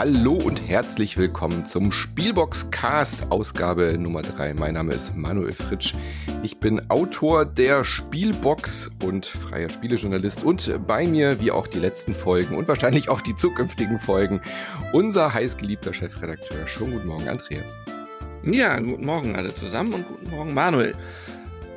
Hallo und herzlich willkommen zum Spielbox Cast Ausgabe Nummer 3. Mein Name ist Manuel Fritsch. Ich bin Autor der Spielbox und freier Spielejournalist und bei mir, wie auch die letzten Folgen und wahrscheinlich auch die zukünftigen Folgen, unser heißgeliebter Chefredakteur. Schönen guten Morgen, Andreas. Ja, guten Morgen alle zusammen und guten Morgen, Manuel.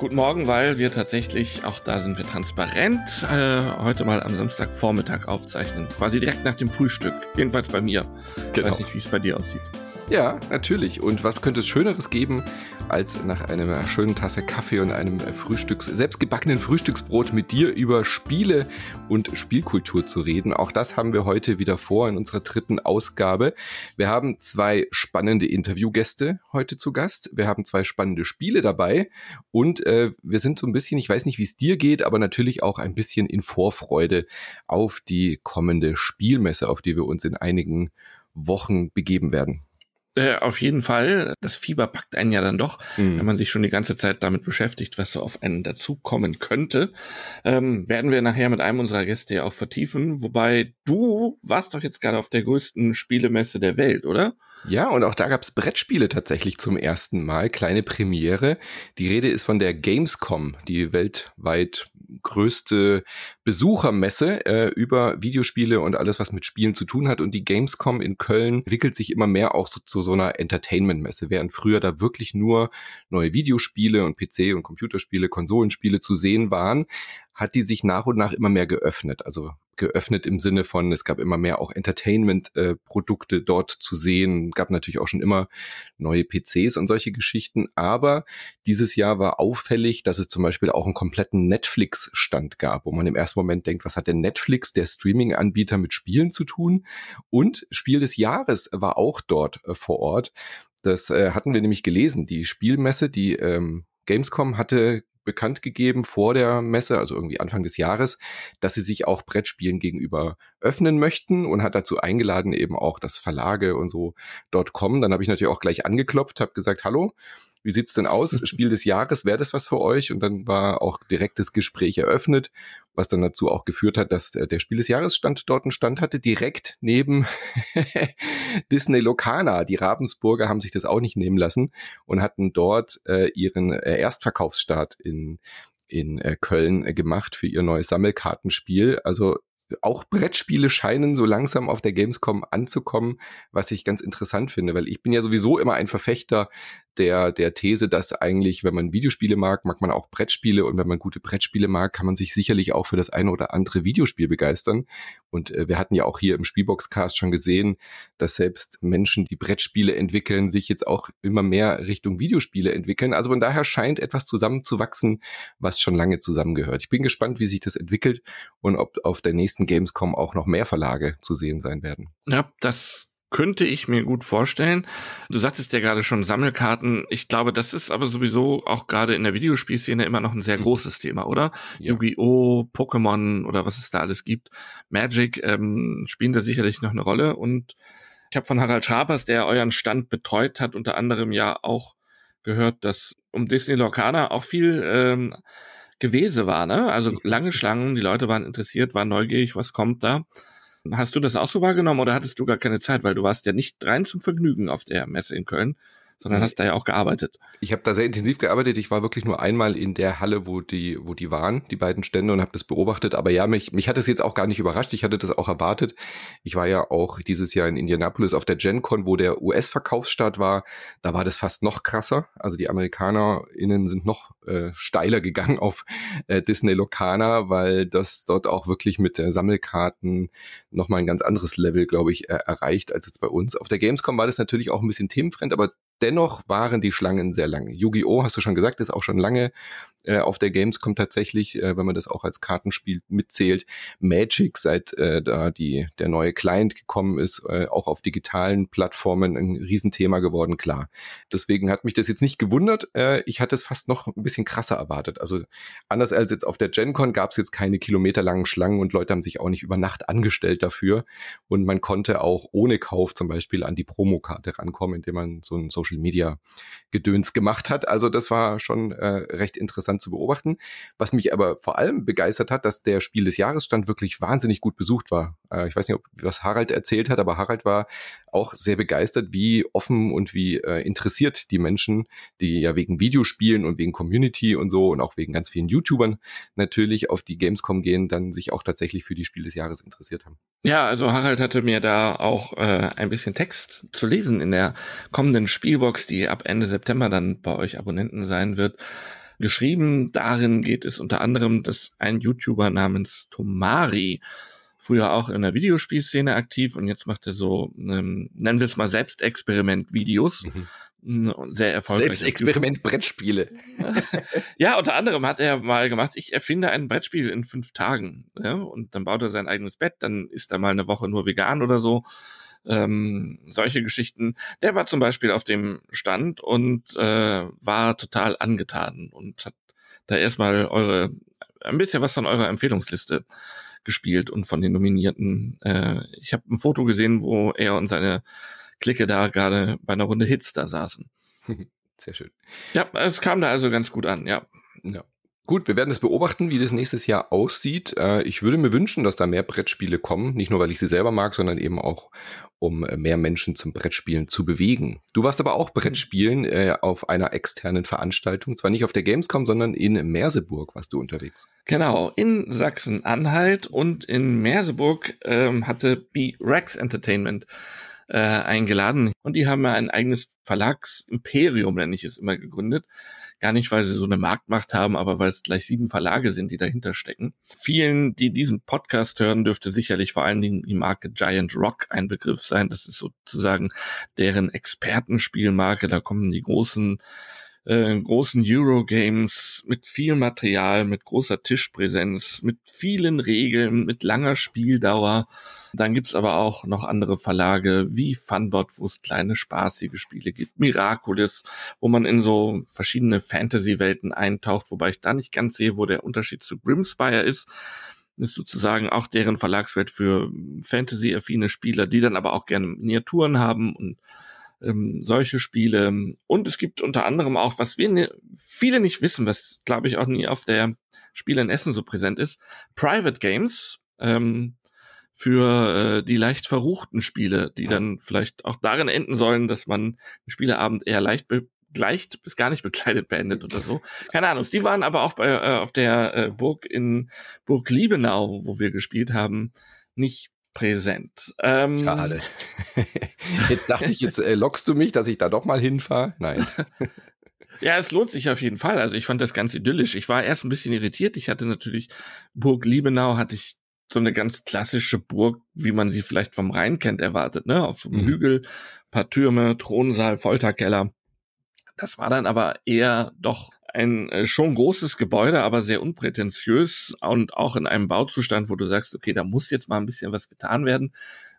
Guten Morgen, weil wir tatsächlich, auch da sind wir transparent, äh, heute mal am Samstagvormittag aufzeichnen. Quasi direkt nach dem Frühstück. Jedenfalls bei mir. Genau. Weiß nicht, wie es bei dir aussieht. Ja, natürlich. Und was könnte es Schöneres geben, als nach einer schönen Tasse Kaffee und einem Frühstücks, selbstgebackenen Frühstücksbrot mit dir über Spiele und Spielkultur zu reden. Auch das haben wir heute wieder vor in unserer dritten Ausgabe. Wir haben zwei spannende Interviewgäste heute zu Gast. Wir haben zwei spannende Spiele dabei und äh, wir sind so ein bisschen, ich weiß nicht, wie es dir geht, aber natürlich auch ein bisschen in Vorfreude auf die kommende Spielmesse, auf die wir uns in einigen Wochen begeben werden. Äh, auf jeden Fall. Das Fieber packt einen ja dann doch, mhm. wenn man sich schon die ganze Zeit damit beschäftigt, was so auf einen dazukommen könnte. Ähm, werden wir nachher mit einem unserer Gäste ja auch vertiefen. Wobei du warst doch jetzt gerade auf der größten Spielemesse der Welt, oder? Ja, und auch da gab's Brettspiele tatsächlich zum ersten Mal. Kleine Premiere. Die Rede ist von der Gamescom, die weltweit größte Besuchermesse äh, über Videospiele und alles, was mit Spielen zu tun hat. Und die Gamescom in Köln entwickelt sich immer mehr auch so zu so einer Entertainment-Messe. Während früher da wirklich nur neue Videospiele und PC- und Computerspiele, Konsolenspiele zu sehen waren, hat die sich nach und nach immer mehr geöffnet. Also geöffnet im Sinne von, es gab immer mehr auch Entertainment-Produkte äh, dort zu sehen. Gab natürlich auch schon immer neue PCs und solche Geschichten. Aber dieses Jahr war auffällig, dass es zum Beispiel auch einen kompletten Netflix-Stand gab, wo man im ersten Moment denkt, was hat denn Netflix, der Streaming-Anbieter, mit Spielen zu tun? Und Spiel des Jahres war auch dort äh, vor Ort. Das äh, hatten wir nämlich gelesen. Die Spielmesse, die ähm, Gamescom hatte bekannt gegeben vor der Messe, also irgendwie Anfang des Jahres, dass sie sich auch Brettspielen gegenüber öffnen möchten und hat dazu eingeladen eben auch, dass Verlage und so dort kommen. Dann habe ich natürlich auch gleich angeklopft, habe gesagt, hallo, wie sieht's denn aus? Spiel des Jahres, wäre das was für euch? Und dann war auch direkt das Gespräch eröffnet, was dann dazu auch geführt hat, dass der Spiel des Jahres stand dort einen Stand hatte, direkt neben Disney Locana. Die Ravensburger haben sich das auch nicht nehmen lassen und hatten dort äh, ihren äh, Erstverkaufsstart in in äh, Köln äh, gemacht für ihr neues Sammelkartenspiel. Also auch Brettspiele scheinen so langsam auf der Gamescom anzukommen, was ich ganz interessant finde, weil ich bin ja sowieso immer ein Verfechter der, der These, dass eigentlich, wenn man Videospiele mag, mag man auch Brettspiele und wenn man gute Brettspiele mag, kann man sich sicherlich auch für das eine oder andere Videospiel begeistern. Und äh, wir hatten ja auch hier im Spielboxcast schon gesehen, dass selbst Menschen, die Brettspiele entwickeln, sich jetzt auch immer mehr Richtung Videospiele entwickeln. Also von daher scheint etwas zusammenzuwachsen, was schon lange zusammengehört. Ich bin gespannt, wie sich das entwickelt und ob auf der nächsten Gamescom auch noch mehr Verlage zu sehen sein werden. Ja, das könnte ich mir gut vorstellen. Du sagtest ja gerade schon Sammelkarten. Ich glaube, das ist aber sowieso auch gerade in der Videospielszene immer noch ein sehr mhm. großes Thema, oder? Ja. Yu-Gi-Oh!, Pokémon oder was es da alles gibt. Magic ähm, spielen da sicherlich noch eine Rolle. Und ich habe von Harald Schrapers, der euren Stand betreut hat, unter anderem ja auch gehört, dass um Disney Lorcaner auch viel ähm, Gewese war, ne? Also lange Schlangen, die Leute waren interessiert, waren neugierig, was kommt da. Hast du das auch so wahrgenommen oder hattest du gar keine Zeit, weil du warst ja nicht rein zum Vergnügen auf der Messe in Köln, sondern hast da ja auch gearbeitet. Ich habe da sehr intensiv gearbeitet. Ich war wirklich nur einmal in der Halle, wo die, wo die waren, die beiden Stände, und habe das beobachtet. Aber ja, mich, mich hat es jetzt auch gar nicht überrascht. Ich hatte das auch erwartet. Ich war ja auch dieses Jahr in Indianapolis auf der GenCon, wo der US-Verkaufsstart war. Da war das fast noch krasser. Also die AmerikanerInnen sind noch äh, steiler gegangen auf äh, Disney Locana, weil das dort auch wirklich mit äh, Sammelkarten nochmal ein ganz anderes Level, glaube ich, äh, erreicht als jetzt bei uns. Auf der Gamescom war das natürlich auch ein bisschen themenfremd, aber dennoch waren die Schlangen sehr lang. Yu-Gi-Oh! hast du schon gesagt, ist auch schon lange äh, auf der Gamescom tatsächlich, äh, wenn man das auch als Kartenspiel mitzählt. Magic, seit äh, da die, der neue Client gekommen ist, äh, auch auf digitalen Plattformen ein Riesenthema geworden, klar. Deswegen hat mich das jetzt nicht gewundert. Äh, ich hatte es fast noch ein bisschen krasser erwartet. Also anders als jetzt auf der GenCon gab es jetzt keine kilometerlangen Schlangen und Leute haben sich auch nicht über Nacht angestellt dafür. Und man konnte auch ohne Kauf zum Beispiel an die Promokarte rankommen, indem man so ein Social Media Gedöns gemacht hat. Also das war schon äh, recht interessant interessant zu beobachten. Was mich aber vor allem begeistert hat, dass der Spiel des Jahresstand wirklich wahnsinnig gut besucht war. Äh, ich weiß nicht, ob, was Harald erzählt hat, aber Harald war auch sehr begeistert, wie offen und wie äh, interessiert die Menschen, die ja wegen Videospielen und wegen Community und so und auch wegen ganz vielen YouTubern natürlich auf die Gamescom gehen, dann sich auch tatsächlich für die Spiel des Jahres interessiert haben. Ja, also Harald hatte mir da auch äh, ein bisschen Text zu lesen in der kommenden Spielbox, die ab Ende September dann bei euch Abonnenten sein wird geschrieben. Darin geht es unter anderem, dass ein YouTuber namens Tomari früher auch in der Videospielszene aktiv und jetzt macht er so, ähm, nennen wir es mal Selbstexperiment-Videos. Mhm. Sehr erfolgreich. Selbstexperiment-Brettspiele. ja, unter anderem hat er mal gemacht, ich erfinde ein Brettspiel in fünf Tagen. Ja, und dann baut er sein eigenes Bett, dann ist er mal eine Woche nur vegan oder so. Ähm, solche Geschichten. Der war zum Beispiel auf dem Stand und äh, war total angetan und hat da erstmal eure ein bisschen was von eurer Empfehlungsliste gespielt und von den Nominierten. Äh, ich habe ein Foto gesehen, wo er und seine Clique da gerade bei einer Runde Hits da saßen. Sehr schön. Ja, es kam da also ganz gut an, ja. Ja. Gut, wir werden es beobachten, wie das nächstes Jahr aussieht. Äh, ich würde mir wünschen, dass da mehr Brettspiele kommen. Nicht nur, weil ich sie selber mag, sondern eben auch, um äh, mehr Menschen zum Brettspielen zu bewegen. Du warst aber auch Brettspielen äh, auf einer externen Veranstaltung. Zwar nicht auf der Gamescom, sondern in Merseburg warst du unterwegs. Genau, in Sachsen-Anhalt und in Merseburg ähm, hatte B-Rex Entertainment äh, eingeladen. Und die haben ja ein eigenes Verlagsimperium, nenne ich es immer, gegründet. Gar nicht, weil sie so eine Marktmacht haben, aber weil es gleich sieben Verlage sind, die dahinter stecken. Vielen, die diesen Podcast hören, dürfte sicherlich vor allen Dingen die Marke Giant Rock ein Begriff sein. Das ist sozusagen deren Expertenspielmarke. Da kommen die großen äh, großen Eurogames mit viel Material, mit großer Tischpräsenz, mit vielen Regeln, mit langer Spieldauer. Dann gibt's aber auch noch andere Verlage wie Funbot, wo es kleine spaßige Spiele gibt, Miraculous, wo man in so verschiedene Fantasy-Welten eintaucht, wobei ich da nicht ganz sehe, wo der Unterschied zu Grimspire ist ist sozusagen auch deren Verlagswert für Fantasy-affine Spieler, die dann aber auch gerne Miniaturen haben und ähm, solche Spiele. Und es gibt unter anderem auch, was wir ne, viele nicht wissen, was glaube ich auch nie auf der Spiele in Essen so präsent ist, Private Games. Ähm, für äh, die leicht verruchten Spiele, die dann vielleicht auch darin enden sollen, dass man den Spieleabend eher leicht leicht bis gar nicht bekleidet beendet oder so. Keine Ahnung. Die waren aber auch bei, äh, auf der äh, Burg in Burg Liebenau, wo wir gespielt haben, nicht präsent. Ähm, Schade. jetzt dachte ich, jetzt äh, lockst du mich, dass ich da doch mal hinfahre. Nein. Ja, es lohnt sich auf jeden Fall. Also ich fand das ganz idyllisch. Ich war erst ein bisschen irritiert. Ich hatte natürlich Burg Liebenau, hatte ich so eine ganz klassische Burg, wie man sie vielleicht vom Rhein kennt, erwartet, ne? Auf einem mhm. Hügel, paar Türme, Thronsaal, Folterkeller. Das war dann aber eher doch ein äh, schon großes Gebäude, aber sehr unprätentiös und auch in einem Bauzustand, wo du sagst, okay, da muss jetzt mal ein bisschen was getan werden.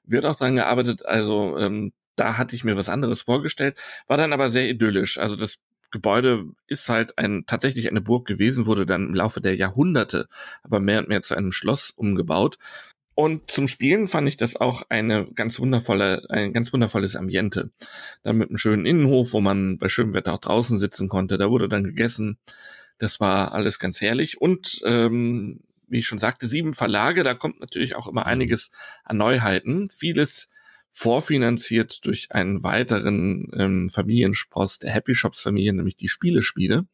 Wird auch dran gearbeitet, also ähm, da hatte ich mir was anderes vorgestellt, war dann aber sehr idyllisch. Also das Gebäude ist halt ein tatsächlich eine Burg gewesen, wurde dann im Laufe der Jahrhunderte aber mehr und mehr zu einem Schloss umgebaut. Und zum Spielen fand ich das auch eine ganz wundervolle, ein ganz wundervolles Ambiente. Dann mit einem schönen Innenhof, wo man bei schönem Wetter auch draußen sitzen konnte. Da wurde dann gegessen. Das war alles ganz herrlich. Und ähm, wie ich schon sagte, sieben Verlage, da kommt natürlich auch immer einiges an Neuheiten. Vieles vorfinanziert durch einen weiteren ähm, Familienspross der Happy Shops Familie, nämlich die Spielespiele.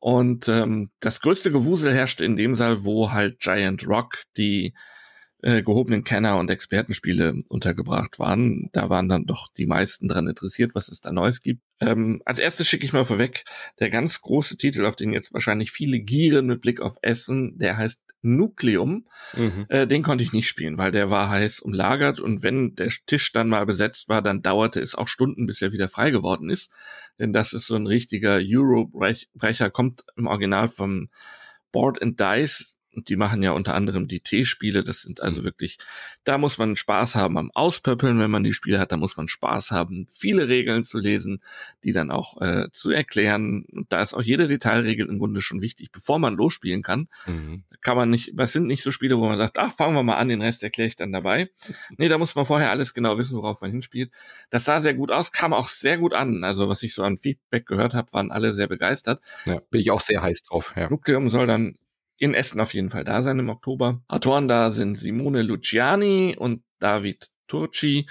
Und ähm, das größte Gewusel herrschte in dem Saal, wo halt Giant Rock, die äh, gehobenen Kenner und Expertenspiele untergebracht waren. Da waren dann doch die meisten dran interessiert, was es da Neues gibt. Ähm, als erstes schicke ich mal vorweg, der ganz große Titel, auf den jetzt wahrscheinlich viele gieren mit Blick auf Essen, der heißt Nucleum. Mhm. Äh, den konnte ich nicht spielen, weil der war heiß umlagert und wenn der Tisch dann mal besetzt war, dann dauerte es auch Stunden, bis er wieder frei geworden ist. Denn das ist so ein richtiger Euro-Brecher, kommt im Original vom Board and Dice Die machen ja unter anderem die T-Spiele. Das sind also mhm. wirklich, da muss man Spaß haben am Auspöppeln, wenn man die Spiele hat. Da muss man Spaß haben, viele Regeln zu lesen, die dann auch äh, zu erklären. Und da ist auch jede Detailregel im Grunde schon wichtig, bevor man losspielen kann. Mhm. Kann man nicht, was sind nicht so Spiele, wo man sagt, ach, fangen wir mal an, den Rest erkläre ich dann dabei. nee, da muss man vorher alles genau wissen, worauf man hinspielt. Das sah sehr gut aus, kam auch sehr gut an. Also was ich so an Feedback gehört habe, waren alle sehr begeistert. Ja, bin ich auch sehr heiß drauf. Ja. Nukleum soll dann in Essen auf jeden Fall da sein im Oktober. Autoren da sind Simone Luciani und David Turci.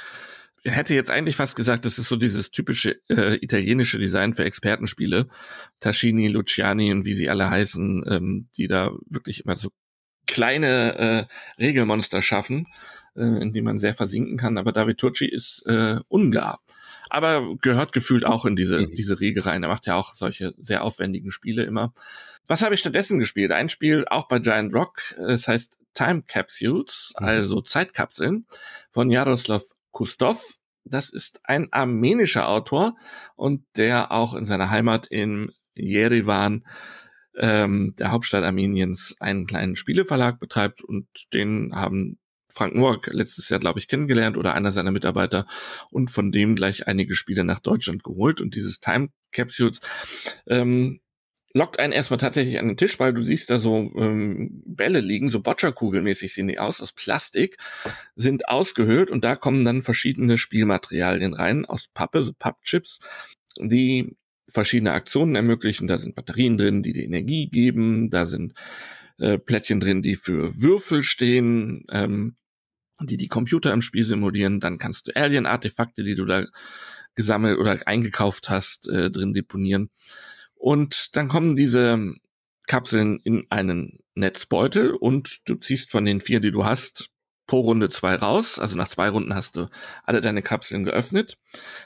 Ich hätte jetzt eigentlich fast gesagt, das ist so dieses typische äh, italienische Design für Expertenspiele. Taschini, Luciani und wie sie alle heißen, ähm, die da wirklich immer so kleine äh, Regelmonster schaffen, äh, in die man sehr versinken kann. Aber David Turci ist äh, Ungar aber gehört gefühlt auch in diese, mhm. diese Riege rein. Er macht ja auch solche sehr aufwendigen Spiele immer. Was habe ich stattdessen gespielt? Ein Spiel auch bei Giant Rock, es heißt Time Capsules, mhm. also Zeitkapseln von Jaroslav Kustov. Das ist ein armenischer Autor und der auch in seiner Heimat in Yerevan ähm, der Hauptstadt Armeniens, einen kleinen Spieleverlag betreibt und den haben Frank Noack letztes Jahr, glaube ich, kennengelernt oder einer seiner Mitarbeiter und von dem gleich einige Spiele nach Deutschland geholt. Und dieses Time Capsules ähm, lockt einen erstmal tatsächlich an den Tisch, weil du siehst da so ähm, Bälle liegen, so Boccia-Kugelmäßig sehen die aus, aus Plastik, sind ausgehöhlt und da kommen dann verschiedene Spielmaterialien rein, aus Pappe, so Pappchips, die verschiedene Aktionen ermöglichen. Da sind Batterien drin, die die Energie geben, da sind äh, Plättchen drin, die für Würfel stehen, ähm, die die Computer im Spiel simulieren. Dann kannst du Alien-Artefakte, die du da gesammelt oder eingekauft hast, äh, drin deponieren. Und dann kommen diese Kapseln in einen Netzbeutel und du ziehst von den vier, die du hast, pro Runde zwei raus. Also nach zwei Runden hast du alle deine Kapseln geöffnet,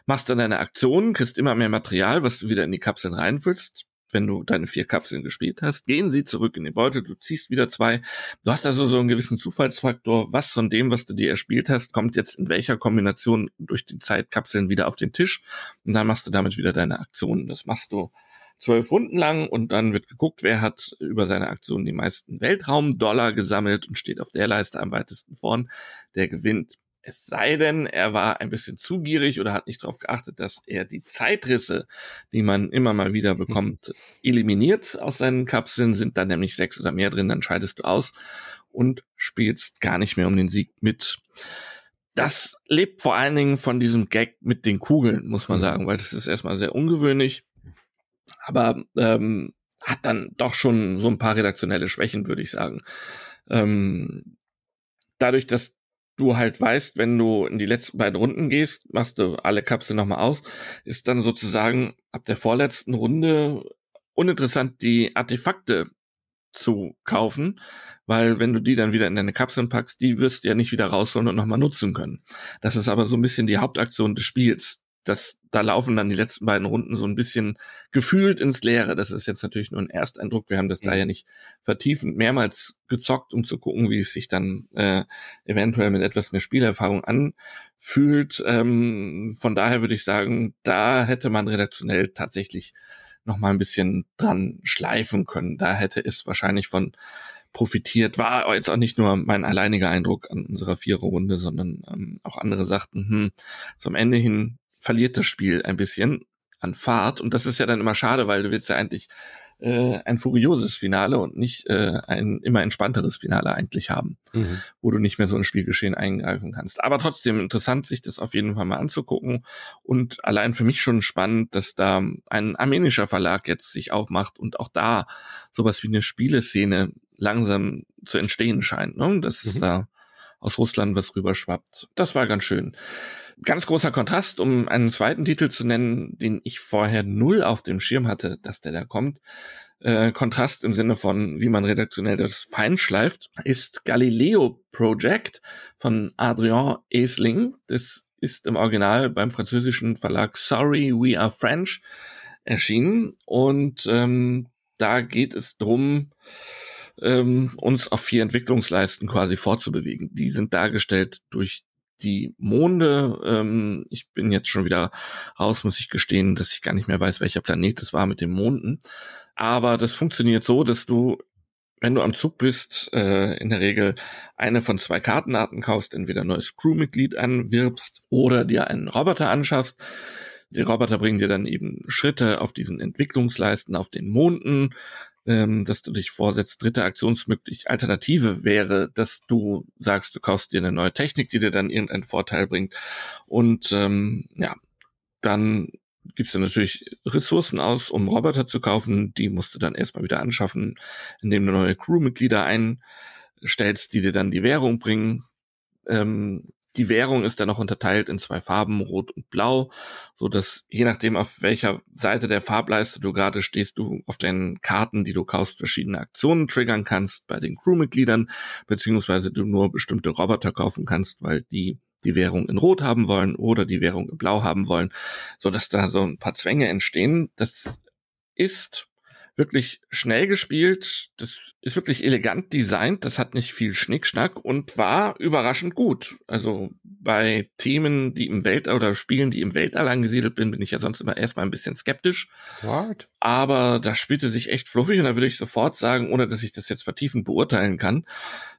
machst dann deine Aktionen, kriegst immer mehr Material, was du wieder in die Kapseln reinfüllst, wenn du deine vier Kapseln gespielt hast, gehen sie zurück in den Beutel, du ziehst wieder zwei. Du hast also so einen gewissen Zufallsfaktor, was von dem, was du dir erspielt hast, kommt jetzt in welcher Kombination durch die Zeitkapseln wieder auf den Tisch und dann machst du damit wieder deine Aktionen. Das machst du zwölf Runden lang und dann wird geguckt, wer hat über seine Aktion die meisten Weltraumdollar gesammelt und steht auf der Leiste am weitesten vorn, der gewinnt. Es sei denn, er war ein bisschen zu gierig oder hat nicht darauf geachtet, dass er die Zeitrisse, die man immer mal wieder bekommt, eliminiert aus seinen Kapseln. Sind dann nämlich sechs oder mehr drin, dann scheidest du aus und spielst gar nicht mehr um den Sieg mit. Das lebt vor allen Dingen von diesem Gag mit den Kugeln, muss man mhm. sagen, weil das ist erstmal sehr ungewöhnlich, aber ähm, hat dann doch schon so ein paar redaktionelle Schwächen, würde ich sagen. Ähm, dadurch, dass du halt weißt, wenn du in die letzten beiden Runden gehst, machst du alle Kapseln nochmal aus, ist dann sozusagen ab der vorletzten Runde uninteressant, die Artefakte zu kaufen, weil wenn du die dann wieder in deine Kapseln packst, die wirst du ja nicht wieder rausholen und nochmal nutzen können. Das ist aber so ein bisschen die Hauptaktion des Spiels das, da laufen dann die letzten beiden Runden so ein bisschen gefühlt ins Leere. Das ist jetzt natürlich nur ein Ersteindruck. Wir haben das mhm. da ja nicht vertiefend mehrmals gezockt, um zu gucken, wie es sich dann äh, eventuell mit etwas mehr Spielerfahrung anfühlt. Ähm, von daher würde ich sagen, da hätte man redaktionell tatsächlich noch mal ein bisschen dran schleifen können. Da hätte es wahrscheinlich von profitiert. War jetzt auch nicht nur mein alleiniger Eindruck an unserer Viererrunde, sondern ähm, auch andere sagten, hm, zum Ende hin verliert das Spiel ein bisschen an Fahrt. Und das ist ja dann immer schade, weil du willst ja eigentlich äh, ein furioses Finale und nicht äh, ein immer entspannteres Finale eigentlich haben, mhm. wo du nicht mehr so ein Spielgeschehen eingreifen kannst. Aber trotzdem interessant, sich das auf jeden Fall mal anzugucken. Und allein für mich schon spannend, dass da ein armenischer Verlag jetzt sich aufmacht und auch da sowas wie eine Spieleszene langsam zu entstehen scheint. Ne? Dass mhm. da aus Russland was rüberschwappt. Das war ganz schön. Ganz großer Kontrast, um einen zweiten Titel zu nennen, den ich vorher null auf dem Schirm hatte, dass der da kommt. Äh, Kontrast im Sinne von, wie man redaktionell das feinschleift, ist Galileo Project von Adrien Esling. Das ist im Original beim französischen Verlag Sorry We Are French erschienen und ähm, da geht es drum, ähm, uns auf vier Entwicklungsleisten quasi fortzubewegen. Die sind dargestellt durch die Monde. Ähm, ich bin jetzt schon wieder raus, muss ich gestehen, dass ich gar nicht mehr weiß, welcher Planet es war mit den Monden. Aber das funktioniert so, dass du wenn du am Zug bist, äh, in der Regel eine von zwei Kartenarten kaufst, entweder ein neues Crewmitglied anwirbst oder dir einen Roboter anschaffst. Die Roboter bringen dir dann eben Schritte auf diesen Entwicklungsleisten auf den Monden, ähm, dass du dich vorsetzt. Dritte Aktionsmöglich Alternative wäre, dass du sagst, du kaufst dir eine neue Technik, die dir dann irgendeinen Vorteil bringt. Und ähm, ja, dann gibst du natürlich Ressourcen aus, um Roboter zu kaufen. Die musst du dann erstmal wieder anschaffen, indem du neue Crewmitglieder einstellst, die dir dann die Währung bringen. Ähm, die Währung ist dann noch unterteilt in zwei Farben, Rot und Blau, so dass je nachdem, auf welcher Seite der Farbleiste du gerade stehst, du auf deinen Karten, die du kaufst, verschiedene Aktionen triggern kannst bei den Crewmitgliedern, beziehungsweise du nur bestimmte Roboter kaufen kannst, weil die die Währung in Rot haben wollen oder die Währung in Blau haben wollen, so dass da so ein paar Zwänge entstehen. Das ist wirklich schnell gespielt. Das ist wirklich elegant designt. Das hat nicht viel Schnickschnack und war überraschend gut. Also bei Themen, die im Weltall oder Spielen, die im Weltall angesiedelt bin, bin ich ja sonst immer erstmal ein bisschen skeptisch. What? Aber das spielte sich echt fluffig und da würde ich sofort sagen, ohne dass ich das jetzt vertiefend beurteilen kann,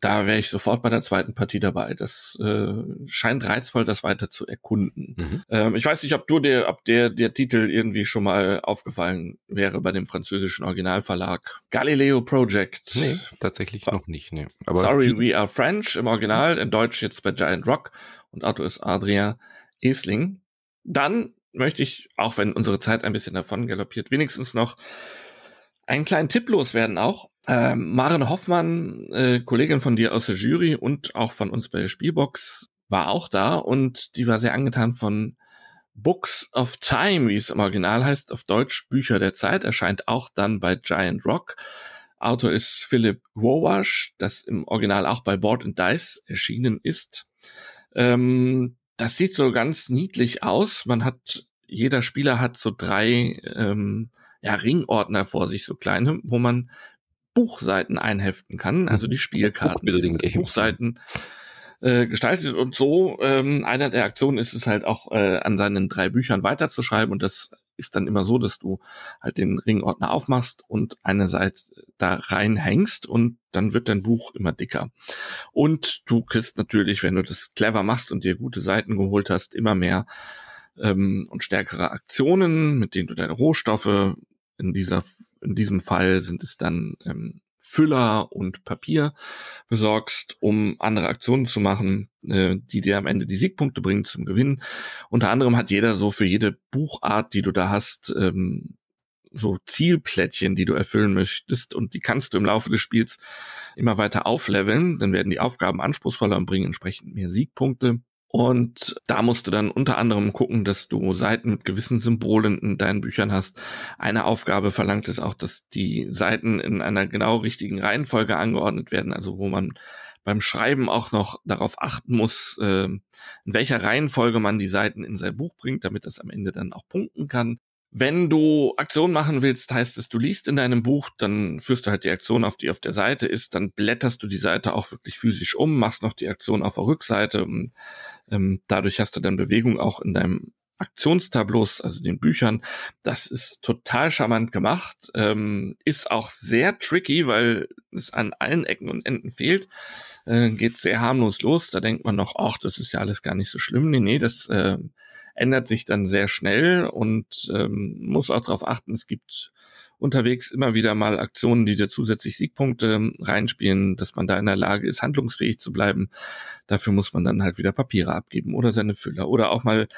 da wäre ich sofort bei der zweiten Partie dabei. Das äh, scheint reizvoll, das weiter zu erkunden. Mhm. Ähm, ich weiß nicht, ob du dir, ob der, der Titel irgendwie schon mal aufgefallen wäre bei dem französischen Originalverlag. Galileo Project. Nee, tatsächlich noch nicht. Nee. Aber Sorry, We Are French im Original, in Deutsch jetzt bei Giant Rock und Autor ist Adrian Esling. Dann möchte ich, auch wenn unsere Zeit ein bisschen davon galoppiert, wenigstens noch einen kleinen Tipp loswerden auch. Ähm, Maren Hoffmann, äh, Kollegin von dir aus der Jury und auch von uns bei der Spielbox, war auch da und die war sehr angetan von Books of Time, wie es im Original heißt, auf Deutsch Bücher der Zeit, erscheint auch dann bei Giant Rock. Autor ist Philip Wowash, das im Original auch bei Board and Dice erschienen ist. Ähm, das sieht so ganz niedlich aus. Man hat, jeder Spieler hat so drei ähm, ja, Ringordner vor sich, so kleine, wo man Buchseiten einheften kann, also die Spielkarten, die Buchseiten äh, gestaltet und so. Ähm, einer der Aktionen ist es halt auch äh, an seinen drei Büchern weiterzuschreiben und das ist dann immer so, dass du halt den Ringordner aufmachst und eine Seite da reinhängst und dann wird dein Buch immer dicker. Und du kriegst natürlich, wenn du das clever machst und dir gute Seiten geholt hast, immer mehr ähm, und stärkere Aktionen, mit denen du deine Rohstoffe in dieser in diesem Fall sind es dann ähm, Füller und Papier besorgst, um andere Aktionen zu machen, äh, die dir am Ende die Siegpunkte bringen zum Gewinn. Unter anderem hat jeder so für jede Buchart, die du da hast, ähm, so Zielplättchen, die du erfüllen möchtest und die kannst du im Laufe des Spiels immer weiter aufleveln. Dann werden die Aufgaben anspruchsvoller und bringen entsprechend mehr Siegpunkte. Und da musst du dann unter anderem gucken, dass du Seiten mit gewissen Symbolen in deinen Büchern hast. Eine Aufgabe verlangt es auch, dass die Seiten in einer genau richtigen Reihenfolge angeordnet werden, also wo man beim Schreiben auch noch darauf achten muss, äh, in welcher Reihenfolge man die Seiten in sein Buch bringt, damit das am Ende dann auch punkten kann. Wenn du Aktion machen willst, heißt es, du liest in deinem Buch, dann führst du halt die Aktion auf, die auf der Seite ist, dann blätterst du die Seite auch wirklich physisch um, machst noch die Aktion auf der Rückseite. Und, ähm, dadurch hast du dann Bewegung auch in deinem Aktionstableaus, also den Büchern. Das ist total charmant gemacht, ähm, ist auch sehr tricky, weil es an allen Ecken und Enden fehlt. Äh, geht sehr harmlos los. Da denkt man noch, ach, das ist ja alles gar nicht so schlimm. Nee, nee, das äh, ändert sich dann sehr schnell und ähm, muss auch darauf achten, es gibt unterwegs immer wieder mal Aktionen, die dir zusätzlich Siegpunkte reinspielen, dass man da in der Lage ist, handlungsfähig zu bleiben. Dafür muss man dann halt wieder Papiere abgeben oder seine Füller oder auch mal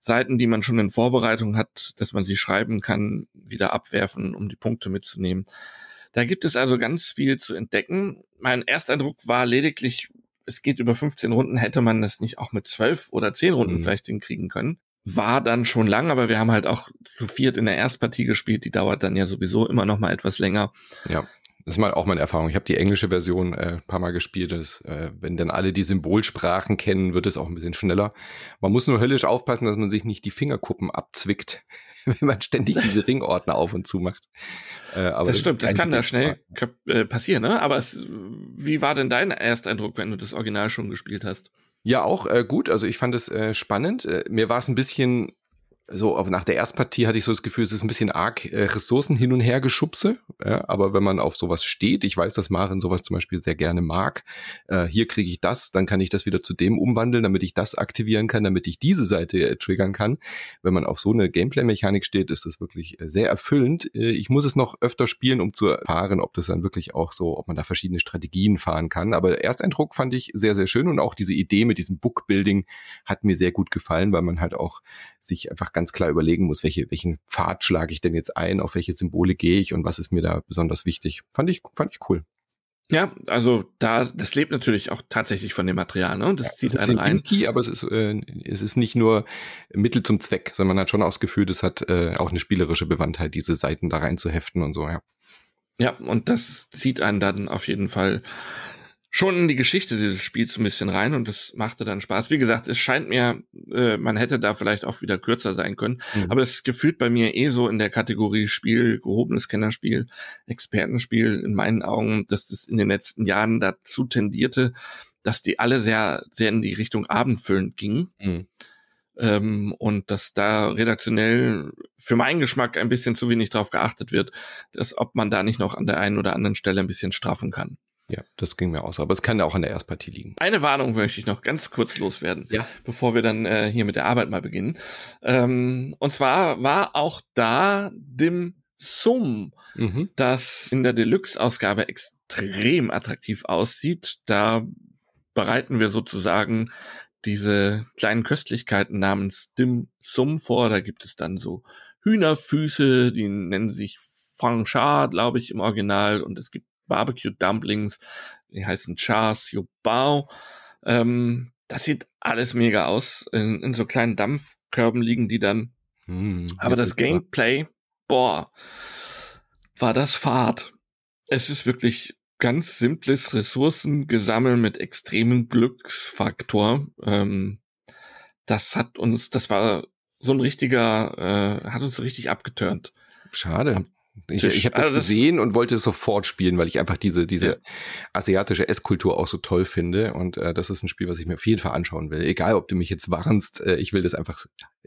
Seiten, die man schon in Vorbereitung hat, dass man sie schreiben kann, wieder abwerfen, um die Punkte mitzunehmen. Da gibt es also ganz viel zu entdecken. Mein Ersteindruck war lediglich, es geht über 15 Runden, hätte man das nicht auch mit 12 oder 10 Runden mhm. vielleicht hinkriegen können war dann schon lang, aber wir haben halt auch zu viert in der Erstpartie gespielt. Die dauert dann ja sowieso immer noch mal etwas länger. Ja. Das ist mal auch meine Erfahrung. Ich habe die englische Version äh, paar Mal gespielt. Das, äh, wenn dann alle die Symbolsprachen kennen, wird es auch ein bisschen schneller. Man muss nur höllisch aufpassen, dass man sich nicht die Fingerkuppen abzwickt, wenn man ständig diese Ringordner auf und zu macht. Äh, aber das stimmt, das kann da schnell äh, passieren. Ne? Aber es, wie war denn dein Ersteindruck, wenn du das Original schon gespielt hast? Ja, auch äh, gut. Also ich fand es äh, spannend. Äh, mir war es ein bisschen so, nach der Erstpartie hatte ich so das Gefühl, es ist ein bisschen arg äh, Ressourcen hin und her geschubse, Ja, aber wenn man auf sowas steht, ich weiß, dass Maren sowas zum Beispiel sehr gerne mag, äh, hier kriege ich das, dann kann ich das wieder zu dem umwandeln, damit ich das aktivieren kann, damit ich diese Seite äh, triggern kann. Wenn man auf so eine Gameplay-Mechanik steht, ist das wirklich äh, sehr erfüllend. Äh, ich muss es noch öfter spielen, um zu erfahren, ob das dann wirklich auch so, ob man da verschiedene Strategien fahren kann. Aber der Ersteindruck fand ich sehr, sehr schön und auch diese Idee mit diesem Book-Building hat mir sehr gut gefallen, weil man halt auch sich einfach ganz klar überlegen muss, welche, welchen Pfad schlage ich denn jetzt ein, auf welche Symbole gehe ich und was ist mir da besonders wichtig. Fand ich, fand ich cool. Ja, also da, das lebt natürlich auch tatsächlich von dem Material, ne? Und das ja, zieht einen rein. Inky, aber es ist, äh, es ist nicht nur Mittel zum Zweck, sondern man hat schon auch das Gefühl, das hat äh, auch eine spielerische Bewandtheit, diese Seiten da rein zu heften und so, ja. Ja, und das zieht einen dann auf jeden Fall schon in die Geschichte dieses Spiels ein bisschen rein und das machte dann Spaß. Wie gesagt, es scheint mir, äh, man hätte da vielleicht auch wieder kürzer sein können, mhm. aber es gefühlt bei mir eh so in der Kategorie Spiel, gehobenes Kennerspiel, Expertenspiel in meinen Augen, dass das in den letzten Jahren dazu tendierte, dass die alle sehr, sehr in die Richtung abendfüllend gingen. Mhm. Ähm, und dass da redaktionell für meinen Geschmack ein bisschen zu wenig drauf geachtet wird, dass ob man da nicht noch an der einen oder anderen Stelle ein bisschen straffen kann. Ja, das ging mir aus. Aber es kann ja auch an der Erstpartie liegen. Eine Warnung möchte ich noch ganz kurz loswerden, ja. bevor wir dann äh, hier mit der Arbeit mal beginnen. Ähm, und zwar war auch da Dim Sum, mhm. das in der Deluxe-Ausgabe extrem attraktiv aussieht. Da bereiten wir sozusagen diese kleinen Köstlichkeiten namens Dim Sum vor. Da gibt es dann so Hühnerfüße, die nennen sich Fang Sha, glaube ich, im Original. Und es gibt Barbecue Dumplings, die heißen Cha Siu Bao. Ähm, das sieht alles mega aus. In, in so kleinen Dampfkörben liegen die dann. Hm, Aber das Gameplay, boah, war das Fahrt. Es ist wirklich ganz simples Ressourcengesammel mit extremem Glücksfaktor. Ähm, das hat uns, das war so ein richtiger, äh, hat uns richtig abgeturnt. Schade. Ich, ich habe das, also das gesehen und wollte es sofort spielen, weil ich einfach diese, diese ja. asiatische Esskultur auch so toll finde. Und äh, das ist ein Spiel, was ich mir auf jeden Fall anschauen will. Egal, ob du mich jetzt warnst, äh, ich will das einfach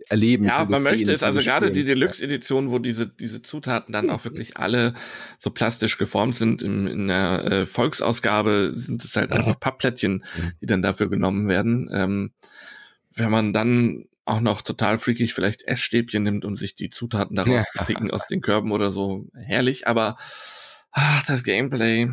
erleben. Ja, man möchte es, also gerade die Deluxe-Edition, wo diese, diese Zutaten dann auch wirklich alle so plastisch geformt sind. In, in der äh, Volksausgabe sind es halt einfach Pappplättchen, die dann dafür genommen werden. Ähm, wenn man dann auch noch total freakig vielleicht Essstäbchen nimmt, um sich die Zutaten daraus ja. zu picken aus den Körben oder so. Herrlich, aber ach, das Gameplay.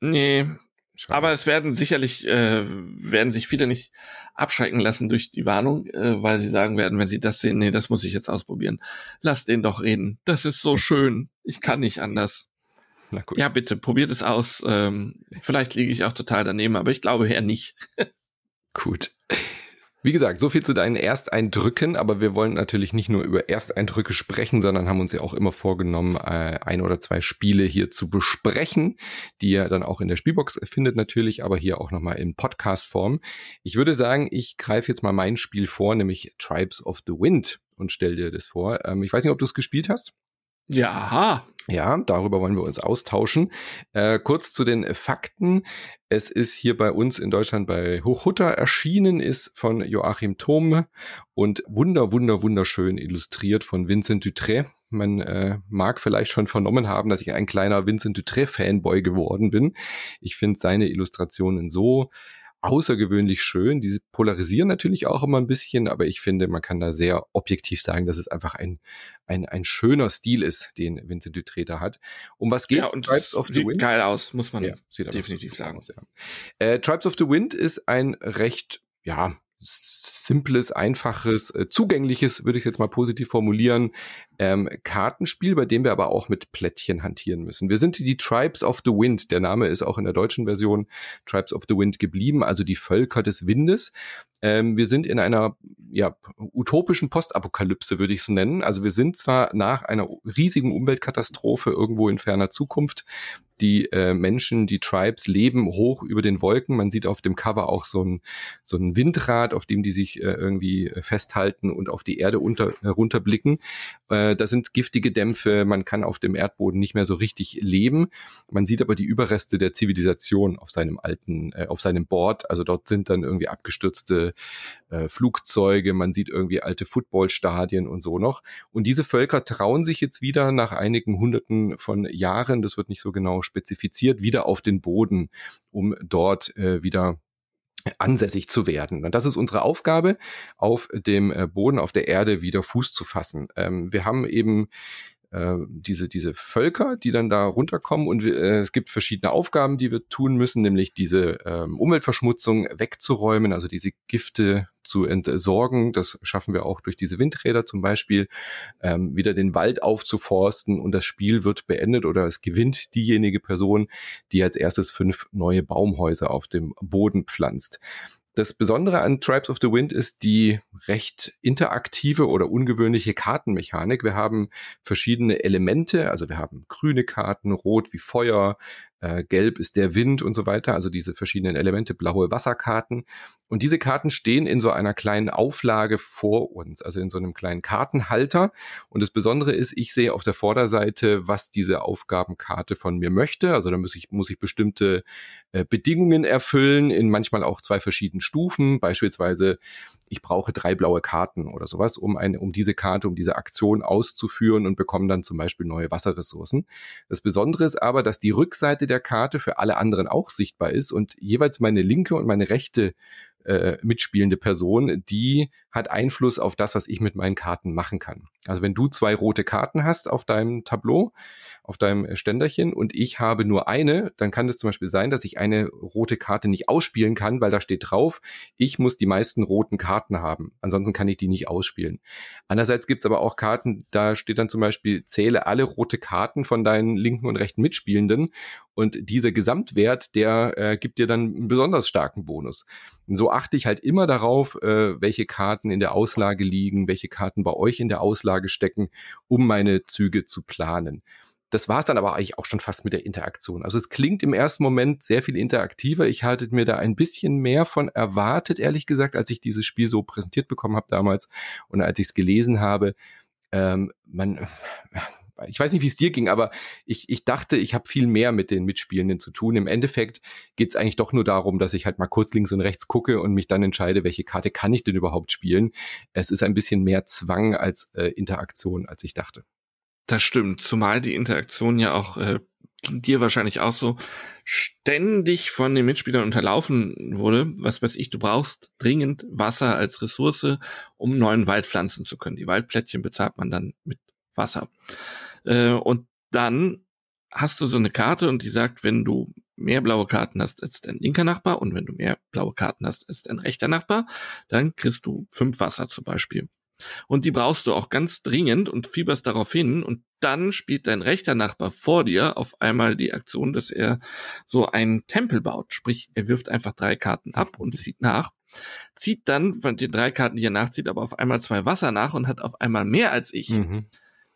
Nee. Schade. Aber es werden sicherlich, äh, werden sich viele nicht abschrecken lassen durch die Warnung, äh, weil sie sagen werden, wenn sie das sehen, nee, das muss ich jetzt ausprobieren. Lass den doch reden. Das ist so schön. Ich kann nicht anders. Ja, bitte, probiert es aus. Ähm, vielleicht liege ich auch total daneben, aber ich glaube eher nicht. gut. Wie gesagt, so viel zu deinen Ersteindrücken, aber wir wollen natürlich nicht nur über Ersteindrücke sprechen, sondern haben uns ja auch immer vorgenommen, äh, ein oder zwei Spiele hier zu besprechen, die ihr dann auch in der Spielbox findet natürlich, aber hier auch nochmal in Podcast-Form. Ich würde sagen, ich greife jetzt mal mein Spiel vor, nämlich Tribes of the Wind und stell dir das vor. Ähm, ich weiß nicht, ob du es gespielt hast. Ja, ja, darüber wollen wir uns austauschen. Äh, kurz zu den Fakten. Es ist hier bei uns in Deutschland bei Hochhutter erschienen, ist von Joachim Thome und wunder, wunder, wunderschön illustriert von Vincent Dutré. Man äh, mag vielleicht schon vernommen haben, dass ich ein kleiner Vincent Dutré-Fanboy geworden bin. Ich finde seine Illustrationen so außergewöhnlich schön. Die polarisieren natürlich auch immer ein bisschen, aber ich finde, man kann da sehr objektiv sagen, dass es einfach ein, ein, ein schöner Stil ist, den Vincent Dutré hat. Um was geht ja, und Tribes of the Wind? geil aus, muss man ja, definitiv sagen. Aus, ja. äh, Tribes of the Wind ist ein recht, ja, simples, einfaches, äh, zugängliches, würde ich jetzt mal positiv formulieren, ähm, Kartenspiel, bei dem wir aber auch mit Plättchen hantieren müssen. Wir sind die Tribes of the Wind. Der Name ist auch in der deutschen Version Tribes of the Wind geblieben, also die Völker des Windes. Ähm, wir sind in einer ja, utopischen Postapokalypse, würde ich es nennen. Also wir sind zwar nach einer riesigen Umweltkatastrophe irgendwo in ferner Zukunft Die äh, Menschen, die Tribes leben hoch über den Wolken. Man sieht auf dem Cover auch so ein, so ein Windrad, auf dem die sich äh, irgendwie äh, festhalten und auf die Erde unter, herunterblicken. Äh, da sind giftige Dämpfe. Man kann auf dem Erdboden nicht mehr so richtig leben. Man sieht aber die Überreste der Zivilisation auf seinem alten, äh, auf seinem Board. Also dort sind dann irgendwie abgestürzte äh, Flugzeuge. Man sieht irgendwie alte Footballstadien und so noch. Und diese Völker trauen sich jetzt wieder nach einigen Hunderten von Jahren, das wird nicht so genau spezifiziert, wieder auf den Boden, um dort äh, wieder ansässig zu werden. Und das ist unsere Aufgabe, auf dem äh, Boden, auf der Erde wieder Fuß zu fassen. Ähm, wir haben eben äh, diese, diese Völker, die dann da runterkommen und äh, es gibt verschiedene Aufgaben, die wir tun müssen, nämlich diese ähm, Umweltverschmutzung wegzuräumen, also diese Gifte zu entsorgen. Das schaffen wir auch durch diese Windräder zum Beispiel, ähm, wieder den Wald aufzuforsten und das Spiel wird beendet oder es gewinnt diejenige Person, die als erstes fünf neue Baumhäuser auf dem Boden pflanzt. Das Besondere an Tribes of the Wind ist die recht interaktive oder ungewöhnliche Kartenmechanik. Wir haben verschiedene Elemente, also wir haben grüne Karten, rot wie Feuer, äh, gelb ist der Wind und so weiter, also diese verschiedenen Elemente, blaue Wasserkarten. Und diese Karten stehen in so einer kleinen Auflage vor uns, also in so einem kleinen Kartenhalter. Und das Besondere ist, ich sehe auf der Vorderseite, was diese Aufgabenkarte von mir möchte. Also da muss ich, muss ich bestimmte äh, Bedingungen erfüllen, in manchmal auch zwei verschiedenen Stufen. Beispielsweise ich brauche drei blaue Karten oder sowas, um eine, um diese Karte, um diese Aktion auszuführen und bekomme dann zum Beispiel neue Wasserressourcen. Das Besondere ist aber, dass die Rückseite der Karte für alle anderen auch sichtbar ist und jeweils meine linke und meine rechte äh, mitspielende Person, die hat Einfluss auf das, was ich mit meinen Karten machen kann. Also wenn du zwei rote Karten hast auf deinem Tableau, auf deinem Ständerchen und ich habe nur eine, dann kann es zum Beispiel sein, dass ich eine rote Karte nicht ausspielen kann, weil da steht drauf, ich muss die meisten roten Karten haben. Ansonsten kann ich die nicht ausspielen. Andererseits gibt es aber auch Karten, da steht dann zum Beispiel, zähle alle rote Karten von deinen linken und rechten Mitspielenden und dieser Gesamtwert, der äh, gibt dir dann einen besonders starken Bonus. Und so achte ich halt immer darauf, äh, welche Karten in der Auslage liegen, welche Karten bei euch in der Auslage stecken, um meine Züge zu planen. Das war es dann aber eigentlich auch schon fast mit der Interaktion. Also es klingt im ersten Moment sehr viel interaktiver. Ich hatte mir da ein bisschen mehr von erwartet, ehrlich gesagt, als ich dieses Spiel so präsentiert bekommen habe damals und als ich es gelesen habe. Ähm, man, ich weiß nicht, wie es dir ging, aber ich, ich dachte, ich habe viel mehr mit den Mitspielenden zu tun. Im Endeffekt geht es eigentlich doch nur darum, dass ich halt mal kurz links und rechts gucke und mich dann entscheide, welche Karte kann ich denn überhaupt spielen. Es ist ein bisschen mehr Zwang als äh, Interaktion, als ich dachte. Das stimmt, zumal die Interaktion ja auch äh, dir wahrscheinlich auch so ständig von den Mitspielern unterlaufen wurde. Was weiß ich, du brauchst dringend Wasser als Ressource, um neuen Wald pflanzen zu können. Die Waldplättchen bezahlt man dann mit Wasser. Äh, und dann hast du so eine Karte und die sagt, wenn du mehr blaue Karten hast als dein linker Nachbar und wenn du mehr blaue Karten hast als dein rechter Nachbar, dann kriegst du fünf Wasser zum Beispiel. Und die brauchst du auch ganz dringend und fieberst darauf hin und dann spielt dein rechter Nachbar vor dir auf einmal die Aktion, dass er so einen Tempel baut. Sprich, er wirft einfach drei Karten ab und zieht nach. Zieht dann von den drei Karten, die er nachzieht, aber auf einmal zwei Wasser nach und hat auf einmal mehr als ich. Mhm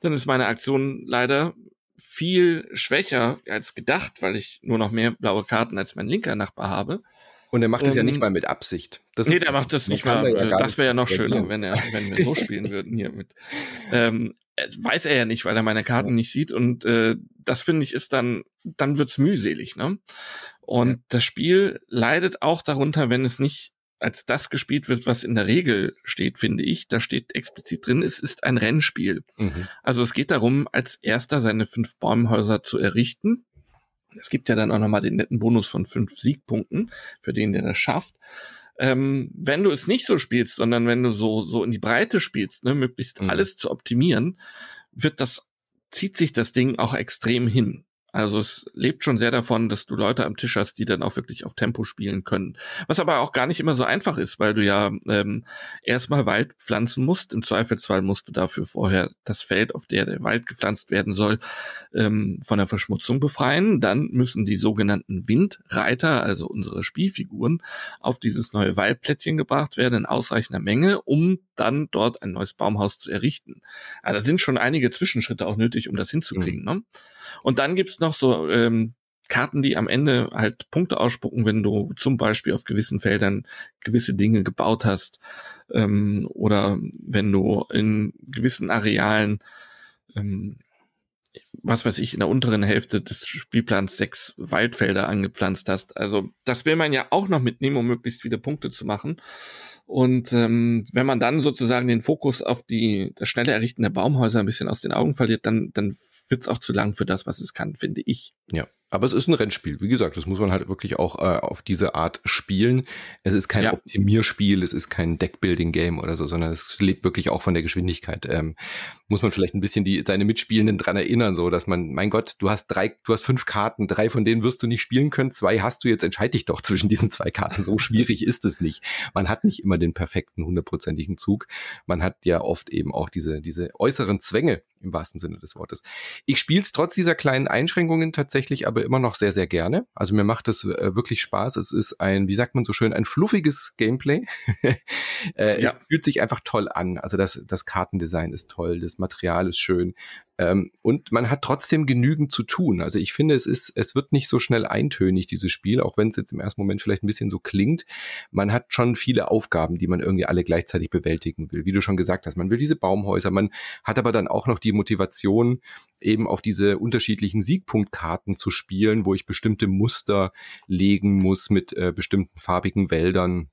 dann ist meine Aktion leider viel schwächer als gedacht, weil ich nur noch mehr blaue Karten als mein linker Nachbar habe. Und er macht das ähm, ja nicht ähm, mal mit Absicht. Das nee, der macht das nicht mal. Ja das wäre ja noch schöner, wenn er, wenn wir so spielen würden hier mit. Ähm, weiß er ja nicht, weil er meine Karten nicht sieht. Und äh, das finde ich ist dann, dann wird's mühselig, ne? Und ja. das Spiel leidet auch darunter, wenn es nicht als das gespielt wird, was in der Regel steht, finde ich. Da steht explizit drin, es ist ein Rennspiel. Mhm. Also es geht darum, als erster seine fünf Baumhäuser zu errichten. Es gibt ja dann auch nochmal den netten Bonus von fünf Siegpunkten für den, der das schafft. Ähm, wenn du es nicht so spielst, sondern wenn du so, so in die Breite spielst, ne, möglichst mhm. alles zu optimieren, wird das, zieht sich das Ding auch extrem hin. Also es lebt schon sehr davon, dass du Leute am Tisch hast, die dann auch wirklich auf Tempo spielen können. Was aber auch gar nicht immer so einfach ist, weil du ja ähm, erstmal Wald pflanzen musst. Im Zweifelsfall musst du dafür vorher das Feld, auf der der Wald gepflanzt werden soll, ähm, von der Verschmutzung befreien. Dann müssen die sogenannten Windreiter, also unsere Spielfiguren, auf dieses neue Waldplättchen gebracht werden in ausreichender Menge, um dann dort ein neues Baumhaus zu errichten. Also da sind schon einige Zwischenschritte auch nötig, um das hinzukriegen. Mhm. Ne? Und dann gibt's noch so ähm, Karten, die am Ende halt Punkte ausspucken, wenn du zum Beispiel auf gewissen Feldern gewisse Dinge gebaut hast ähm, oder wenn du in gewissen Arealen ähm, was weiß ich, in der unteren Hälfte des Spielplans sechs Waldfelder angepflanzt hast. Also das will man ja auch noch mitnehmen, um möglichst viele Punkte zu machen. Und ähm, wenn man dann sozusagen den Fokus auf die das schnelle Errichten der Baumhäuser ein bisschen aus den Augen verliert, dann, dann wird's auch zu lang für das, was es kann, finde ich. Ja. Aber es ist ein Rennspiel. Wie gesagt, das muss man halt wirklich auch äh, auf diese Art spielen. Es ist kein ja. Optimierspiel, es ist kein Deckbuilding-Game oder so, sondern es lebt wirklich auch von der Geschwindigkeit. Ähm, muss man vielleicht ein bisschen die deine Mitspielenden dran erinnern, so dass man, mein Gott, du hast drei, du hast fünf Karten, drei von denen wirst du nicht spielen können, zwei hast du jetzt, entscheide dich doch zwischen diesen zwei Karten. So schwierig ist es nicht. Man hat nicht immer den perfekten hundertprozentigen Zug. Man hat ja oft eben auch diese diese äußeren Zwänge im wahrsten Sinne des Wortes. Ich spiele es trotz dieser kleinen Einschränkungen tatsächlich aber immer noch sehr, sehr gerne. Also mir macht es äh, wirklich Spaß. Es ist ein, wie sagt man so schön, ein fluffiges Gameplay. äh, ja. Es fühlt sich einfach toll an. Also das, das Kartendesign ist toll, das Material ist schön. Ähm, und man hat trotzdem genügend zu tun. Also ich finde, es ist, es wird nicht so schnell eintönig, dieses Spiel, auch wenn es jetzt im ersten Moment vielleicht ein bisschen so klingt. Man hat schon viele Aufgaben, die man irgendwie alle gleichzeitig bewältigen will. Wie du schon gesagt hast, man will diese Baumhäuser, man hat aber dann auch noch die Motivation, eben auf diese unterschiedlichen Siegpunktkarten zu spielen, wo ich bestimmte Muster legen muss mit äh, bestimmten farbigen Wäldern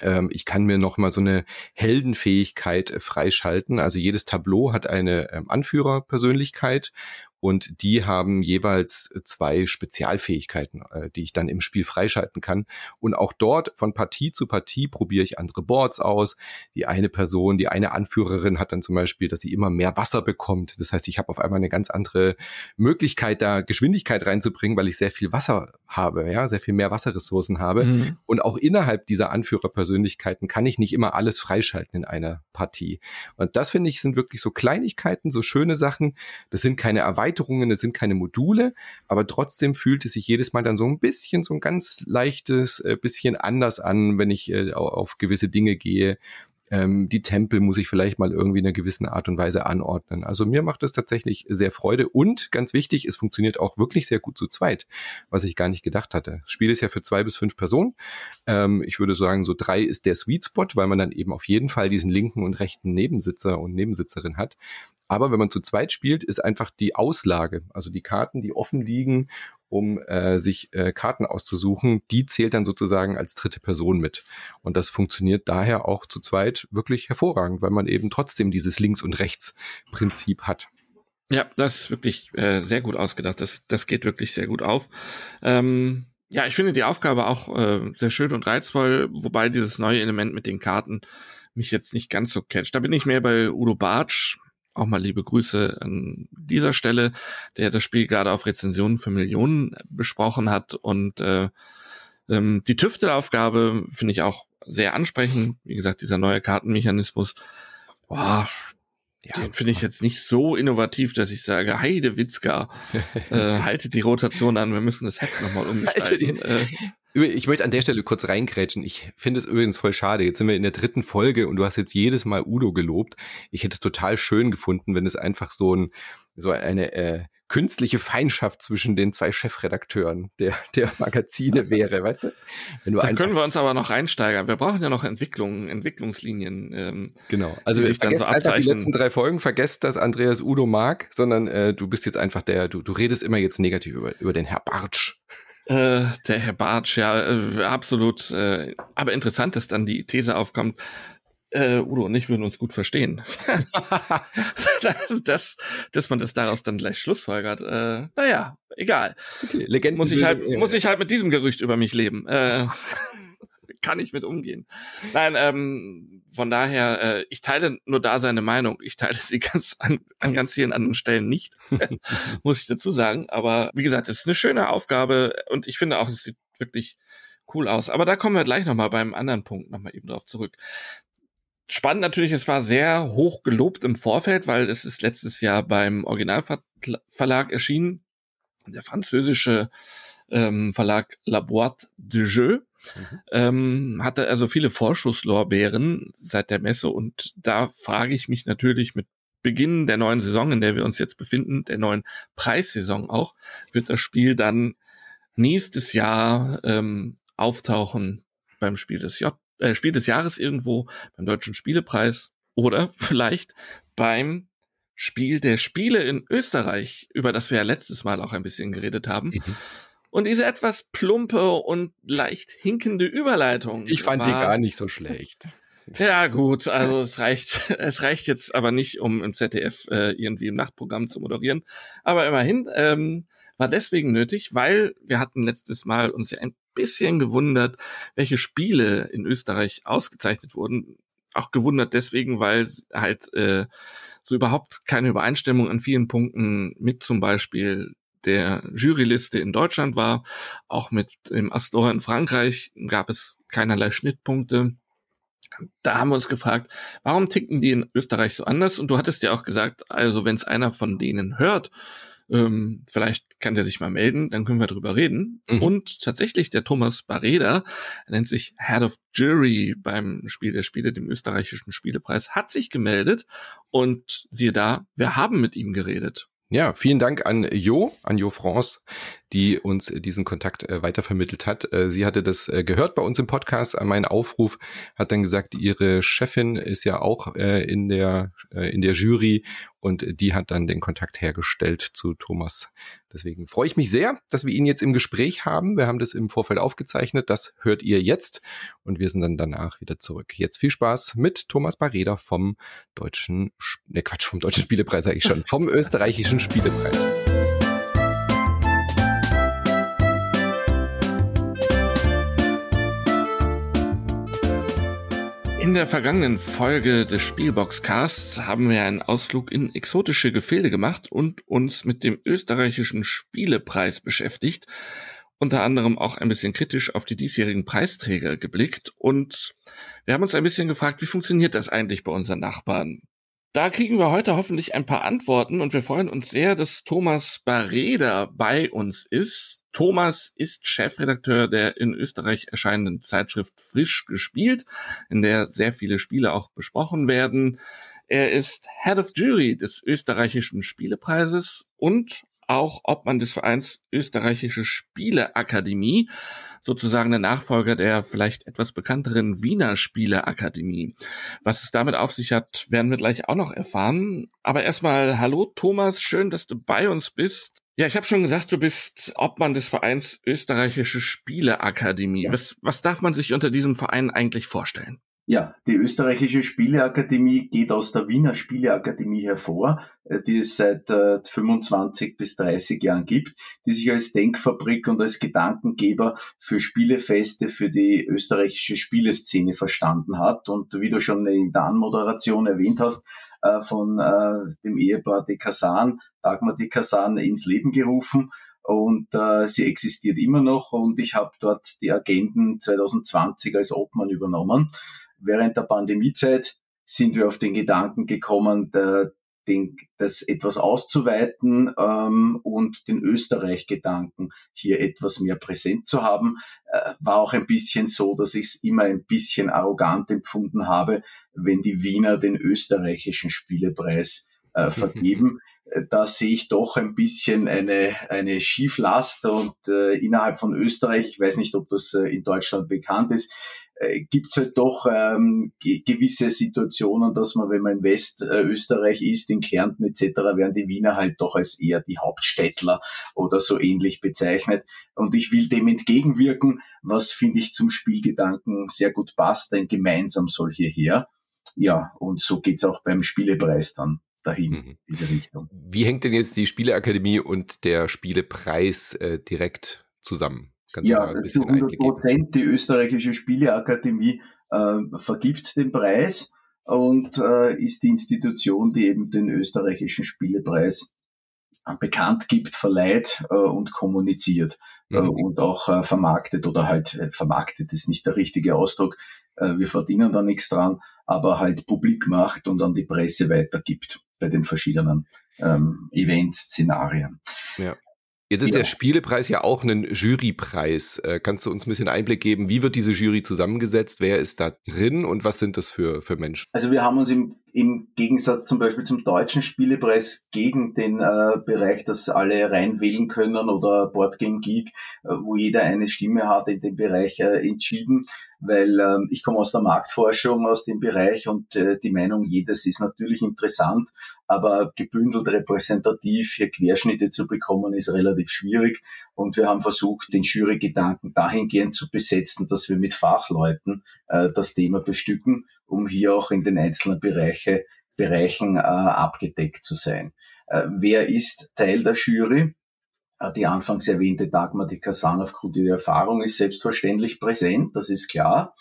ähm, ich kann mir noch mal so eine Heldenfähigkeit äh, freischalten. Also jedes Tableau hat eine ähm, Anführerpersönlichkeit und die haben jeweils zwei Spezialfähigkeiten, äh, die ich dann im Spiel freischalten kann. Und auch dort von Partie zu Partie probiere ich andere Boards aus. Die eine Person, die eine Anführerin hat dann zum Beispiel, dass sie immer mehr Wasser bekommt. Das heißt, ich habe auf einmal eine ganz andere Möglichkeit, da Geschwindigkeit reinzubringen, weil ich sehr viel Wasser habe, ja, sehr viel mehr Wasserressourcen habe. Mhm. Und auch innerhalb dieser Anführerpersönlichkeiten kann ich nicht immer alles freischalten in einer Partie. Und das finde ich sind wirklich so Kleinigkeiten, so schöne Sachen. Das sind keine Erweiterungen Erweiterungen, es sind keine Module, aber trotzdem fühlt es sich jedes Mal dann so ein bisschen, so ein ganz leichtes, äh, bisschen anders an, wenn ich äh, auf gewisse Dinge gehe. Ähm, die Tempel muss ich vielleicht mal irgendwie in einer gewissen Art und Weise anordnen. Also mir macht das tatsächlich sehr Freude und ganz wichtig, es funktioniert auch wirklich sehr gut zu zweit, was ich gar nicht gedacht hatte. Das Spiel ist ja für zwei bis fünf Personen. Ähm, ich würde sagen, so drei ist der Sweet Spot, weil man dann eben auf jeden Fall diesen linken und rechten Nebensitzer und Nebensitzerin hat. Aber wenn man zu zweit spielt, ist einfach die Auslage, also die Karten, die offen liegen um äh, sich äh, Karten auszusuchen, die zählt dann sozusagen als dritte Person mit. Und das funktioniert daher auch zu zweit wirklich hervorragend, weil man eben trotzdem dieses Links- und Rechts-Prinzip hat. Ja, das ist wirklich äh, sehr gut ausgedacht. Das, das geht wirklich sehr gut auf. Ähm, ja, ich finde die Aufgabe auch äh, sehr schön und reizvoll, wobei dieses neue Element mit den Karten mich jetzt nicht ganz so catcht. Da bin ich mehr bei Udo Bartsch, auch mal liebe Grüße an dieser Stelle, der das Spiel gerade auf Rezensionen für Millionen besprochen hat. Und äh, ähm, die Tüftelaufgabe finde ich auch sehr ansprechend. Wie gesagt, dieser neue Kartenmechanismus, boah, ja. den finde ich jetzt nicht so innovativ, dass ich sage, Heide Witzka, äh, haltet die Rotation an, wir müssen das Heft nochmal umgestalten. Äh, ich möchte an der Stelle kurz reingrätschen. Ich finde es übrigens voll schade. Jetzt sind wir in der dritten Folge und du hast jetzt jedes Mal Udo gelobt. Ich hätte es total schön gefunden, wenn es einfach so ein, so eine äh, künstliche Feindschaft zwischen den zwei Chefredakteuren der, der Magazine wäre, weißt du? Wenn du da können wir uns aber noch reinsteigern. Wir brauchen ja noch Entwicklungen, Entwicklungslinien. Ähm, genau. Also ich dann so einfach die letzten drei Folgen, vergesst, dass Andreas Udo mag, sondern äh, du bist jetzt einfach der, du, du redest immer jetzt negativ über, über den Herr Bartsch. Äh, der Herr Bartsch, ja, äh, absolut. Äh, aber interessant, dass dann die These aufkommt, äh, Udo und ich würden uns gut verstehen. das, dass man das daraus dann gleich schlussfolgert. Äh, naja, egal. Okay, Legenden muss ich halt, muss ich halt mit diesem Gerücht über mich leben. Äh, kann ich mit umgehen. Nein, ähm, von daher, äh, ich teile nur da seine Meinung. Ich teile sie ganz an, an ganz vielen anderen Stellen nicht, muss ich dazu sagen. Aber wie gesagt, es ist eine schöne Aufgabe und ich finde auch, es sieht wirklich cool aus. Aber da kommen wir gleich nochmal beim anderen Punkt nochmal eben drauf zurück. Spannend natürlich, es war sehr hoch gelobt im Vorfeld, weil es ist letztes Jahr beim Originalverlag erschienen. Der französische ähm, Verlag La Boîte de Jeux Mhm. Ähm, hatte also viele Vorschusslorbeeren seit der Messe und da frage ich mich natürlich mit Beginn der neuen Saison, in der wir uns jetzt befinden, der neuen Preissaison auch, wird das Spiel dann nächstes Jahr ähm, auftauchen beim Spiel des J äh, Spiel des Jahres irgendwo, beim Deutschen Spielepreis oder vielleicht beim Spiel der Spiele in Österreich, über das wir ja letztes Mal auch ein bisschen geredet haben. Mhm. Und diese etwas plumpe und leicht hinkende Überleitung. Ich fand war, die gar nicht so schlecht. Ja, gut, also es reicht, es reicht jetzt aber nicht, um im ZDF äh, irgendwie im Nachtprogramm zu moderieren. Aber immerhin ähm, war deswegen nötig, weil wir hatten letztes Mal uns ja ein bisschen gewundert, welche Spiele in Österreich ausgezeichnet wurden. Auch gewundert deswegen, weil halt äh, so überhaupt keine Übereinstimmung an vielen Punkten mit zum Beispiel der Juryliste in Deutschland war. Auch mit dem Astor in Frankreich gab es keinerlei Schnittpunkte. Da haben wir uns gefragt, warum ticken die in Österreich so anders? Und du hattest ja auch gesagt, also wenn es einer von denen hört, ähm, vielleicht kann der sich mal melden, dann können wir drüber reden. Mhm. Und tatsächlich der Thomas Bareda, er nennt sich Head of Jury beim Spiel der Spiele, dem österreichischen Spielepreis, hat sich gemeldet und siehe da, wir haben mit ihm geredet. Ja, vielen Dank an Jo, an Jo France, die uns diesen Kontakt äh, weitervermittelt hat. Äh, sie hatte das äh, gehört bei uns im Podcast an meinen Aufruf, hat dann gesagt, ihre Chefin ist ja auch äh, in der äh, in der Jury und die hat dann den Kontakt hergestellt zu Thomas. Deswegen freue ich mich sehr, dass wir ihn jetzt im Gespräch haben. Wir haben das im Vorfeld aufgezeichnet. Das hört ihr jetzt und wir sind dann danach wieder zurück. Jetzt viel Spaß mit Thomas Bareder vom deutschen, ne Quatsch, vom deutschen Spielepreis sage ich schon, vom österreichischen Spielepreis. In der vergangenen Folge des Spielboxcasts haben wir einen Ausflug in exotische Gefilde gemacht und uns mit dem österreichischen Spielepreis beschäftigt. Unter anderem auch ein bisschen kritisch auf die diesjährigen Preisträger geblickt und wir haben uns ein bisschen gefragt, wie funktioniert das eigentlich bei unseren Nachbarn? Da kriegen wir heute hoffentlich ein paar Antworten und wir freuen uns sehr, dass Thomas Bareder bei uns ist. Thomas ist Chefredakteur der in Österreich erscheinenden Zeitschrift Frisch gespielt, in der sehr viele Spiele auch besprochen werden. Er ist Head of Jury des österreichischen Spielepreises und auch Obmann des Vereins Österreichische Spieleakademie, sozusagen der Nachfolger der vielleicht etwas bekannteren Wiener Spieleakademie. Was es damit auf sich hat, werden wir gleich auch noch erfahren. Aber erstmal, hallo Thomas, schön, dass du bei uns bist. Ja, ich habe schon gesagt, du bist Obmann des Vereins Österreichische Spieleakademie. Ja. Was, was darf man sich unter diesem Verein eigentlich vorstellen? Ja, die österreichische Spieleakademie geht aus der Wiener Spieleakademie hervor, äh, die es seit 25 äh, bis 30 Jahren gibt, die sich als Denkfabrik und als Gedankengeber für Spielefeste für die österreichische Spieleszene verstanden hat. Und wie du schon in der Anmoderation erwähnt hast, äh, von dem Ehepaar de Casan, Dagmar de Casan, ins Leben gerufen. Und äh, sie existiert immer noch und ich habe dort die Agenten 2020 als Obmann übernommen. Während der Pandemiezeit sind wir auf den Gedanken gekommen, der, den, das etwas auszuweiten ähm, und den Österreich-Gedanken hier etwas mehr präsent zu haben. Äh, war auch ein bisschen so, dass ich es immer ein bisschen arrogant empfunden habe, wenn die Wiener den österreichischen Spielepreis äh, vergeben. Äh, da sehe ich doch ein bisschen eine, eine Schieflast und äh, innerhalb von Österreich, ich weiß nicht, ob das äh, in Deutschland bekannt ist, äh, gibt es halt doch ähm, gewisse Situationen, dass man, wenn man in Westösterreich ist, in Kärnten etc., werden die Wiener halt doch als eher die Hauptstädtler oder so ähnlich bezeichnet. Und ich will dem entgegenwirken, was finde ich zum Spielgedanken sehr gut passt, denn gemeinsam soll hierher. Ja, und so geht's auch beim Spielepreis dann dahin, mhm. diese Richtung. Wie hängt denn jetzt die Spieleakademie und der Spielepreis äh, direkt zusammen? Kannst ja, zu 100 Prozent die österreichische Spieleakademie äh, vergibt den Preis und äh, ist die Institution, die eben den österreichischen Spielepreis äh, bekannt gibt, verleiht äh, und kommuniziert äh, mhm. und auch äh, vermarktet oder halt äh, vermarktet ist nicht der richtige Ausdruck. Äh, wir verdienen da nichts dran, aber halt publik macht und an die Presse weitergibt bei den verschiedenen ähm, Events, Szenarien. Ja. Jetzt ist ja. der Spielepreis ja auch ein Jurypreis. Äh, kannst du uns ein bisschen Einblick geben, wie wird diese Jury zusammengesetzt? Wer ist da drin und was sind das für, für Menschen? Also wir haben uns im, im Gegensatz zum Beispiel zum deutschen Spielepreis gegen den äh, Bereich, dass alle reinwählen können oder Boardgame Geek, äh, wo jeder eine Stimme hat in dem Bereich äh, entschieden, weil ähm, ich komme aus der Marktforschung aus dem Bereich und äh, die Meinung jedes ist natürlich interessant, aber gebündelt repräsentativ hier Querschnitte zu bekommen ist relativ schwierig. Und wir haben versucht, den Jury-Gedanken dahingehend zu besetzen, dass wir mit Fachleuten äh, das Thema bestücken, um hier auch in den einzelnen Bereiche, Bereichen äh, abgedeckt zu sein. Äh, wer ist Teil der Jury? Äh, die anfangs erwähnte Dagmar die Kasan aufgrund ihrer Erfahrung ist selbstverständlich präsent, das ist klar.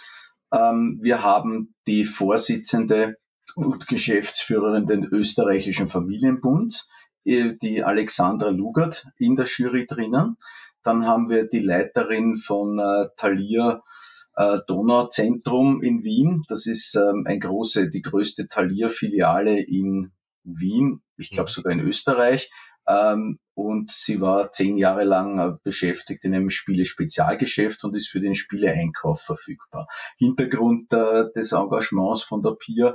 Ähm, wir haben die Vorsitzende und Geschäftsführerin den österreichischen Familienbund, äh, die Alexandra Lugert in der Jury drinnen. Dann haben wir die Leiterin von äh, Thalia äh, Donauzentrum in Wien. Das ist ähm, ein große, die größte Thalia-Filiale in Wien, ich glaube mhm. sogar in Österreich. Ähm, und sie war zehn Jahre lang äh, beschäftigt in einem Spiele-Spezialgeschäft und ist für den Spieleeinkauf verfügbar. Hintergrund äh, des Engagements von der PIA,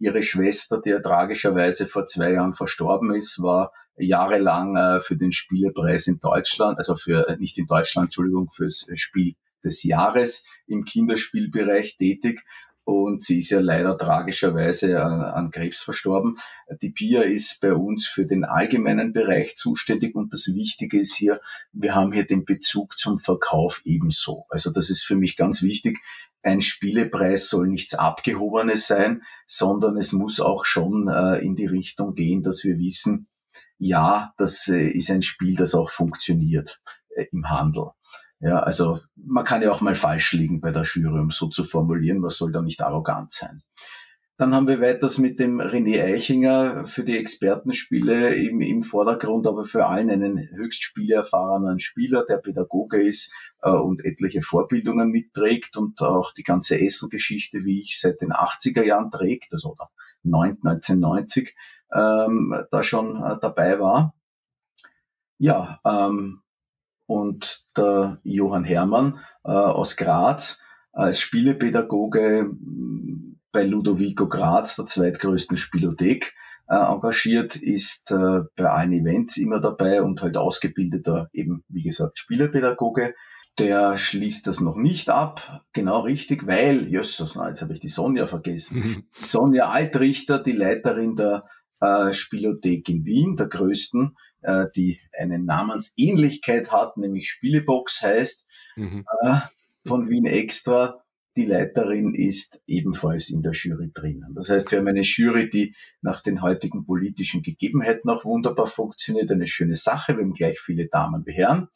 ihre Schwester, die ja tragischerweise vor zwei Jahren verstorben ist, war jahrelang äh, für den Spielepreis in Deutschland, also für, nicht in Deutschland, Entschuldigung, fürs Spiel des Jahres im Kinderspielbereich tätig und sie ist ja leider tragischerweise an, an, Krebs verstorben. Die Pia ist bei uns für den allgemeinen Bereich zuständig und das Wichtige ist hier, wir haben hier den Bezug zum Verkauf ebenso. Also das ist für mich ganz wichtig. Ein Spielepreis soll nichts Abgehobenes sein, sondern es muss auch schon äh, in die Richtung gehen, dass wir wissen, ja, das äh, ist ein Spiel, das auch funktioniert äh, im Handel. Ja, also man kann ja auch mal falsch liegen bei der Jury, um so zu formulieren, man soll da nicht arrogant sein. Dann haben wir weiters mit dem René Eichinger für die Expertenspiele im, im Vordergrund, aber für allen einen höchst spielerfahrenen Spieler, der Pädagoge ist äh, und etliche Vorbildungen mitträgt und auch die ganze Essengeschichte, wie ich seit den 80er Jahren trägt, also oder 1990 ähm, da schon äh, dabei war. Ja, ähm, und der Johann Hermann äh, aus Graz als Spielepädagoge bei Ludovico Graz, der zweitgrößten Spielothek, äh, engagiert, ist äh, bei allen Events immer dabei und halt ausgebildeter eben, wie gesagt, Spielepädagoge. Der schließt das noch nicht ab, genau richtig, weil, jösses, na, jetzt habe ich die Sonja vergessen. Sonja Altrichter, die Leiterin der äh, Spielothek in Wien, der größten, äh, die eine Namensähnlichkeit hat, nämlich Spielebox heißt, mhm. äh, von Wien Extra. Die Leiterin ist ebenfalls in der Jury drinnen. Das heißt, wir haben eine Jury, die nach den heutigen politischen Gegebenheiten auch wunderbar funktioniert. Eine schöne Sache. Wir haben gleich viele Damen wie Herren.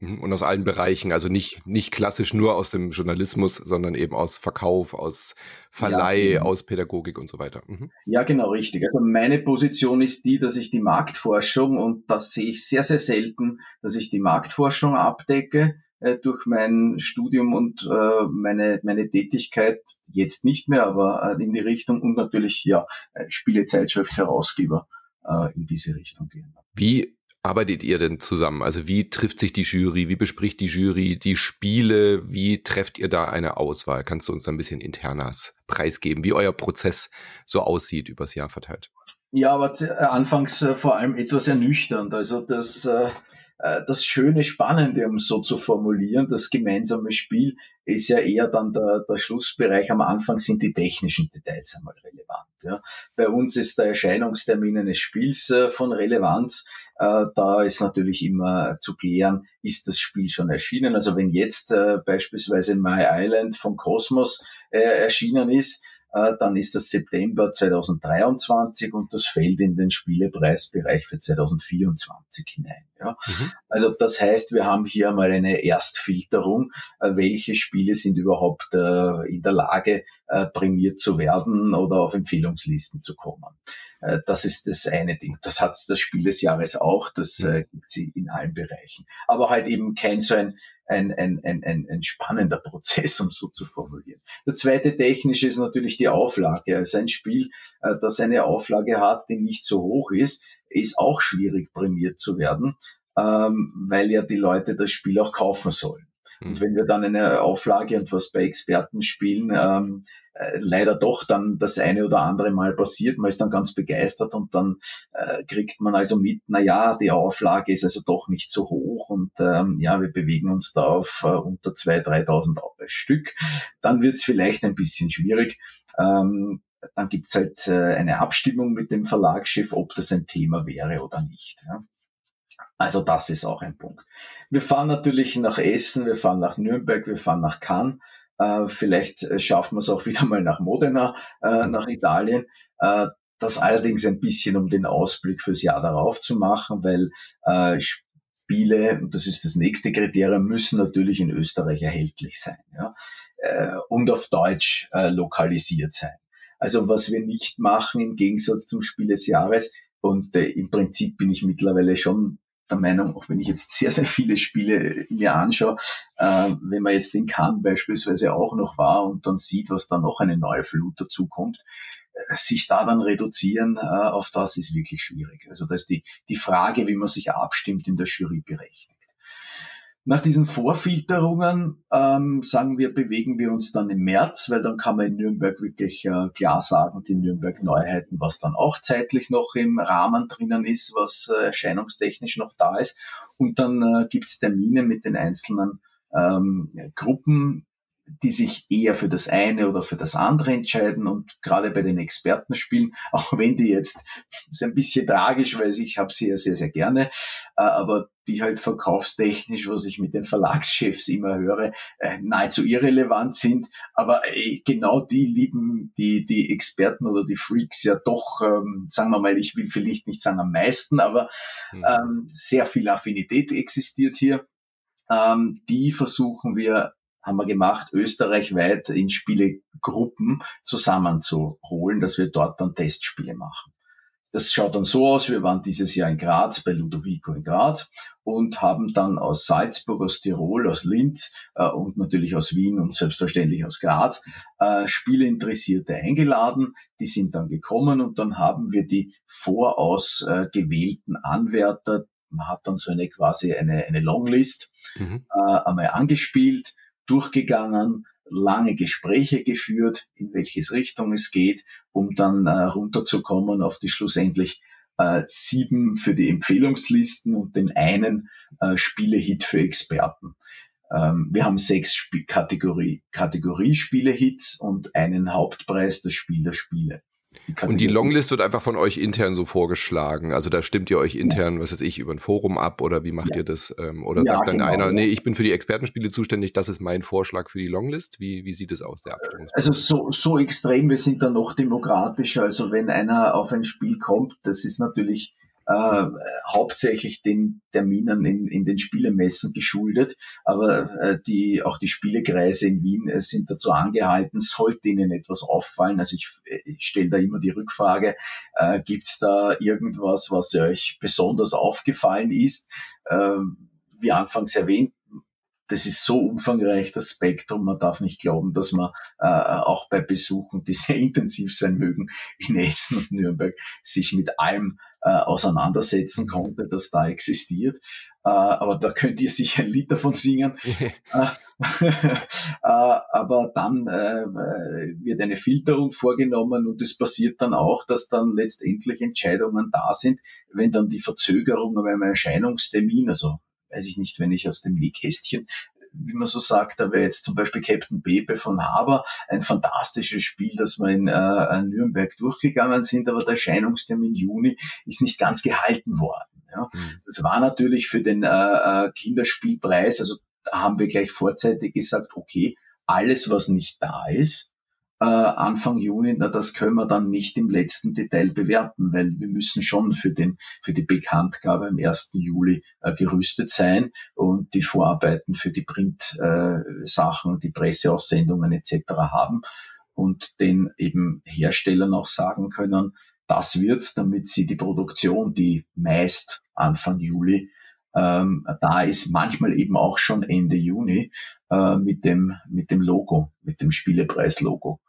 Mhm, und aus allen Bereichen, also nicht, nicht klassisch nur aus dem Journalismus, sondern eben aus Verkauf, aus Verleih, ja, aus Pädagogik und so weiter. Mhm. Ja, genau, richtig. Also meine Position ist die, dass ich die Marktforschung, und das sehe ich sehr, sehr selten, dass ich die Marktforschung abdecke äh, durch mein Studium und äh, meine, meine Tätigkeit, jetzt nicht mehr, aber äh, in die Richtung und natürlich, ja, äh, Spielezeitschrift Herausgeber äh, in diese Richtung gehen. Wie arbeitet ihr denn zusammen? Also wie trifft sich die Jury? Wie bespricht die Jury die Spiele? Wie trefft ihr da eine Auswahl? Kannst du uns da ein bisschen internas preisgeben, wie euer Prozess so aussieht übers Jahr verteilt? Ja, aber äh, anfangs äh, vor allem etwas ernüchternd. Also das, äh, das schöne, spannende, um so zu formulieren, das gemeinsame Spiel ist ja eher dann der, der Schlussbereich. Am Anfang sind die technischen Details einmal relevant. Ja. Bei uns ist der Erscheinungstermin eines Spiels von Relevanz. Da ist natürlich immer zu klären, ist das Spiel schon erschienen. Also wenn jetzt beispielsweise My Island vom Kosmos erschienen ist, äh, dann ist das September 2023 und das fällt in den Spielepreisbereich für 2024 hinein. Ja. Mhm. Also das heißt, wir haben hier mal eine Erstfilterung, äh, welche Spiele sind überhaupt äh, in der Lage, prämiert zu werden oder auf Empfehlungslisten zu kommen. Das ist das eine Ding. Das hat das Spiel des Jahres auch, das mhm. gibt sie in allen Bereichen. Aber halt eben kein so ein ein, ein, ein, ein, ein spannender Prozess, um so zu formulieren. Der zweite technische ist natürlich die Auflage. Also ein Spiel, äh, das eine Auflage hat, die nicht so hoch ist, ist auch schwierig prämiert zu werden, ähm, weil ja die Leute das Spiel auch kaufen sollen. Und hm. wenn wir dann eine Auflage und was bei Experten spielen, ähm, äh, leider doch dann das eine oder andere Mal passiert, man ist dann ganz begeistert und dann äh, kriegt man also mit, na ja, die Auflage ist also doch nicht so hoch und ähm, ja, wir bewegen uns da auf äh, unter 2.000, 3.000 Stück. Dann wird es vielleicht ein bisschen schwierig. Ähm, dann gibt's halt äh, eine Abstimmung mit dem Verlagschef, ob das ein Thema wäre oder nicht. Ja. Also das ist auch ein Punkt. Wir fahren natürlich nach Essen, wir fahren nach Nürnberg, wir fahren nach Cannes. Äh, vielleicht äh, schaffen wir es auch wieder mal nach Modena, äh, nach Italien. Äh, das allerdings ein bisschen, um den Ausblick fürs Jahr darauf zu machen, weil äh, Spiele, und das ist das nächste Kriterium, müssen natürlich in Österreich erhältlich sein ja, äh, und auf Deutsch äh, lokalisiert sein. Also was wir nicht machen im Gegensatz zum Spiel des Jahres, und äh, im Prinzip bin ich mittlerweile schon der Meinung, auch wenn ich jetzt sehr, sehr viele Spiele mir anschaue, äh, wenn man jetzt in Cannes beispielsweise auch noch war und dann sieht, was da noch eine neue Flut dazukommt, äh, sich da dann reduzieren äh, auf das ist wirklich schwierig. Also da ist die, die Frage, wie man sich abstimmt in der Jury berechtigt. Nach diesen Vorfilterungen ähm, sagen wir, bewegen wir uns dann im März, weil dann kann man in Nürnberg wirklich äh, klar sagen, die Nürnberg Neuheiten, was dann auch zeitlich noch im Rahmen drinnen ist, was äh, erscheinungstechnisch noch da ist. Und dann äh, gibt es Termine mit den einzelnen ähm, Gruppen, die sich eher für das eine oder für das andere entscheiden und gerade bei den Expertenspielen, auch wenn die jetzt, ist ein bisschen tragisch, weil ich habe sie ja sehr, sehr gerne, äh, aber die halt verkaufstechnisch, was ich mit den Verlagschefs immer höre, äh, nahezu irrelevant sind, aber äh, genau die lieben die, die Experten oder die Freaks ja doch, ähm, sagen wir mal, ich will vielleicht nicht sagen am meisten, aber hm. ähm, sehr viel Affinität existiert hier. Ähm, die versuchen wir haben wir gemacht, österreichweit in Spielegruppen zusammenzuholen, dass wir dort dann Testspiele machen. Das schaut dann so aus, wir waren dieses Jahr in Graz, bei Ludovico in Graz und haben dann aus Salzburg, aus Tirol, aus Linz äh, und natürlich aus Wien und selbstverständlich aus Graz äh, Spieleinteressierte eingeladen. Die sind dann gekommen und dann haben wir die voraus äh, gewählten Anwärter, man hat dann so eine quasi eine, eine Longlist mhm. äh, einmal angespielt durchgegangen, lange Gespräche geführt, in welches Richtung es geht, um dann äh, runterzukommen auf die schlussendlich äh, sieben für die Empfehlungslisten und den einen äh, Spielehit für Experten. Ähm, wir haben sechs Sp Kategorie, Kategorie Spielehits und einen Hauptpreis, das Spiel der Spiele. Und die Longlist wird einfach von euch intern so vorgeschlagen. Also da stimmt ihr euch intern, ja. was weiß ich, über ein Forum ab oder wie macht ja. ihr das? Ähm, oder ja, sagt dann genau, einer, nee, ich bin für die Expertenspiele zuständig, das ist mein Vorschlag für die Longlist. Wie, wie sieht es aus, der Abstimmung? Also so, so extrem, wir sind da noch demokratischer. Also wenn einer auf ein Spiel kommt, das ist natürlich äh, hauptsächlich den Terminen in, in den Spielemessen geschuldet, aber äh, die, auch die Spielekreise in Wien äh, sind dazu angehalten, sollte ihnen etwas auffallen. Also ich, ich stelle da immer die Rückfrage, äh, gibt es da irgendwas, was euch besonders aufgefallen ist? Äh, wie anfangs erwähnt, das ist so umfangreich, das Spektrum. Man darf nicht glauben, dass man äh, auch bei Besuchen, die sehr intensiv sein mögen, in Essen und Nürnberg, sich mit allem äh, auseinandersetzen konnte, das da existiert. Äh, aber da könnt ihr sicher ein Lied davon singen. äh, aber dann äh, wird eine Filterung vorgenommen und es passiert dann auch, dass dann letztendlich Entscheidungen da sind, wenn dann die Verzögerung beim Erscheinungstermin, also weiß ich nicht, wenn ich aus dem Nähkästchen wie man so sagt, da wäre jetzt zum Beispiel Captain Bebe von Haber ein fantastisches Spiel, das wir in äh, Nürnberg durchgegangen sind, aber der Erscheinungstermin Juni ist nicht ganz gehalten worden. Ja. Mhm. Das war natürlich für den äh, äh Kinderspielpreis, also da haben wir gleich vorzeitig gesagt, okay, alles, was nicht da ist, äh, Anfang Juni, na, das können wir dann nicht im letzten Detail bewerten, weil wir müssen schon für, den, für die Bekanntgabe am 1. Juli äh, gerüstet sein und die Vorarbeiten für die Print-Sachen, äh, die Presseaussendungen etc. haben und den eben Herstellern auch sagen können, das wird, damit sie die Produktion, die meist Anfang Juli ähm, da ist, manchmal eben auch schon Ende Juni äh, mit, dem, mit dem Logo, mit dem Spielepreis-Logo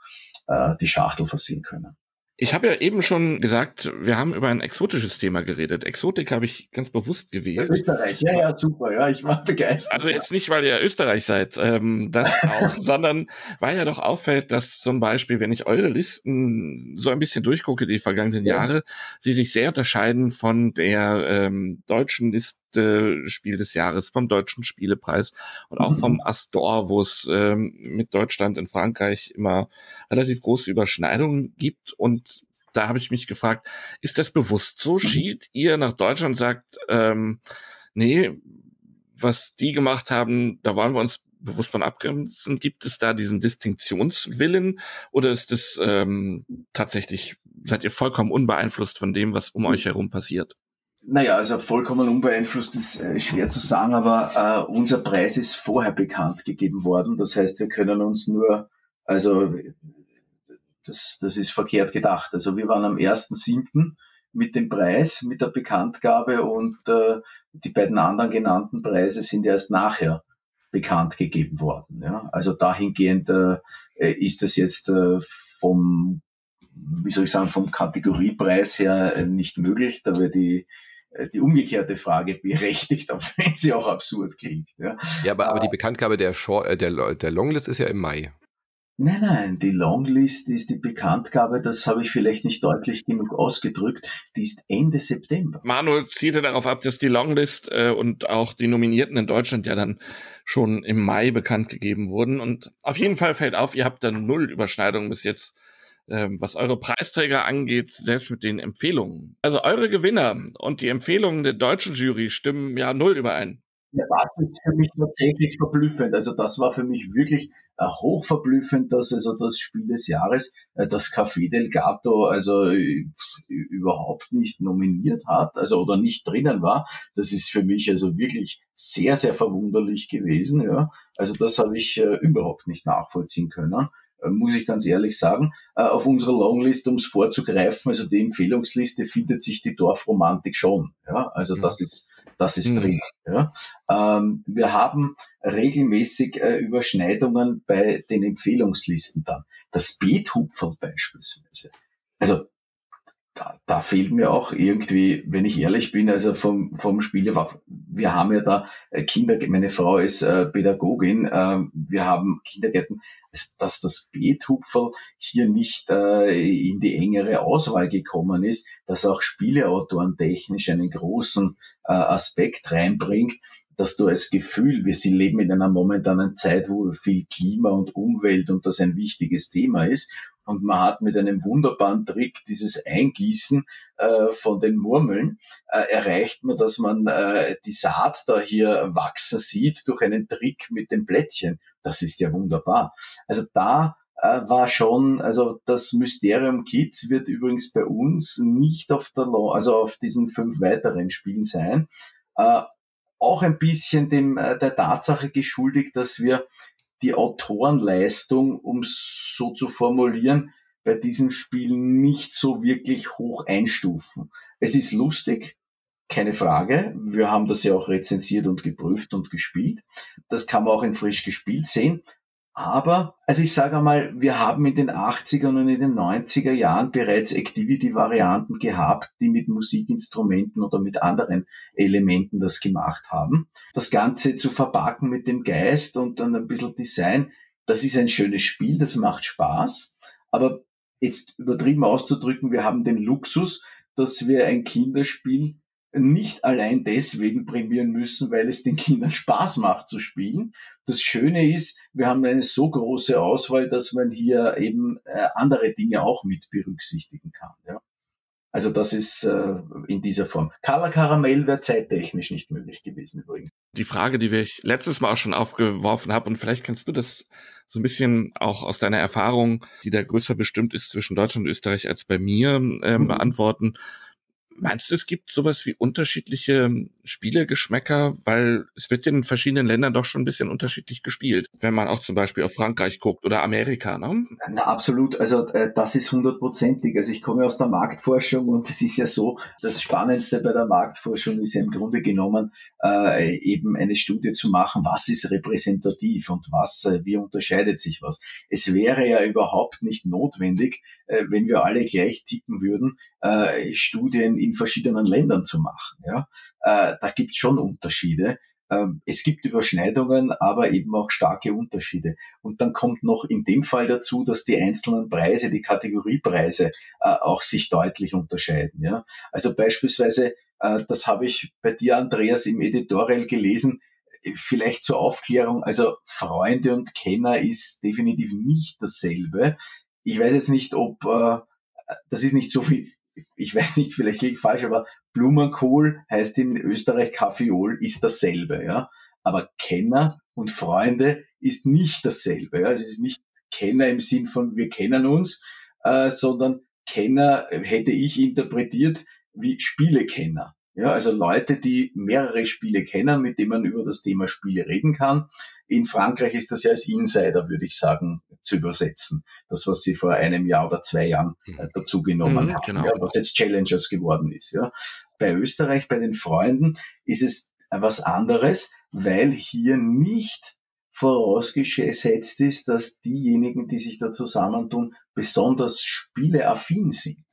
äh, die Schachtel versehen können. Ich habe ja eben schon gesagt, wir haben über ein exotisches Thema geredet. Exotik habe ich ganz bewusst gewählt. Österreich, ja, ja, super, ja, ich war begeistert. Also jetzt nicht, weil ihr Österreich seid, ähm, das auch, sondern weil ja doch auffällt, dass zum Beispiel, wenn ich eure Listen so ein bisschen durchgucke, die vergangenen ja. Jahre, sie sich sehr unterscheiden von der ähm, deutschen Liste Spiel des Jahres, vom Deutschen Spielepreis und auch vom mhm. Astor, wo es ähm, mit Deutschland in Frankreich immer relativ große Überschneidungen gibt. Und da habe ich mich gefragt, ist das bewusst so? Mhm. Schielt ihr nach Deutschland und sagt, ähm, nee, was die gemacht haben, da wollen wir uns bewusst von abgrenzen? Gibt es da diesen Distinktionswillen oder ist das ähm, tatsächlich, seid ihr vollkommen unbeeinflusst von dem, was um euch herum passiert? Naja, also vollkommen unbeeinflusst ist äh, schwer zu sagen, aber äh, unser Preis ist vorher bekannt gegeben worden. Das heißt, wir können uns nur, also das, das ist verkehrt gedacht. Also wir waren am 1.7. mit dem Preis, mit der Bekanntgabe und äh, die beiden anderen genannten Preise sind erst nachher bekannt gegeben worden. Ja? Also dahingehend äh, ist das jetzt äh, vom wie soll ich sagen, vom Kategoriepreis her äh, nicht möglich. Da wäre die, äh, die umgekehrte Frage berechtigt, auch wenn sie auch absurd klingt. Ja, ja aber, aber die Bekanntgabe der, Short, äh, der, der Longlist ist ja im Mai. Nein, nein, die Longlist ist die Bekanntgabe, das habe ich vielleicht nicht deutlich genug ausgedrückt, die ist Ende September. Manuel zielte darauf ab, dass die Longlist äh, und auch die Nominierten in Deutschland ja dann schon im Mai bekannt gegeben wurden. Und auf jeden Fall fällt auf, ihr habt dann null Überschneidungen bis jetzt ähm, was eure Preisträger angeht, selbst mit den Empfehlungen. Also eure Gewinner und die Empfehlungen der deutschen Jury stimmen ja null überein. Ja, das ist für mich tatsächlich verblüffend. Also das war für mich wirklich äh, hochverblüffend, dass also das Spiel des Jahres, äh, das Café del Gato, also äh, überhaupt nicht nominiert hat, also oder nicht drinnen war. Das ist für mich also wirklich sehr, sehr verwunderlich gewesen. Ja, also das habe ich äh, überhaupt nicht nachvollziehen können. Äh, muss ich ganz ehrlich sagen. Äh, auf unserer Longlist, um es vorzugreifen, also die Empfehlungsliste findet sich die Dorfromantik schon. Ja, also mhm. das ist das ist mhm. drin. Ja. Ähm, wir haben regelmäßig äh, Überschneidungen bei den Empfehlungslisten dann. Das Beethupferl beispielsweise. Also da, da fehlt mir auch irgendwie, wenn ich ehrlich bin, also vom, vom Spiel, wir haben ja da äh, Kinder, meine Frau ist äh, Pädagogin, äh, wir haben Kindergärten, dass das Beethupferl hier nicht äh, in die engere Auswahl gekommen ist, dass auch Spieleautoren technisch einen großen äh, Aspekt reinbringt, dass du als Gefühl, wir sie leben in einer momentanen Zeit, wo viel Klima und Umwelt und das ein wichtiges Thema ist und man hat mit einem wunderbaren Trick dieses Eingießen äh, von den Murmeln äh, erreicht man, dass man äh, die Saat da hier wachsen sieht durch einen Trick mit den Blättchen. Das ist ja wunderbar. Also da äh, war schon, also das Mysterium Kids wird übrigens bei uns nicht auf der, also auf diesen fünf weiteren Spielen sein. Äh, auch ein bisschen dem, äh, der Tatsache geschuldigt, dass wir die Autorenleistung, um so zu formulieren, bei diesen Spielen nicht so wirklich hoch einstufen. Es ist lustig, keine Frage. Wir haben das ja auch rezensiert und geprüft und gespielt. Das kann man auch in frisch gespielt sehen. Aber, also ich sage einmal, wir haben in den 80er und in den 90er Jahren bereits Activity-Varianten gehabt, die mit Musikinstrumenten oder mit anderen Elementen das gemacht haben. Das Ganze zu verpacken mit dem Geist und dann ein bisschen Design, das ist ein schönes Spiel, das macht Spaß. Aber jetzt übertrieben auszudrücken, wir haben den Luxus, dass wir ein Kinderspiel nicht allein deswegen prämieren müssen, weil es den Kindern Spaß macht zu spielen. Das Schöne ist, wir haben eine so große Auswahl, dass man hier eben äh, andere Dinge auch mit berücksichtigen kann. Ja. Also das ist äh, in dieser Form. Color Caramel wäre zeittechnisch nicht möglich gewesen übrigens. Die Frage, die ich letztes Mal auch schon aufgeworfen habe, und vielleicht kannst du das so ein bisschen auch aus deiner Erfahrung, die da größer bestimmt ist zwischen Deutschland und Österreich als bei mir, ähm, mhm. beantworten Meinst du, es gibt sowas wie unterschiedliche Spielegeschmäcker? Weil es wird in verschiedenen Ländern doch schon ein bisschen unterschiedlich gespielt, wenn man auch zum Beispiel auf Frankreich guckt oder Amerika, ne? Na, absolut. Also äh, das ist hundertprozentig. Also ich komme aus der Marktforschung und es ist ja so, das Spannendste bei der Marktforschung ist ja im Grunde genommen äh, eben eine Studie zu machen, was ist repräsentativ und was, äh, wie unterscheidet sich was. Es wäre ja überhaupt nicht notwendig, äh, wenn wir alle gleich ticken würden, äh, Studien in verschiedenen Ländern zu machen. Ja? Äh, da gibt es schon Unterschiede. Ähm, es gibt Überschneidungen, aber eben auch starke Unterschiede. Und dann kommt noch in dem Fall dazu, dass die einzelnen Preise, die Kategoriepreise, äh, auch sich deutlich unterscheiden. Ja? Also beispielsweise, äh, das habe ich bei dir, Andreas, im Editorial gelesen, vielleicht zur Aufklärung, also Freunde und Kenner ist definitiv nicht dasselbe. Ich weiß jetzt nicht, ob äh, das ist nicht so viel, ich weiß nicht, vielleicht liege ich falsch, aber Blumenkohl heißt in Österreich Kaffeeol, ist dasselbe, ja. Aber Kenner und Freunde ist nicht dasselbe, ja. Es ist nicht Kenner im Sinn von wir kennen uns, äh, sondern Kenner hätte ich interpretiert wie Spielekenner. Ja, also Leute, die mehrere Spiele kennen, mit denen man über das Thema Spiele reden kann. In Frankreich ist das ja als Insider, würde ich sagen, zu übersetzen. Das, was sie vor einem Jahr oder zwei Jahren äh, mhm. dazu genommen mhm, haben, genau. ja, was jetzt Challengers geworden ist. Ja. Bei Österreich, bei den Freunden, ist es was anderes, weil hier nicht vorausgesetzt ist, dass diejenigen, die sich da zusammentun, besonders spieleaffin sind.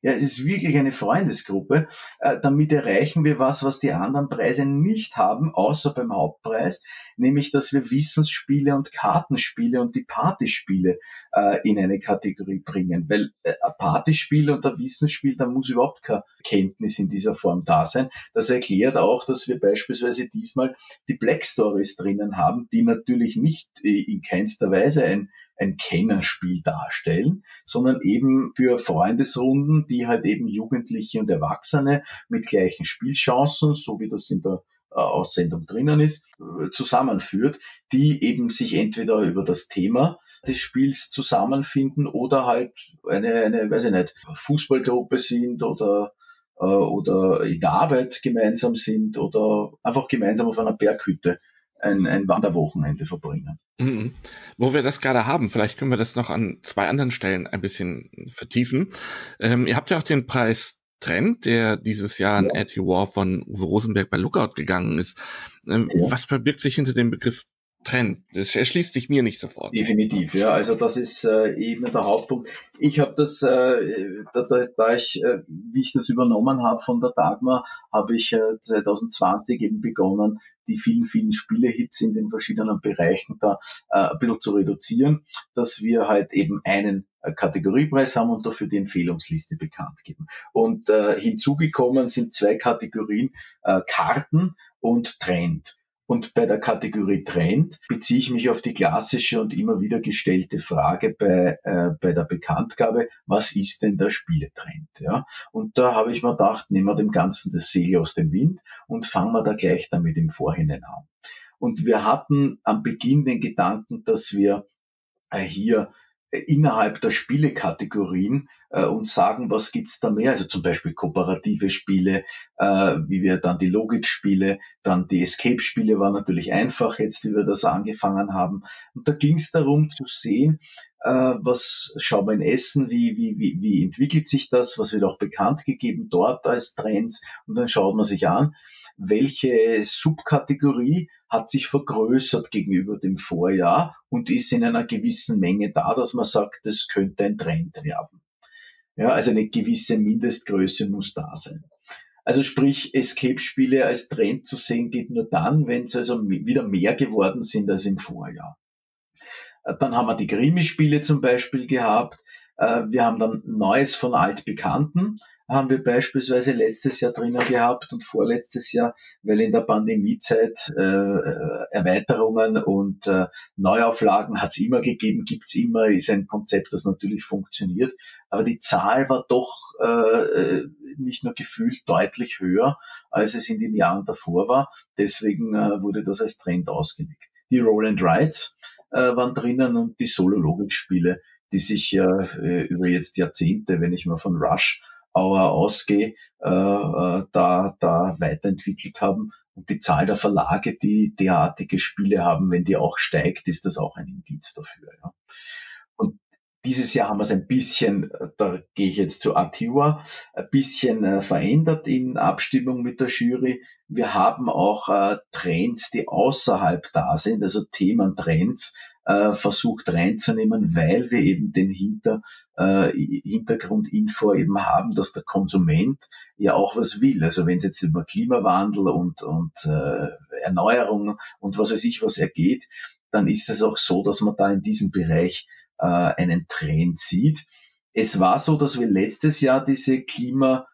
Ja, es ist wirklich eine Freundesgruppe. Äh, damit erreichen wir was, was die anderen Preise nicht haben, außer beim Hauptpreis, nämlich dass wir Wissensspiele und Kartenspiele und die Partyspiele äh, in eine Kategorie bringen. Weil äh, ein Partyspiel und ein Wissensspiel, da muss überhaupt keine Kenntnis in dieser Form da sein. Das erklärt auch, dass wir beispielsweise diesmal die Black Stories drinnen haben, die natürlich nicht äh, in keinster Weise ein ein Kennerspiel darstellen, sondern eben für Freundesrunden, die halt eben Jugendliche und Erwachsene mit gleichen Spielchancen, so wie das in der äh, Aussendung drinnen ist, äh, zusammenführt, die eben sich entweder über das Thema des Spiels zusammenfinden oder halt eine, eine weiß ich nicht, Fußballgruppe sind oder äh, oder in der Arbeit gemeinsam sind oder einfach gemeinsam auf einer Berghütte ein, ein Wanderwochenende verbringen. Mhm. Wo wir das gerade haben, vielleicht können wir das noch an zwei anderen Stellen ein bisschen vertiefen. Ähm, ihr habt ja auch den Preis Trend, der dieses Jahr an ja. War von Uwe Rosenberg bei Lookout gegangen ist. Ähm, ja. Was verbirgt sich hinter dem Begriff Trend. Das erschließt sich mir nicht sofort. Definitiv, ja. Also das ist äh, eben der Hauptpunkt. Ich habe das, äh, da, da, da ich, äh, wie ich das übernommen habe von der Dagmar, habe ich äh, 2020 eben begonnen, die vielen, vielen Spielehits in den verschiedenen Bereichen da äh, ein bisschen zu reduzieren, dass wir halt eben einen äh, Kategoriepreis haben und dafür die Empfehlungsliste bekannt geben. Und äh, hinzugekommen sind zwei Kategorien, äh, Karten und Trend. Und bei der Kategorie Trend beziehe ich mich auf die klassische und immer wieder gestellte Frage bei, äh, bei der Bekanntgabe, was ist denn der Spieletrend? Ja? Und da habe ich mir gedacht, nehmen wir dem Ganzen das Segel aus dem Wind und fangen wir da gleich damit im Vorhinein an. Und wir hatten am Beginn den Gedanken, dass wir äh, hier innerhalb der Spielekategorien äh, und sagen, was gibt's da mehr? Also zum Beispiel kooperative Spiele, äh, wie wir dann die Logikspiele, dann die Escape-Spiele war natürlich einfach jetzt, wie wir das angefangen haben. Und da ging es darum zu sehen, äh, was schauen wir in Essen, wie, wie, wie, wie entwickelt sich das, was wird auch bekannt gegeben dort als Trends und dann schaut man sich an, welche Subkategorie hat sich vergrößert gegenüber dem Vorjahr und ist in einer gewissen Menge da, dass man sagt, das könnte ein Trend werden. Ja, also eine gewisse Mindestgröße muss da sein. Also sprich, Escape-Spiele als Trend zu sehen geht nur dann, wenn es also wieder mehr geworden sind als im Vorjahr. Dann haben wir die Krimi-Spiele zum Beispiel gehabt. Äh, wir haben dann Neues von Altbekannten haben wir beispielsweise letztes Jahr drinnen gehabt und vorletztes Jahr, weil in der Pandemiezeit äh, äh Erweiterungen und äh, Neuauflagen hat es immer gegeben, gibt's immer, ist ein Konzept, das natürlich funktioniert. Aber die Zahl war doch äh, äh, nicht nur gefühlt deutlich höher, als es in den Jahren davor war. Deswegen äh, wurde das als Trend ausgelegt. Die Roll and Rides äh, waren drinnen und die Solo-Logik-Spiele, die sich ja äh, über jetzt Jahrzehnte, wenn ich mal von Rush Auer Ausgeh äh, äh, da, da weiterentwickelt haben. Und die Zahl der Verlage, die derartige Spiele haben, wenn die auch steigt, ist das auch ein Indiz dafür. Ja. Und dieses Jahr haben wir es ein bisschen, da gehe ich jetzt zu Atiwa, ein bisschen äh, verändert in Abstimmung mit der Jury. Wir haben auch äh, Trends, die außerhalb da sind, also Thementrends, äh, versucht reinzunehmen, weil wir eben den Hinter, äh, Hintergrundinfo eben haben, dass der Konsument ja auch was will. Also wenn es jetzt über Klimawandel und, und äh, Erneuerung und was weiß ich was ergeht, dann ist es auch so, dass man da in diesem Bereich äh, einen Trend sieht. Es war so, dass wir letztes Jahr diese Klima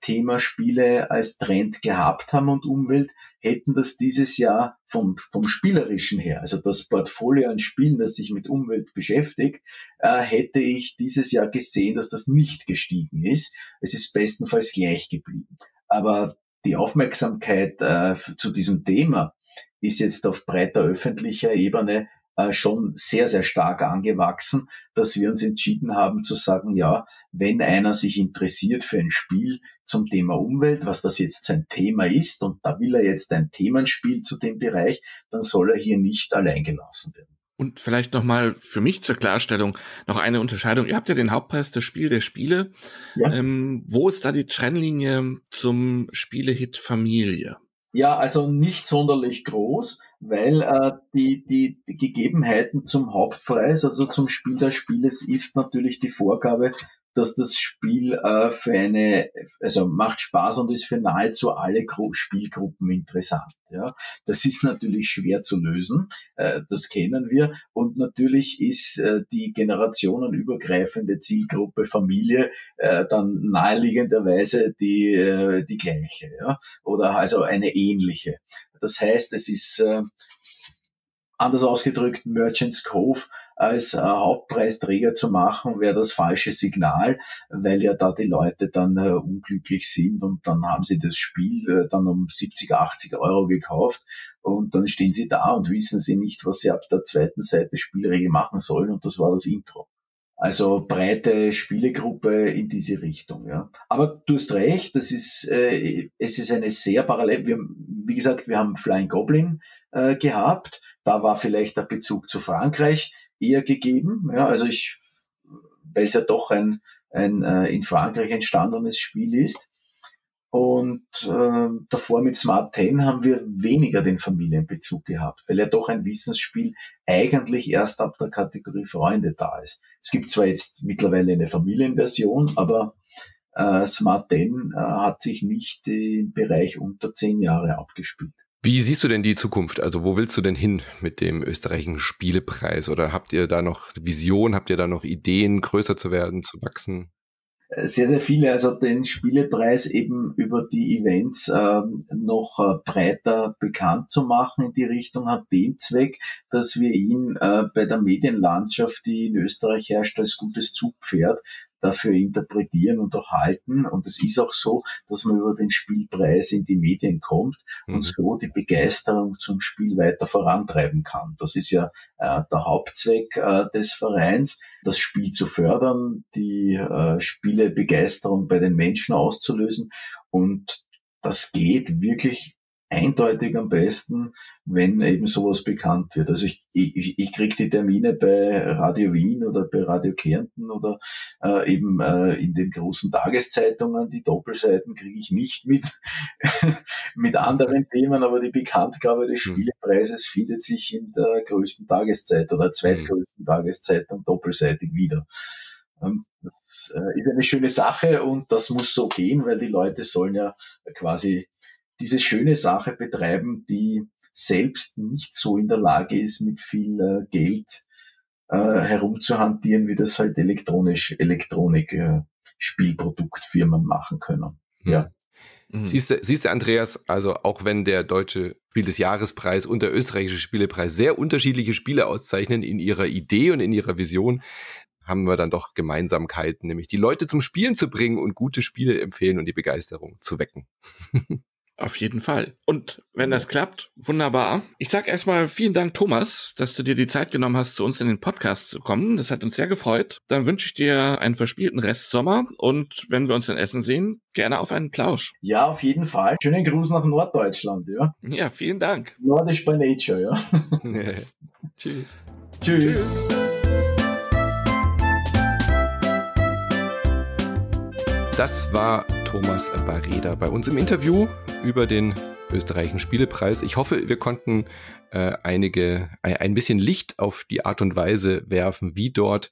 Thema Spiele als Trend gehabt haben und Umwelt, hätten das dieses Jahr vom, vom Spielerischen her, also das Portfolio an Spielen, das sich mit Umwelt beschäftigt, äh, hätte ich dieses Jahr gesehen, dass das nicht gestiegen ist. Es ist bestenfalls gleich geblieben. Aber die Aufmerksamkeit äh, zu diesem Thema ist jetzt auf breiter öffentlicher Ebene äh, schon sehr, sehr stark angewachsen, dass wir uns entschieden haben zu sagen, ja, wenn einer sich interessiert für ein Spiel zum Thema Umwelt, was das jetzt sein Thema ist, und da will er jetzt ein Themenspiel zu dem Bereich, dann soll er hier nicht allein gelassen werden. Und vielleicht nochmal für mich zur Klarstellung noch eine Unterscheidung. Ihr habt ja den Hauptpreis des Spiel der Spiele. Ja. Ähm, wo ist da die Trennlinie zum Spielehit Familie? Ja, also nicht sonderlich groß, weil äh, die, die, Gegebenheiten zum Hauptpreis, also zum Spiel des Spieles, ist natürlich die Vorgabe, dass das Spiel äh, für eine, also macht Spaß und ist für nahezu alle Gru Spielgruppen interessant. Ja, das ist natürlich schwer zu lösen, äh, das kennen wir. Und natürlich ist äh, die generationenübergreifende Zielgruppe Familie äh, dann naheliegenderweise die äh, die gleiche, ja, oder also eine ähnliche. Das heißt, es ist äh, anders ausgedrückt Merchants Cove als äh, Hauptpreisträger zu machen, wäre das falsche Signal, weil ja da die Leute dann äh, unglücklich sind und dann haben sie das Spiel äh, dann um 70, 80 Euro gekauft und dann stehen sie da und wissen sie nicht, was sie ab der zweiten Seite Spielregel machen sollen und das war das Intro. Also breite Spielegruppe in diese Richtung. Ja. Aber du hast recht, das ist, äh, es ist eine sehr parallel. Wir, wie gesagt, wir haben Flying Goblin äh, gehabt. Da war vielleicht der Bezug zu Frankreich eher gegeben. Ja, also ich, weil es ja doch ein, ein äh, in Frankreich entstandenes Spiel ist. Und äh, davor mit Smart 10 haben wir weniger den Familienbezug gehabt, weil ja doch ein Wissensspiel eigentlich erst ab der Kategorie Freunde da ist. Es gibt zwar jetzt mittlerweile eine Familienversion, aber äh, Smart 10 äh, hat sich nicht im Bereich unter zehn Jahre abgespielt. Wie siehst du denn die Zukunft? Also wo willst du denn hin mit dem österreichischen Spielepreis? Oder habt ihr da noch Vision? Habt ihr da noch Ideen, größer zu werden, zu wachsen? sehr, sehr viele, also den Spielepreis eben über die Events ähm, noch äh, breiter bekannt zu machen in die Richtung hat den Zweck, dass wir ihn äh, bei der Medienlandschaft, die in Österreich herrscht, als gutes Zugpferd dafür interpretieren und auch halten. Und es ist auch so, dass man über den Spielpreis in die Medien kommt mhm. und so die Begeisterung zum Spiel weiter vorantreiben kann. Das ist ja äh, der Hauptzweck äh, des Vereins, das Spiel zu fördern, die äh, Spielebegeisterung bei den Menschen auszulösen. Und das geht wirklich eindeutig am besten, wenn eben sowas bekannt wird. Also ich, ich, ich kriege die Termine bei Radio Wien oder bei Radio Kärnten oder äh, eben äh, in den großen Tageszeitungen. Die Doppelseiten kriege ich nicht mit, mit anderen Themen, aber die Bekanntgabe des hm. Spielepreises findet sich in der größten Tageszeit oder zweitgrößten Tageszeitung doppelseitig wieder. Ähm, das äh, ist eine schöne Sache und das muss so gehen, weil die Leute sollen ja quasi diese schöne Sache betreiben, die selbst nicht so in der Lage ist, mit viel äh, Geld äh, herumzuhantieren, wie das halt elektronisch Elektronik äh, Spielproduktfirmen machen können. Mhm. Ja. Mhm. Siehst du, siehst du, Andreas, also auch wenn der deutsche Spiel des Jahrespreis und der österreichische Spielepreis sehr unterschiedliche Spiele auszeichnen in ihrer Idee und in ihrer Vision, haben wir dann doch Gemeinsamkeiten, nämlich die Leute zum Spielen zu bringen und gute Spiele empfehlen und die Begeisterung zu wecken. Auf jeden Fall. Und wenn das klappt, wunderbar. Ich sag erstmal vielen Dank, Thomas, dass du dir die Zeit genommen hast, zu uns in den Podcast zu kommen. Das hat uns sehr gefreut. Dann wünsche ich dir einen verspielten Restsommer und wenn wir uns in Essen sehen, gerne auf einen Plausch. Ja, auf jeden Fall. Schönen Gruß nach Norddeutschland, ja. Ja, vielen Dank. Nordisch by Nature, ja. Tschüss. Tschüss. Tschüss. Das war Thomas Barreda bei uns im Interview über den österreichischen Spielepreis. Ich hoffe, wir konnten äh, einige, ein, bisschen Licht auf die Art und Weise werfen, wie dort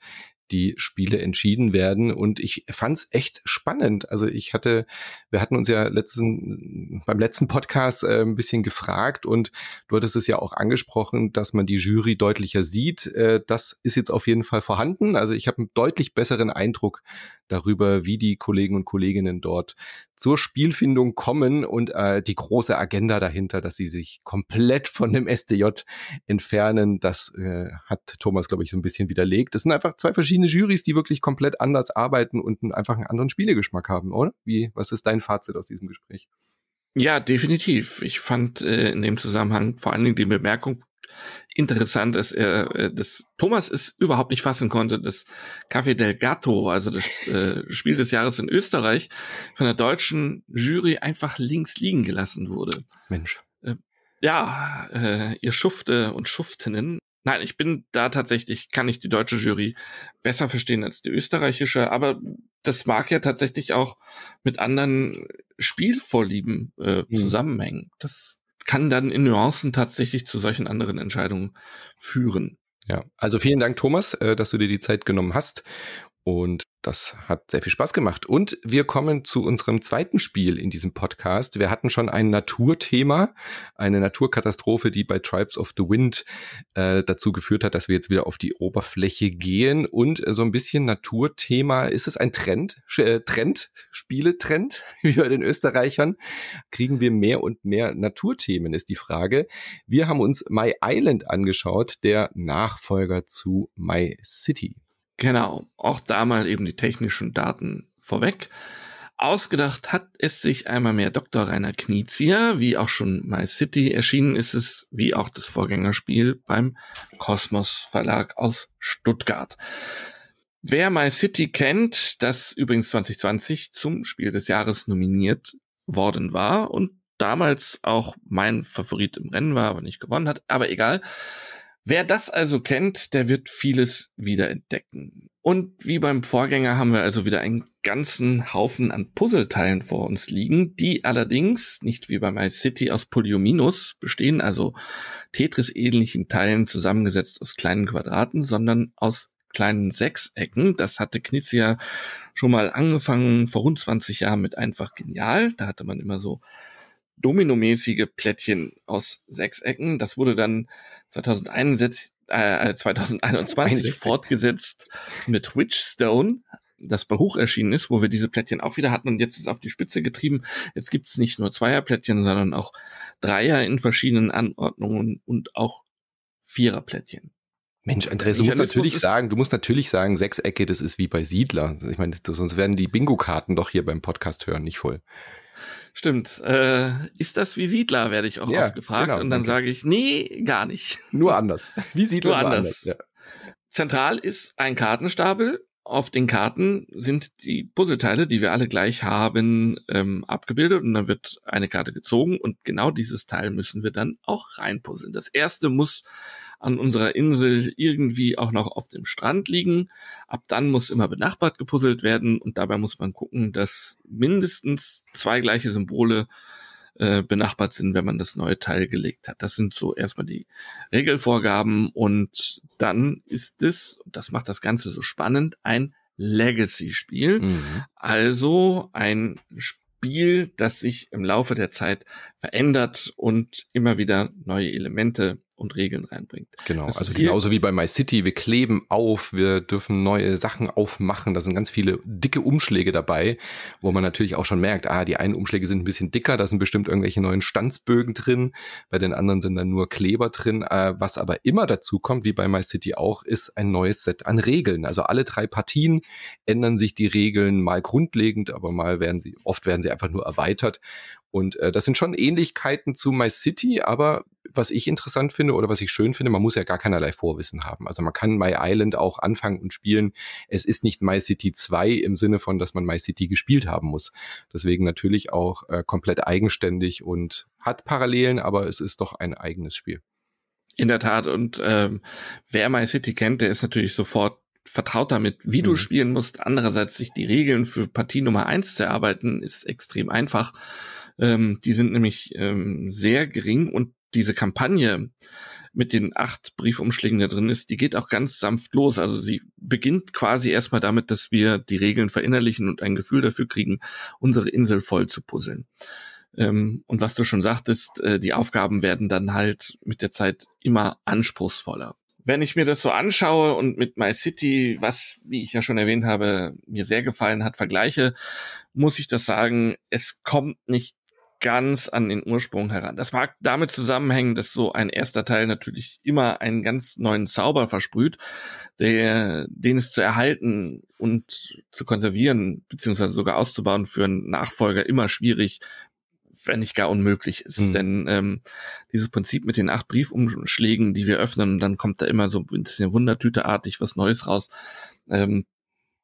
die Spiele entschieden werden. Und ich fand es echt spannend. Also ich hatte, wir hatten uns ja letzten, beim letzten Podcast äh, ein bisschen gefragt und du hattest es ja auch angesprochen, dass man die Jury deutlicher sieht. Äh, das ist jetzt auf jeden Fall vorhanden. Also ich habe einen deutlich besseren Eindruck darüber, wie die Kollegen und Kolleginnen dort zur Spielfindung kommen und äh, die große Agenda dahinter, dass sie sich komplett von dem SDJ entfernen, das äh, hat Thomas, glaube ich, so ein bisschen widerlegt. Das sind einfach zwei verschiedene Jurys, die wirklich komplett anders arbeiten und einfach einen anderen Spielegeschmack haben, oder? Wie, was ist dein Fazit aus diesem Gespräch? Ja, definitiv. Ich fand äh, in dem Zusammenhang vor allen Dingen die Bemerkung interessant, dass er, äh, dass Thomas es überhaupt nicht fassen konnte, dass Café del Gatto, also das äh, Spiel des Jahres in Österreich, von der deutschen Jury einfach links liegen gelassen wurde. Mensch. Äh, ja, äh, ihr Schufte und Schuftinnen. Nein, ich bin da tatsächlich, kann ich die deutsche Jury besser verstehen als die österreichische, aber das mag ja tatsächlich auch mit anderen Spielvorlieben äh, hm. zusammenhängen. Das kann dann in Nuancen tatsächlich zu solchen anderen Entscheidungen führen. Ja, also vielen Dank, Thomas, äh, dass du dir die Zeit genommen hast. Und das hat sehr viel Spaß gemacht. Und wir kommen zu unserem zweiten Spiel in diesem Podcast. Wir hatten schon ein Naturthema, eine Naturkatastrophe, die bei Tribes of the Wind äh, dazu geführt hat, dass wir jetzt wieder auf die Oberfläche gehen. Und äh, so ein bisschen Naturthema. Ist es ein Trend? Äh, Trend? Spieletrend? Wie bei den Österreichern? Kriegen wir mehr und mehr Naturthemen, ist die Frage. Wir haben uns My Island angeschaut, der Nachfolger zu My City. Genau, auch da mal eben die technischen Daten vorweg. Ausgedacht hat es sich einmal mehr Dr. Rainer Knizia, wie auch schon My City erschienen ist es, wie auch das Vorgängerspiel beim Kosmos Verlag aus Stuttgart. Wer My City kennt, das übrigens 2020 zum Spiel des Jahres nominiert worden war und damals auch mein Favorit im Rennen war, aber nicht gewonnen hat, aber egal. Wer das also kennt, der wird vieles wiederentdecken. Und wie beim Vorgänger haben wir also wieder einen ganzen Haufen an Puzzleteilen vor uns liegen, die allerdings nicht wie bei My City aus Polyominus bestehen, also Tetris-ähnlichen Teilen zusammengesetzt aus kleinen Quadraten, sondern aus kleinen Sechsecken. Das hatte Knizia schon mal angefangen vor rund 20 Jahren mit einfach genial. Da hatte man immer so dominomäßige Plättchen aus Sechsecken. Das wurde dann 2021, äh, 2021 fortgesetzt mit Witchstone, das bei Hoch erschienen ist, wo wir diese Plättchen auch wieder hatten und jetzt ist auf die Spitze getrieben. Jetzt gibt es nicht nur Zweierplättchen, sondern auch Dreier in verschiedenen Anordnungen und auch Viererplättchen. Mensch, Andreas, du musst natürlich sagen, du musst natürlich sagen, Sechsecke, das ist wie bei Siedler. Ich meine, sonst werden die Bingo-Karten doch hier beim Podcast hören nicht voll. Stimmt. Äh, ist das wie Siedler, werde ich auch ja, oft gefragt. Genau, und dann sage ich, nee, gar nicht. Nur anders. Wie Siedler nur anders. anders ja. Zentral ist ein Kartenstapel. Auf den Karten sind die Puzzleteile, die wir alle gleich haben, ähm, abgebildet und dann wird eine Karte gezogen und genau dieses Teil müssen wir dann auch reinpuzzeln. Das erste muss an unserer Insel irgendwie auch noch auf dem Strand liegen. Ab dann muss immer benachbart gepuzzelt werden und dabei muss man gucken, dass mindestens zwei gleiche Symbole äh, benachbart sind, wenn man das neue Teil gelegt hat. Das sind so erstmal die Regelvorgaben und dann ist es, das macht das Ganze so spannend, ein Legacy-Spiel. Mhm. Also ein Spiel, das sich im Laufe der Zeit verändert und immer wieder neue Elemente und Regeln reinbringt. Genau, das also genauso wie bei MyCity, wir kleben auf, wir dürfen neue Sachen aufmachen, da sind ganz viele dicke Umschläge dabei, wo man natürlich auch schon merkt, ah, die einen Umschläge sind ein bisschen dicker, da sind bestimmt irgendwelche neuen Stanzbögen drin, bei den anderen sind dann nur Kleber drin, äh, was aber immer dazu kommt, wie bei MyCity auch, ist ein neues Set an Regeln. Also alle drei Partien ändern sich die Regeln mal grundlegend, aber mal werden sie, oft werden sie einfach nur erweitert Und äh, das sind schon Ähnlichkeiten zu My City, aber was ich interessant finde oder was ich schön finde, man muss ja gar keinerlei Vorwissen haben. Also man kann My Island auch anfangen und spielen. Es ist nicht My City 2 im Sinne von, dass man My City gespielt haben muss. Deswegen natürlich auch äh, komplett eigenständig und hat Parallelen, aber es ist doch ein eigenes Spiel. In der Tat. Und ähm, wer My City kennt, der ist natürlich sofort vertraut damit, wie du mhm. spielen musst. Andererseits sich die Regeln für Partie Nummer eins zu erarbeiten, ist extrem einfach. Ähm, die sind nämlich ähm, sehr gering und diese Kampagne mit den acht Briefumschlägen, da drin ist, die geht auch ganz sanft los. Also sie beginnt quasi erstmal damit, dass wir die Regeln verinnerlichen und ein Gefühl dafür kriegen, unsere Insel voll zu puzzeln. Ähm, und was du schon sagtest, äh, die Aufgaben werden dann halt mit der Zeit immer anspruchsvoller. Wenn ich mir das so anschaue und mit My City, was, wie ich ja schon erwähnt habe, mir sehr gefallen hat, vergleiche, muss ich das sagen, es kommt nicht ganz an den Ursprung heran. Das mag damit zusammenhängen, dass so ein erster Teil natürlich immer einen ganz neuen Zauber versprüht, der, den es zu erhalten und zu konservieren, beziehungsweise sogar auszubauen für einen Nachfolger immer schwierig, wenn nicht gar unmöglich ist. Mhm. Denn ähm, dieses Prinzip mit den acht Briefumschlägen, die wir öffnen, und dann kommt da immer so ein bisschen wundertüteartig was Neues raus. Ähm,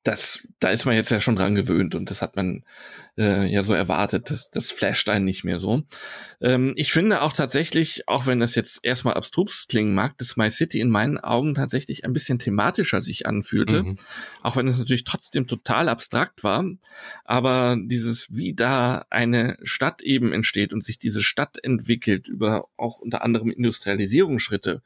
das, da ist man jetzt ja schon dran gewöhnt und das hat man äh, ja so erwartet. Das, das flasht einen nicht mehr so. Ähm, ich finde auch tatsächlich, auch wenn das jetzt erstmal abstrus klingen mag, dass My City in meinen Augen tatsächlich ein bisschen thematischer sich anfühlte. Mhm. Auch wenn es natürlich trotzdem total abstrakt war. Aber dieses, wie da eine Stadt eben entsteht und sich diese Stadt entwickelt über auch unter anderem Industrialisierungsschritte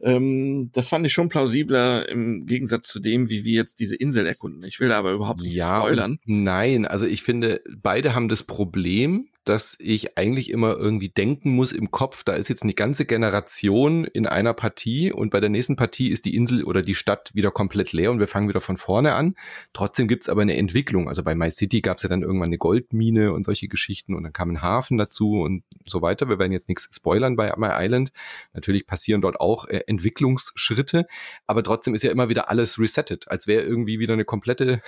ähm, das fand ich schon plausibler im Gegensatz zu dem, wie wir jetzt diese Insel erkunden. Ich will da aber überhaupt nicht ja, spoilern. Nein, also ich finde, beide haben das Problem, dass ich eigentlich immer irgendwie denken muss im Kopf, da ist jetzt eine ganze Generation in einer Partie und bei der nächsten Partie ist die Insel oder die Stadt wieder komplett leer und wir fangen wieder von vorne an. Trotzdem gibt's aber eine Entwicklung. Also bei My City gab's ja dann irgendwann eine Goldmine und solche Geschichten und dann kam ein Hafen dazu und so weiter. Wir werden jetzt nichts spoilern bei My Island. Natürlich passieren dort auch äh, Entwicklungsschritte, aber trotzdem ist ja immer wieder alles resettet, als wäre irgendwie wieder eine komplette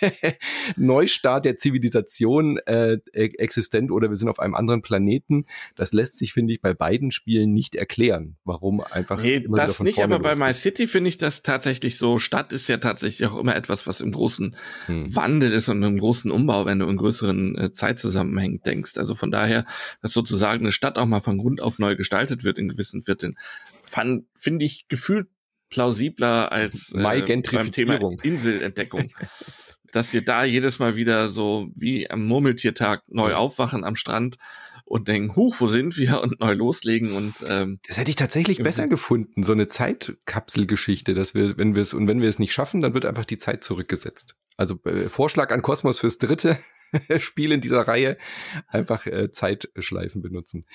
Neustart der Zivilisation äh, e-, existent oder wir sind auf einem anderen Planeten. Das lässt sich, finde ich, bei beiden Spielen nicht erklären, warum einfach. Nee, immer das nicht, aber bei My City finde ich das tatsächlich so. Stadt ist ja tatsächlich auch immer etwas, was im großen hm. Wandel ist und im großen Umbau, wenn du in größeren äh, Zeitzusammenhängen denkst. Also von daher, dass sozusagen eine Stadt auch mal von Grund auf neu gestaltet wird in gewissen Vierteln, finde ich gefühlt plausibler als äh, beim Thema Inselentdeckung. dass wir da jedes Mal wieder so wie am Murmeltiertag neu aufwachen am Strand und denken, huch, wo sind wir und neu loslegen und ähm, das hätte ich tatsächlich besser gefunden, so eine Zeitkapselgeschichte, dass wir, wenn wir es und wenn wir es nicht schaffen, dann wird einfach die Zeit zurückgesetzt. Also äh, Vorschlag an Kosmos fürs dritte. Spiel in dieser Reihe einfach äh, Zeitschleifen benutzen.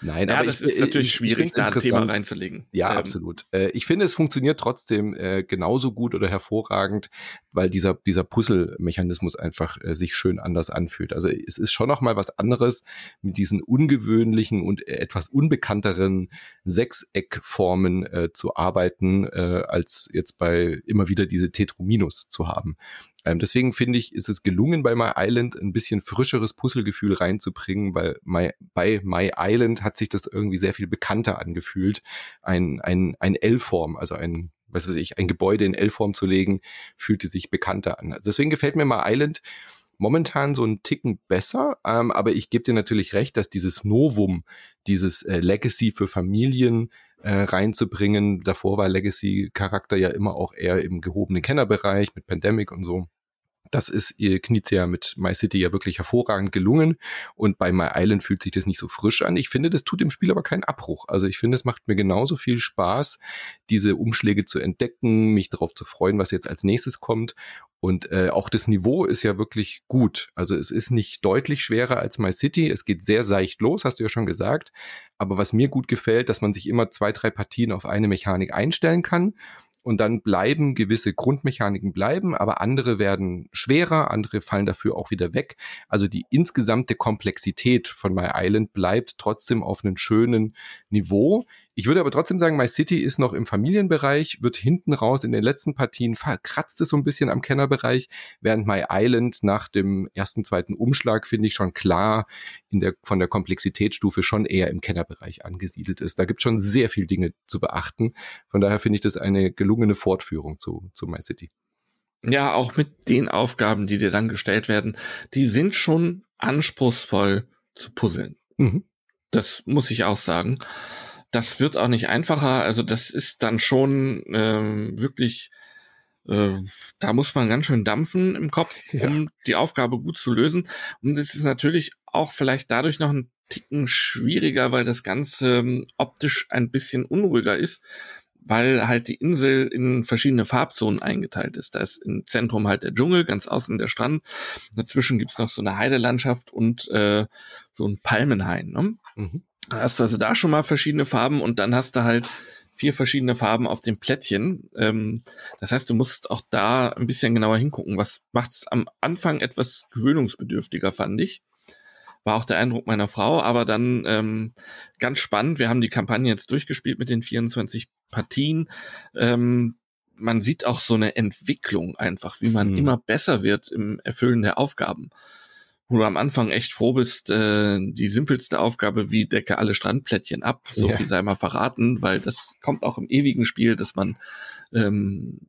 Nein, ja, aber das ich, ist natürlich ich, schwierig, ich da ein Thema reinzulegen. Ja, ähm. absolut. Äh, ich finde, es funktioniert trotzdem äh, genauso gut oder hervorragend, weil dieser dieser Puzzle-Mechanismus einfach äh, sich schön anders anfühlt. Also es ist schon noch mal was anderes mit diesen ungewöhnlichen und etwas unbekannteren Sechseckformen äh, zu arbeiten, äh, als jetzt bei immer wieder diese Tetrominus zu haben. Ähm, deswegen finde ich, ist es gelungen, bei My Island ein bisschen frischeres Puzzlegefühl reinzubringen, weil My, bei My Island hat sich das irgendwie sehr viel bekannter angefühlt. Ein, ein, ein L-Form, also ein, was weiß ich, ein Gebäude in L-Form zu legen, fühlte sich bekannter an. Deswegen gefällt mir My Island momentan so ein Ticken besser, ähm, aber ich gebe dir natürlich recht, dass dieses Novum, dieses äh, Legacy für Familien äh, reinzubringen, davor war Legacy-Charakter ja immer auch eher im gehobenen Kennerbereich mit Pandemic und so. Das ist ihr Knizia mit My City ja wirklich hervorragend gelungen. Und bei My Island fühlt sich das nicht so frisch an. Ich finde, das tut dem Spiel aber keinen Abbruch. Also ich finde, es macht mir genauso viel Spaß, diese Umschläge zu entdecken, mich darauf zu freuen, was jetzt als nächstes kommt. Und äh, auch das Niveau ist ja wirklich gut. Also es ist nicht deutlich schwerer als My City. Es geht sehr seicht los, hast du ja schon gesagt. Aber was mir gut gefällt, dass man sich immer zwei, drei Partien auf eine Mechanik einstellen kann und dann bleiben gewisse Grundmechaniken bleiben, aber andere werden schwerer, andere fallen dafür auch wieder weg. Also die insgesamte Komplexität von My Island bleibt trotzdem auf einem schönen Niveau. Ich würde aber trotzdem sagen, My City ist noch im Familienbereich, wird hinten raus in den letzten Partien verkratzt es so ein bisschen am Kennerbereich, während My Island nach dem ersten, zweiten Umschlag, finde ich schon klar, in der, von der Komplexitätsstufe schon eher im Kennerbereich angesiedelt ist. Da gibt es schon sehr viel Dinge zu beachten. Von daher finde ich das eine gelungene Fortführung zu, zu My City. Ja, auch mit den Aufgaben, die dir dann gestellt werden, die sind schon anspruchsvoll zu puzzeln. Mhm. Das muss ich auch sagen. Das wird auch nicht einfacher. Also das ist dann schon ähm, wirklich, äh, da muss man ganz schön dampfen im Kopf, ja. um die Aufgabe gut zu lösen. Und es ist natürlich auch vielleicht dadurch noch ein Ticken schwieriger, weil das Ganze ähm, optisch ein bisschen unruhiger ist weil halt die Insel in verschiedene Farbzonen eingeteilt ist. Da ist im Zentrum halt der Dschungel, ganz außen der Strand. Dazwischen gibt's noch so eine Heidelandschaft und äh, so ein Palmenhain. Ne? Mhm. Da hast du also da schon mal verschiedene Farben und dann hast du halt vier verschiedene Farben auf dem Plättchen. Ähm, das heißt, du musst auch da ein bisschen genauer hingucken. Was macht's am Anfang etwas gewöhnungsbedürftiger, fand ich war auch der Eindruck meiner Frau, aber dann ähm, ganz spannend. Wir haben die Kampagne jetzt durchgespielt mit den 24 Partien. Ähm, man sieht auch so eine Entwicklung einfach, wie man mhm. immer besser wird im Erfüllen der Aufgaben. Wo du am Anfang echt froh bist, äh, die simpelste Aufgabe, wie decke alle Strandplättchen ab, so ja. viel sei mal verraten, weil das kommt auch im ewigen Spiel, dass man ähm,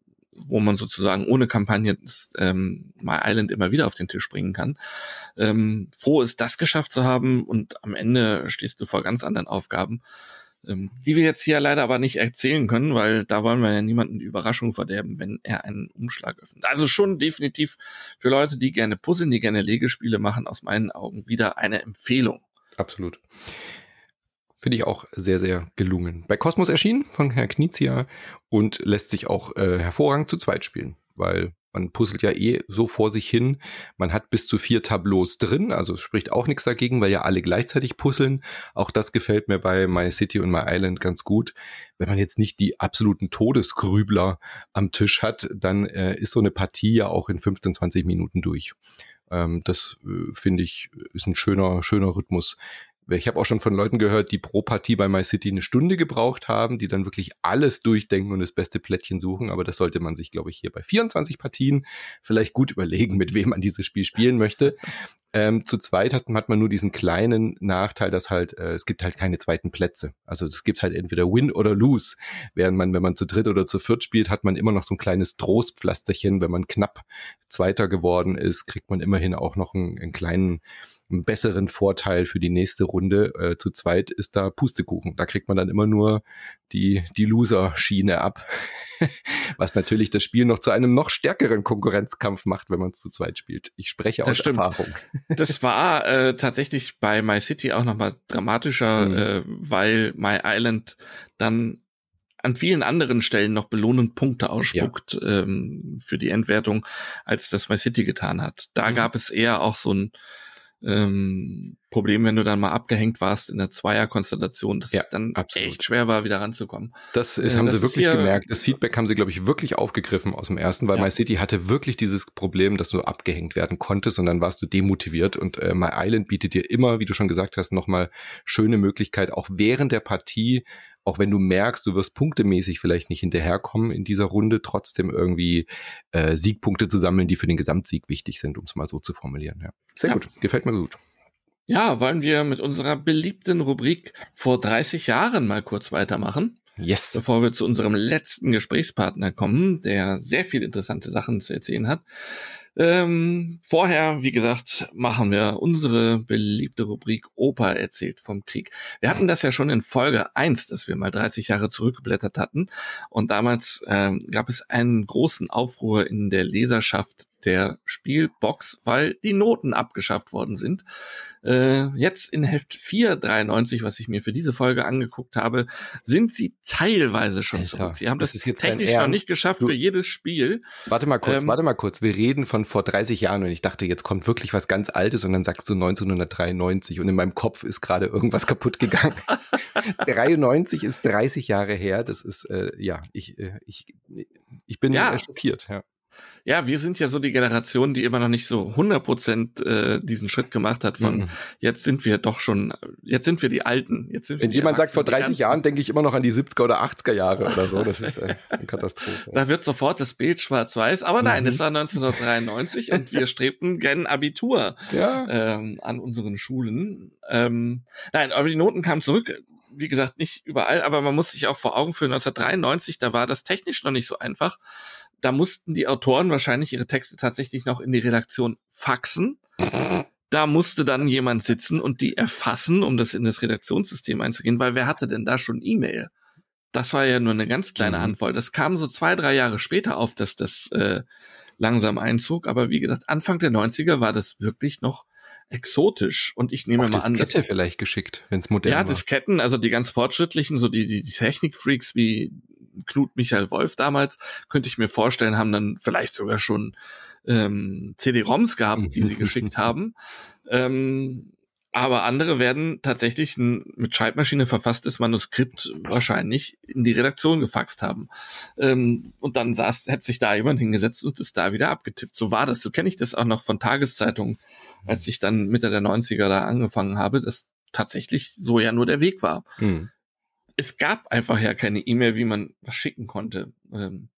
wo man sozusagen ohne Kampagne ähm, My Island immer wieder auf den Tisch bringen kann. Ähm, froh ist, das geschafft zu haben und am Ende stehst du vor ganz anderen Aufgaben, ähm, die wir jetzt hier leider aber nicht erzählen können, weil da wollen wir ja niemanden die Überraschung verderben, wenn er einen Umschlag öffnet. Also schon definitiv für Leute, die gerne puzzeln, die gerne Legespiele machen, aus meinen Augen wieder eine Empfehlung. Absolut. Finde ich auch sehr, sehr gelungen. Bei Cosmos erschienen von Herrn Knizia und lässt sich auch äh, hervorragend zu zweit spielen, weil man puzzelt ja eh so vor sich hin. Man hat bis zu vier Tableaus drin, also es spricht auch nichts dagegen, weil ja alle gleichzeitig puzzeln. Auch das gefällt mir bei My City und My Island ganz gut. Wenn man jetzt nicht die absoluten Todesgrübler am Tisch hat, dann äh, ist so eine Partie ja auch in 15, 20 Minuten durch. Ähm, das äh, finde ich ist ein schöner, schöner Rhythmus. Ich habe auch schon von Leuten gehört, die pro Partie bei MyCity eine Stunde gebraucht haben, die dann wirklich alles durchdenken und das beste Plättchen suchen. Aber das sollte man sich, glaube ich, hier bei 24 Partien vielleicht gut überlegen, mit wem man dieses Spiel spielen möchte. Ähm, zu zweit hat, hat, man nur diesen kleinen Nachteil, dass halt, äh, es gibt halt keine zweiten Plätze. Also es gibt halt entweder Win oder Lose. Während man, wenn man zu dritt oder zu viert spielt, hat man immer noch so ein kleines Trostpflasterchen. Wenn man knapp Zweiter geworden ist, kriegt man immerhin auch noch einen, einen kleinen einen besseren Vorteil für die nächste Runde. Äh, zu zweit ist da Pustekuchen. Da kriegt man dann immer nur die, die Loser-Schiene ab. Was natürlich das Spiel noch zu einem noch stärkeren Konkurrenzkampf macht, wenn man es zu zweit spielt. Ich spreche das aus stimmt. Erfahrung. Das war äh, tatsächlich bei My City auch nochmal dramatischer, mhm. äh, weil My Island dann an vielen anderen Stellen noch belohnend Punkte ausspuckt ja. ähm, für die Entwertung, als das My City getan hat. Da mhm. gab es eher auch so ein ähm, Problem, wenn du dann mal abgehängt warst in der Zweierkonstellation, dass ja, es dann absolut. echt schwer war, wieder ranzukommen. Das ist, äh, haben das sie wirklich gemerkt. Das Feedback haben sie, glaube ich, wirklich aufgegriffen aus dem ersten, weil ja. My City hatte wirklich dieses Problem, dass du abgehängt werden konntest und dann warst du demotiviert. Und äh, My Island bietet dir immer, wie du schon gesagt hast, nochmal schöne Möglichkeit, auch während der Partie auch wenn du merkst, du wirst punktemäßig vielleicht nicht hinterherkommen in dieser Runde, trotzdem irgendwie äh, Siegpunkte zu sammeln, die für den Gesamtsieg wichtig sind, um es mal so zu formulieren. Ja. Sehr ja. gut, gefällt mir gut. Ja, wollen wir mit unserer beliebten Rubrik vor 30 Jahren mal kurz weitermachen? Yes. Bevor wir zu unserem letzten Gesprächspartner kommen, der sehr viel interessante Sachen zu erzählen hat. Ähm, vorher, wie gesagt, machen wir unsere beliebte Rubrik Opa erzählt vom Krieg. Wir hatten das ja schon in Folge eins, dass wir mal 30 Jahre zurückgeblättert hatten. Und damals ähm, gab es einen großen Aufruhr in der Leserschaft der Spielbox, weil die Noten abgeschafft worden sind. Äh, jetzt in Heft 493, was ich mir für diese Folge angeguckt habe, sind sie teilweise schon Alter, zurück. Sie haben das, das technisch noch nicht geschafft du, für jedes Spiel. Warte mal kurz, ähm, warte mal kurz. Wir reden von vor 30 Jahren und ich dachte, jetzt kommt wirklich was ganz Altes und dann sagst du 1993 und in meinem Kopf ist gerade irgendwas kaputt gegangen. 93 ist 30 Jahre her. Das ist, äh, ja, ich, äh, ich, ich bin ja. schockiert, ja. Ja, wir sind ja so die Generation, die immer noch nicht so 100 Prozent äh, diesen Schritt gemacht hat von, mhm. jetzt sind wir doch schon, jetzt sind wir die Alten. Jetzt sind Wenn jemand sagt, vor 30 Jahren denke ich immer noch an die 70er oder 80er Jahre oder so, das ist äh, eine Katastrophe. Da wird sofort das Bild schwarz-weiß, aber nein, mhm. es war 1993 und wir strebten gen Abitur ja. ähm, an unseren Schulen. Ähm, nein, aber die Noten kamen zurück wie gesagt, nicht überall, aber man muss sich auch vor Augen führen, 1993, da war das technisch noch nicht so einfach da mussten die Autoren wahrscheinlich ihre Texte tatsächlich noch in die Redaktion faxen. Da musste dann jemand sitzen und die erfassen, um das in das Redaktionssystem einzugehen, weil wer hatte denn da schon E-Mail? Das war ja nur eine ganz kleine mhm. Handvoll. Das kam so zwei, drei Jahre später auf, dass das äh, langsam einzog. Aber wie gesagt, Anfang der 90er war das wirklich noch exotisch. Und ich nehme Auch mal an, dass vielleicht geschickt, wenn es modern ja, war. Ja, Disketten, also die ganz fortschrittlichen, so die, die, die Technikfreaks wie Knut Michael Wolf damals, könnte ich mir vorstellen, haben dann vielleicht sogar schon ähm, CD-ROMs gehabt, die sie geschickt haben. Ähm, aber andere werden tatsächlich ein mit Schreibmaschine verfasstes Manuskript wahrscheinlich in die Redaktion gefaxt haben. Ähm, und dann saß, hätte sich da jemand hingesetzt und ist da wieder abgetippt. So war das. So kenne ich das auch noch von Tageszeitungen, als ich dann Mitte der 90er da angefangen habe, dass tatsächlich so ja nur der Weg war. Mhm es gab einfach ja keine E-Mail, wie man was schicken konnte. Ähm,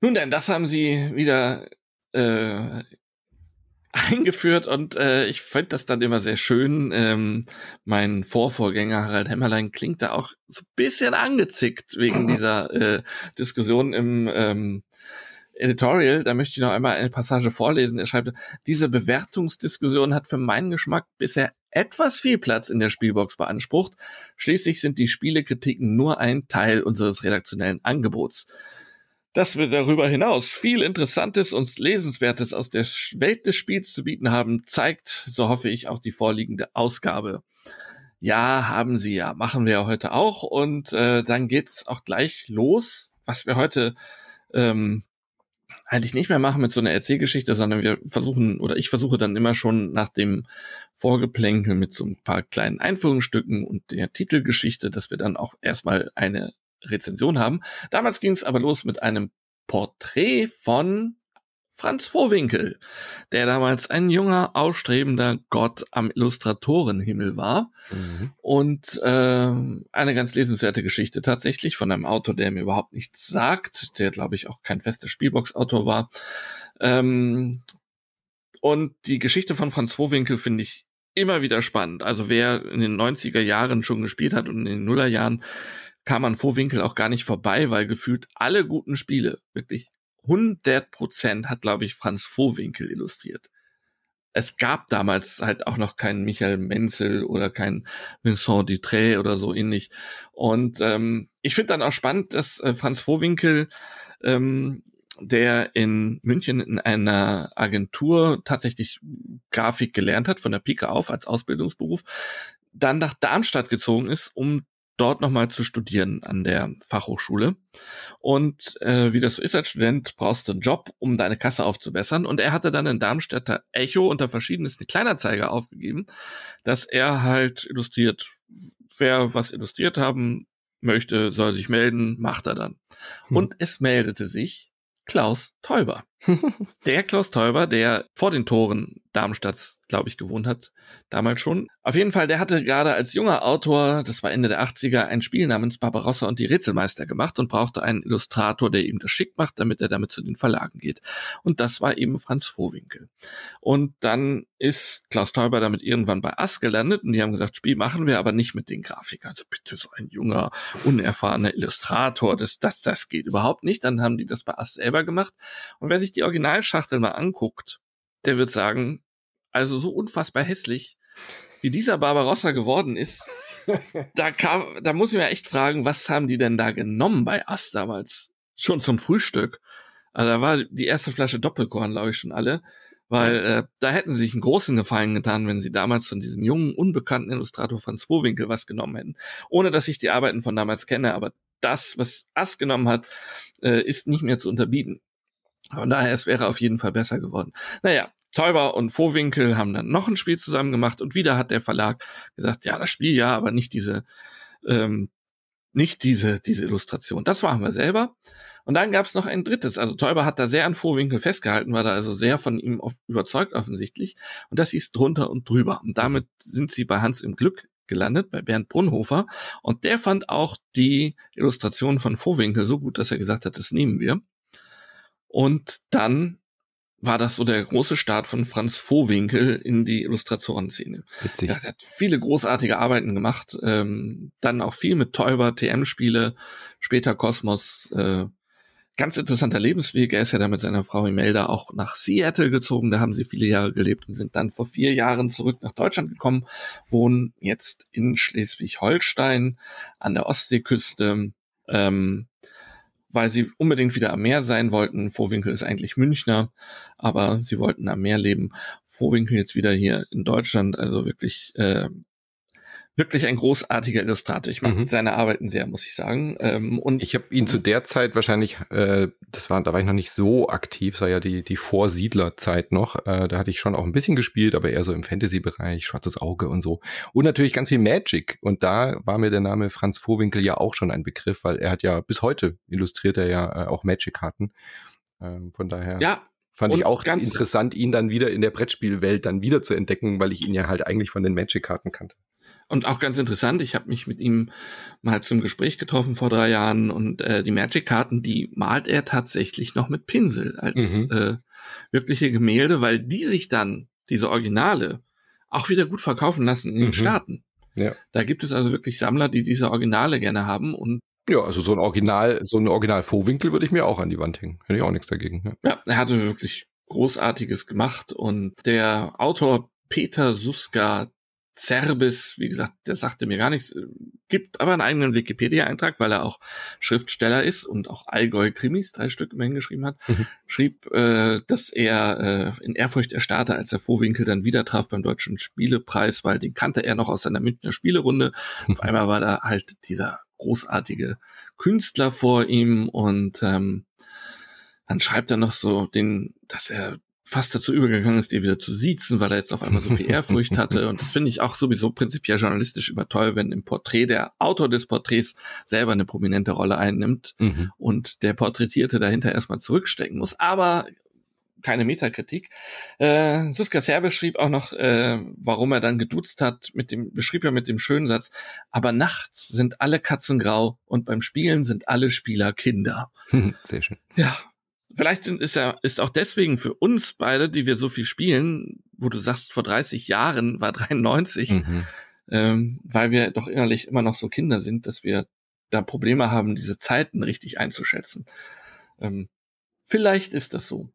nun denn, das haben sie wieder äh, eingeführt und äh, ich fand das dann immer sehr schön. Ähm, mein Vorvorgänger Harald Hämmerlein klingt da auch so ein bisschen angezickt wegen dieser äh, Diskussion im ähm, Editorial, da möchte ich noch einmal eine Passage vorlesen. Er schreibt, diese Bewertungsdiskussion hat für meinen Geschmack bisher etwas viel Platz in der Spielbox beansprucht. Schließlich sind die Spielekritiken nur ein Teil unseres redaktionellen Angebots. Dass wir darüber hinaus viel Interessantes und Lesenswertes aus der Welt des Spiels zu bieten haben, zeigt, so hoffe ich, auch die vorliegende Ausgabe. Ja, haben sie ja, machen wir ja heute auch. Und äh, dann geht's auch gleich los, was wir heute ähm, eigentlich nicht mehr machen mit so einer Erzählgeschichte, sondern wir versuchen oder ich versuche dann immer schon nach dem Vorgeplänkel mit so ein paar kleinen Einführungsstücken und der Titelgeschichte, dass wir dann auch erstmal eine Rezension haben. Damals ging es aber los mit einem Porträt von Franz Vohwinkel, der damals ein junger, ausstrebender Gott am Illustratorenhimmel war. Mhm. Und äh, eine ganz lesenswerte Geschichte tatsächlich von einem Autor, der mir überhaupt nichts sagt, der, glaube ich, auch kein fester Spielbox-Autor war. Ähm, und die Geschichte von Franz Vohwinkel finde ich immer wieder spannend. Also wer in den 90er Jahren schon gespielt hat und in den Nullerjahren kam an Vohwinkel auch gar nicht vorbei, weil gefühlt alle guten Spiele, wirklich 100 Prozent hat, glaube ich, Franz Vohwinkel illustriert. Es gab damals halt auch noch keinen Michael Menzel oder keinen Vincent Dutré oder so ähnlich. Und ähm, ich finde dann auch spannend, dass äh, Franz Vohwinkel, ähm, der in München in einer Agentur tatsächlich Grafik gelernt hat, von der Pike auf als Ausbildungsberuf, dann nach Darmstadt gezogen ist, um dort nochmal zu studieren an der Fachhochschule. Und äh, wie das so ist als Student, brauchst du einen Job, um deine Kasse aufzubessern. Und er hatte dann in Darmstädter Echo unter verschiedensten Kleinanzeiger aufgegeben, dass er halt illustriert, wer was illustriert haben möchte, soll sich melden, macht er dann. Hm. Und es meldete sich Klaus Teuber. der Klaus Teuber, der vor den Toren Darmstadts, glaube ich, gewohnt hat, damals schon. Auf jeden Fall, der hatte gerade als junger Autor, das war Ende der 80er, ein Spiel namens Barbarossa und die Rätselmeister gemacht und brauchte einen Illustrator, der ihm das schick macht, damit er damit zu den Verlagen geht. Und das war eben Franz Vohwinkel. Und dann ist Klaus Teuber damit irgendwann bei Ass gelandet und die haben gesagt, Spiel machen wir, aber nicht mit den Grafikern. Also bitte so ein junger, unerfahrener Illustrator, das, das, das geht überhaupt nicht. Dann haben die das bei Ass selber gemacht. Und wer sich die Originalschachtel mal anguckt, der wird sagen, also so unfassbar hässlich, wie dieser Barbarossa geworden ist, da kam, da muss ich mir echt fragen, was haben die denn da genommen bei Ass damals? Schon zum Frühstück. Also da war die erste Flasche Doppelkorn, glaube ich, schon alle. Weil äh, da hätten sie sich einen großen Gefallen getan, wenn sie damals von diesem jungen, unbekannten Illustrator Franz Bowinkel was genommen hätten. Ohne dass ich die Arbeiten von damals kenne, aber das, was Ass genommen hat, äh, ist nicht mehr zu unterbieten. Von daher, es wäre auf jeden Fall besser geworden. Naja, Teuber und Vohwinkel haben dann noch ein Spiel zusammen gemacht und wieder hat der Verlag gesagt, ja, das Spiel ja, aber nicht diese ähm, nicht diese, diese Illustration. Das machen wir selber. Und dann gab es noch ein drittes. Also Teuber hat da sehr an Vorwinkel festgehalten, war da also sehr von ihm überzeugt offensichtlich. Und das hieß drunter und drüber. Und damit sind sie bei Hans im Glück gelandet, bei Bernd Brunhofer. Und der fand auch die Illustration von Vorwinkel so gut, dass er gesagt hat, das nehmen wir. Und dann war das so der große Start von Franz Vohwinkel in die Illustratorenszene. Witzig. Er hat viele großartige Arbeiten gemacht, ähm, dann auch viel mit Täuber, TM-Spiele, später Kosmos. Äh, ganz interessanter Lebensweg. Er ist ja da mit seiner Frau Imelda auch nach Seattle gezogen. Da haben sie viele Jahre gelebt und sind dann vor vier Jahren zurück nach Deutschland gekommen, wohnen jetzt in Schleswig-Holstein an der Ostseeküste. Ähm, weil sie unbedingt wieder am Meer sein wollten. Vorwinkel ist eigentlich Münchner, aber sie wollten am Meer leben. Vorwinkel jetzt wieder hier in Deutschland, also wirklich äh, wirklich ein großartiger Illustrator. Ich mag mhm. seine Arbeiten sehr, muss ich sagen. Ähm, und ich habe ihn zu der Zeit wahrscheinlich, äh, das war, da war ich noch nicht so aktiv, sei ja die die Vorsiedlerzeit noch. Äh, da hatte ich schon auch ein bisschen gespielt, aber eher so im Fantasy-Bereich, Schwarzes Auge und so. Und natürlich ganz viel Magic. Und da war mir der Name Franz Vorwinkel ja auch schon ein Begriff, weil er hat ja bis heute illustriert er ja äh, auch Magic-Karten. Ähm, von daher. Ja, Fand und ich auch interessant, ihn dann wieder in der Brettspielwelt dann wieder zu entdecken, weil ich ihn ja halt eigentlich von den Magic-Karten kannte. Und auch ganz interessant, ich habe mich mit ihm mal zum Gespräch getroffen vor drei Jahren und äh, die Magic-Karten, die malt er tatsächlich noch mit Pinsel als mhm. äh, wirkliche Gemälde, weil die sich dann, diese Originale, auch wieder gut verkaufen lassen in den mhm. Staaten. Ja. Da gibt es also wirklich Sammler, die diese Originale gerne haben und ja, also so ein Original, so ein Original Vorwinkel würde ich mir auch an die Wand hängen. Hätte ich auch nichts dagegen. Ja. ja, er hatte wirklich Großartiges gemacht und der Autor Peter Suska Zerbis, wie gesagt, der sagte mir gar nichts, gibt aber einen eigenen Wikipedia-Eintrag, weil er auch Schriftsteller ist und auch Allgäu-Krimis, drei Stück immerhin geschrieben hat, mhm. schrieb, äh, dass er äh, in Ehrfurcht erstarrte, als er Vorwinkel dann wieder traf beim Deutschen Spielepreis, weil den kannte er noch aus seiner Münchner Spielerunde. Mhm. Auf einmal war da halt dieser großartige Künstler vor ihm und ähm, dann schreibt er noch so den, dass er fast dazu übergegangen ist, dir wieder zu siezen, weil er jetzt auf einmal so viel Ehrfurcht hatte. Und das finde ich auch sowieso prinzipiell journalistisch immer toll, wenn im Porträt der Autor des Porträts selber eine prominente Rolle einnimmt mhm. und der Porträtierte dahinter erstmal zurückstecken muss. Aber keine Metakritik. Äh, Suska Serbe schrieb auch noch, äh, warum er dann geduzt hat, mit dem, beschrieb er mit dem schönen Satz, aber nachts sind alle Katzen grau und beim Spielen sind alle Spieler Kinder. Sehr schön. Ja, Vielleicht sind, ist er ist auch deswegen für uns beide, die wir so viel spielen, wo du sagst, vor 30 Jahren war 93, mhm. ähm, weil wir doch innerlich immer noch so Kinder sind, dass wir da Probleme haben, diese Zeiten richtig einzuschätzen. Ähm, vielleicht ist das so.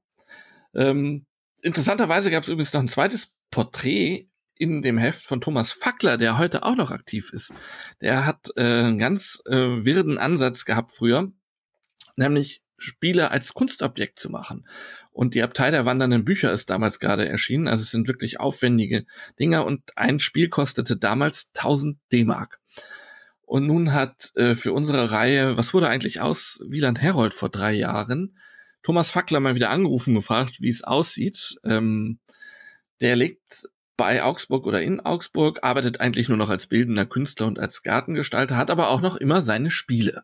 Ähm, interessanterweise gab es übrigens noch ein zweites Porträt in dem Heft von Thomas Fackler, der heute auch noch aktiv ist. Der hat äh, einen ganz äh, wirden Ansatz gehabt früher, nämlich Spiele als Kunstobjekt zu machen. Und die Abtei der wandernden Bücher ist damals gerade erschienen. Also es sind wirklich aufwendige Dinger und ein Spiel kostete damals 1000 D-Mark. Und nun hat äh, für unsere Reihe, was wurde eigentlich aus Wieland Herold vor drei Jahren, Thomas Fackler mal wieder angerufen, gefragt, wie es aussieht. Ähm, der lebt bei Augsburg oder in Augsburg, arbeitet eigentlich nur noch als bildender Künstler und als Gartengestalter, hat aber auch noch immer seine Spiele.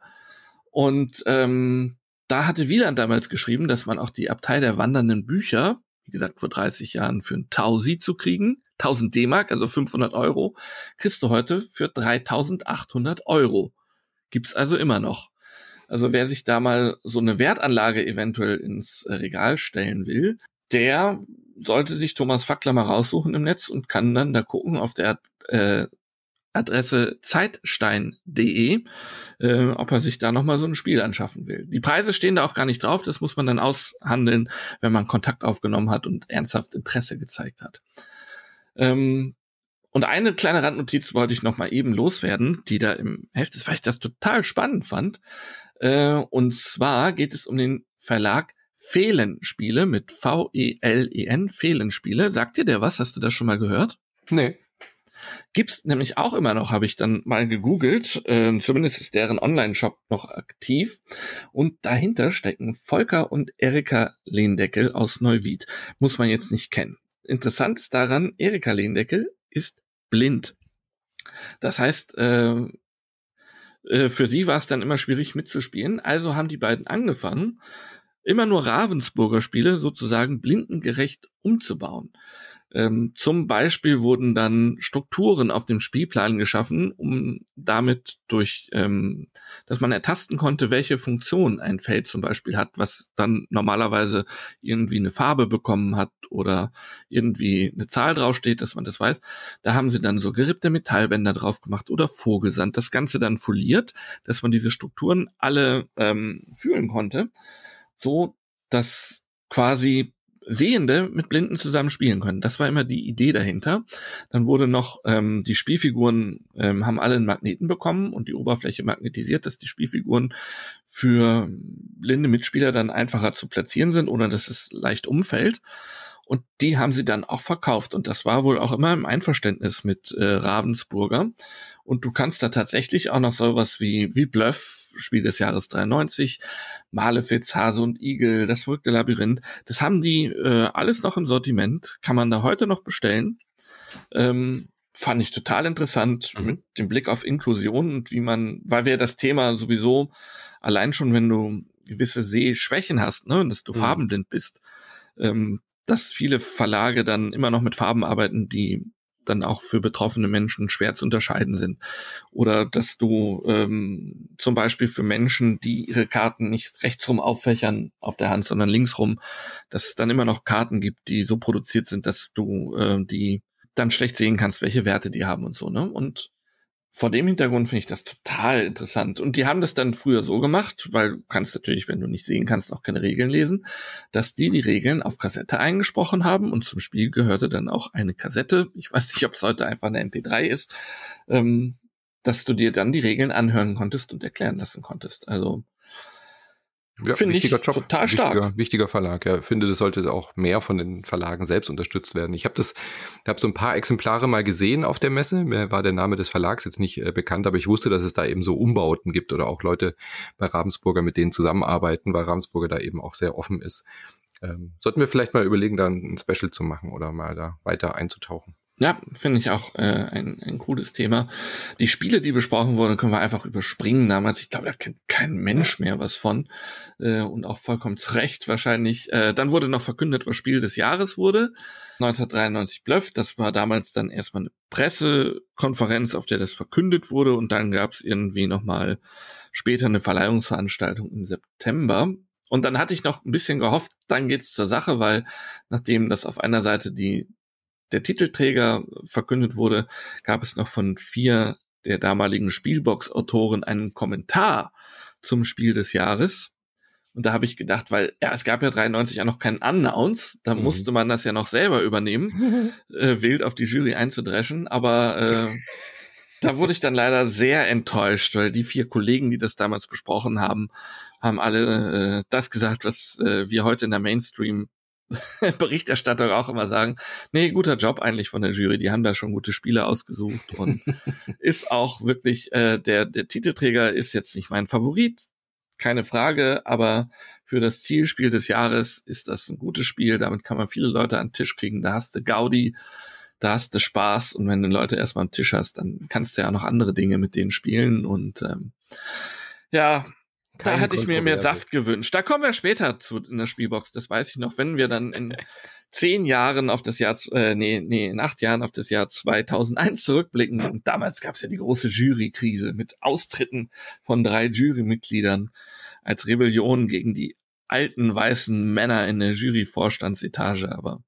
Und ähm, da hatte Wieland damals geschrieben, dass man auch die Abtei der wandernden Bücher, wie gesagt, vor 30 Jahren für ein Tausi zu kriegen, 1000 D-Mark, also 500 Euro, kriegst du heute für 3800 Euro. Gibt's also immer noch. Also wer sich da mal so eine Wertanlage eventuell ins Regal stellen will, der sollte sich Thomas Fackler mal raussuchen im Netz und kann dann da gucken auf der äh, Adresse zeitstein.de, äh, ob er sich da nochmal so ein Spiel anschaffen will. Die Preise stehen da auch gar nicht drauf, das muss man dann aushandeln, wenn man Kontakt aufgenommen hat und ernsthaft Interesse gezeigt hat. Ähm, und eine kleine Randnotiz wollte ich nochmal eben loswerden, die da im Heft ist, weil ich das total spannend fand. Äh, und zwar geht es um den Verlag Fehlenspiele mit V-E-L-E-N, Fehlenspiele. Sagt dir der was? Hast du das schon mal gehört? Nee. Gibt's nämlich auch immer noch, habe ich dann mal gegoogelt. Äh, zumindest ist deren Online-Shop noch aktiv. Und dahinter stecken Volker und Erika Lehndeckel aus Neuwied. Muss man jetzt nicht kennen. Interessant ist daran, Erika Lehndeckel ist blind. Das heißt, äh, Äh, für sie war es dann immer schwierig mitzuspielen, also haben die beiden angefangen, immer nur Ravensburger Spiele sozusagen blindengerecht umzubauen. Ähm, zum Beispiel wurden dann Strukturen auf dem Spielplan geschaffen, um damit durch, ähm, dass man ertasten konnte, welche Funktion ein Feld zum Beispiel hat, was dann normalerweise irgendwie eine Farbe bekommen hat oder irgendwie eine Zahl draufsteht, dass man das weiß. Da haben sie dann so gerippte Metallbänder drauf gemacht oder Vogelsand. Das Ganze dann foliert, dass man diese Strukturen alle ähm, fühlen konnte, so dass quasi Sehende mit Blinden zusammen spielen können. Das war immer die Idee dahinter. Dann wurde noch, ähm, die Spielfiguren ähm, haben alle einen Magneten bekommen und die Oberfläche magnetisiert, dass die Spielfiguren für blinde Mitspieler dann einfacher zu platzieren sind, ohne dass es leicht umfällt. Und die haben sie dann auch verkauft. Und das war wohl auch immer im Einverständnis mit äh, Ravensburger. Und du kannst da tatsächlich auch noch sowas wie, wie Bluff, Spiel des Jahres 93, Malefiz, Hase und Igel, das verrückte Labyrinth. Das haben die äh, alles noch im Sortiment. Kann man da heute noch bestellen. Ähm, fand ich total interessant mhm. mit dem Blick auf Inklusion und wie man, weil wir das Thema sowieso allein schon, wenn du gewisse Sehschwächen hast, ne, dass du mhm. farbenblind bist, ähm, dass viele Verlage dann immer noch mit Farben arbeiten, die dann auch für betroffene Menschen schwer zu unterscheiden sind. Oder dass du ähm, zum Beispiel für Menschen, die ihre Karten nicht rechtsrum auffächern auf der Hand, sondern linksrum, dass es dann immer noch Karten gibt, die so produziert sind, dass du äh, die dann schlecht sehen kannst, welche Werte die haben und so, ne? Und vor dem Hintergrund finde ich das total interessant. Und die haben das dann früher so gemacht, weil du kannst natürlich, wenn du nicht sehen kannst, auch keine Regeln lesen, dass die die Regeln auf Kassette eingesprochen haben und zum Spiel gehörte dann auch eine Kassette. Ich weiß nicht, ob es heute einfach eine MP3 ist, ähm, dass du dir dann die Regeln anhören konntest und erklären lassen konntest. Also ja, Finde ich Job, total stark. Wichtiger, wichtiger Verlag. Ja, finde, das sollte auch mehr von den Verlagen selbst unterstützt werden. Ich habe das, habe so ein paar Exemplare mal gesehen auf der Messe. Mir war der Name des Verlags jetzt nicht äh, bekannt, aber ich wusste, dass es da eben so Umbauten gibt oder auch Leute bei Ravensburger, mit denen zusammenarbeiten, weil Ravensburger da eben auch sehr offen ist. Ähm, sollten wir vielleicht mal überlegen, da ein Special zu machen oder mal da weiter einzutauchen. Ja, finde ich auch äh, ein, ein cooles Thema. Die Spiele, die besprochen wurden, können wir einfach überspringen damals. Ich glaube, da kennt kein Mensch mehr was von. Äh, und auch vollkommen zu Recht wahrscheinlich. Äh, dann wurde noch verkündet, was Spiel des Jahres wurde. 1993 Bluff. Das war damals dann erstmal eine Pressekonferenz, auf der das verkündet wurde. Und dann gab es irgendwie nochmal später eine Verleihungsveranstaltung im September. Und dann hatte ich noch ein bisschen gehofft, dann geht's zur Sache, weil nachdem das auf einer Seite die der Titelträger verkündet wurde, gab es noch von vier der damaligen Spielbox-Autoren einen Kommentar zum Spiel des Jahres. Und da habe ich gedacht, weil ja, es gab ja 93 ja noch keinen Announce, da mhm. musste man das ja noch selber übernehmen, äh, wild auf die Jury einzudreschen. Aber äh, da wurde ich dann leider sehr enttäuscht, weil die vier Kollegen, die das damals besprochen haben, haben alle äh, das gesagt, was äh, wir heute in der Mainstream Berichterstatter auch immer sagen, nee, guter Job eigentlich von der Jury, die haben da schon gute Spiele ausgesucht und ist auch wirklich, äh, der, der Titelträger ist jetzt nicht mein Favorit, keine Frage, aber für das Zielspiel des Jahres ist das ein gutes Spiel, damit kann man viele Leute an den Tisch kriegen, da hast du Gaudi, da hast du Spaß und wenn du Leute erstmal am Tisch hast, dann kannst du ja noch andere Dinge mit denen spielen und ähm, ja, da hätte ich mir mehr Saft gewünscht. Da kommen wir später zu in der Spielbox, das weiß ich noch, wenn wir dann in zehn Jahren auf das Jahr, äh, nee, nee, in acht Jahren auf das Jahr 2001 zurückblicken. Und damals gab es ja die große Jurykrise mit Austritten von drei Jurymitgliedern als Rebellion gegen die alten weißen Männer in der Juryvorstandsetage. Aber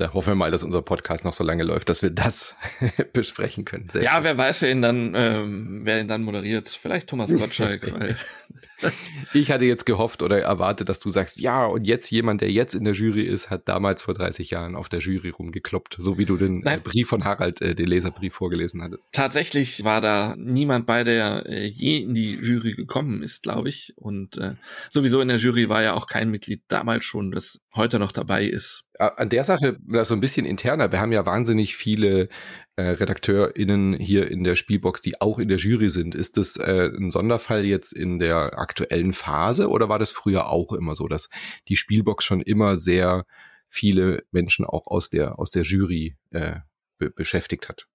da hoffen wir mal, dass unser Podcast noch so lange läuft, dass wir das besprechen können. Sehr ja, schön. wer weiß, wer ihn dann, ähm, wer ihn dann moderiert. Vielleicht Thomas Gottschalk. ich hatte jetzt gehofft oder erwartet, dass du sagst, ja, und jetzt jemand, der jetzt in der Jury ist, hat damals vor 30 Jahren auf der Jury rumgekloppt, so wie du den äh, Brief von Harald, äh, den Leserbrief vorgelesen hattest. Tatsächlich war da niemand bei, der äh, je in die Jury gekommen ist, glaube ich. Und äh, sowieso in der Jury war ja auch kein Mitglied damals schon, das heute noch dabei ist. An der Sache so ein bisschen interner. Wir haben ja wahnsinnig viele äh, RedakteurInnen hier in der Spielbox, die auch in der Jury sind. Ist das äh, ein Sonderfall jetzt in der aktuellen Phase oder war das früher auch immer so, dass die Spielbox schon immer sehr viele Menschen auch aus der, aus der Jury äh, be beschäftigt hat?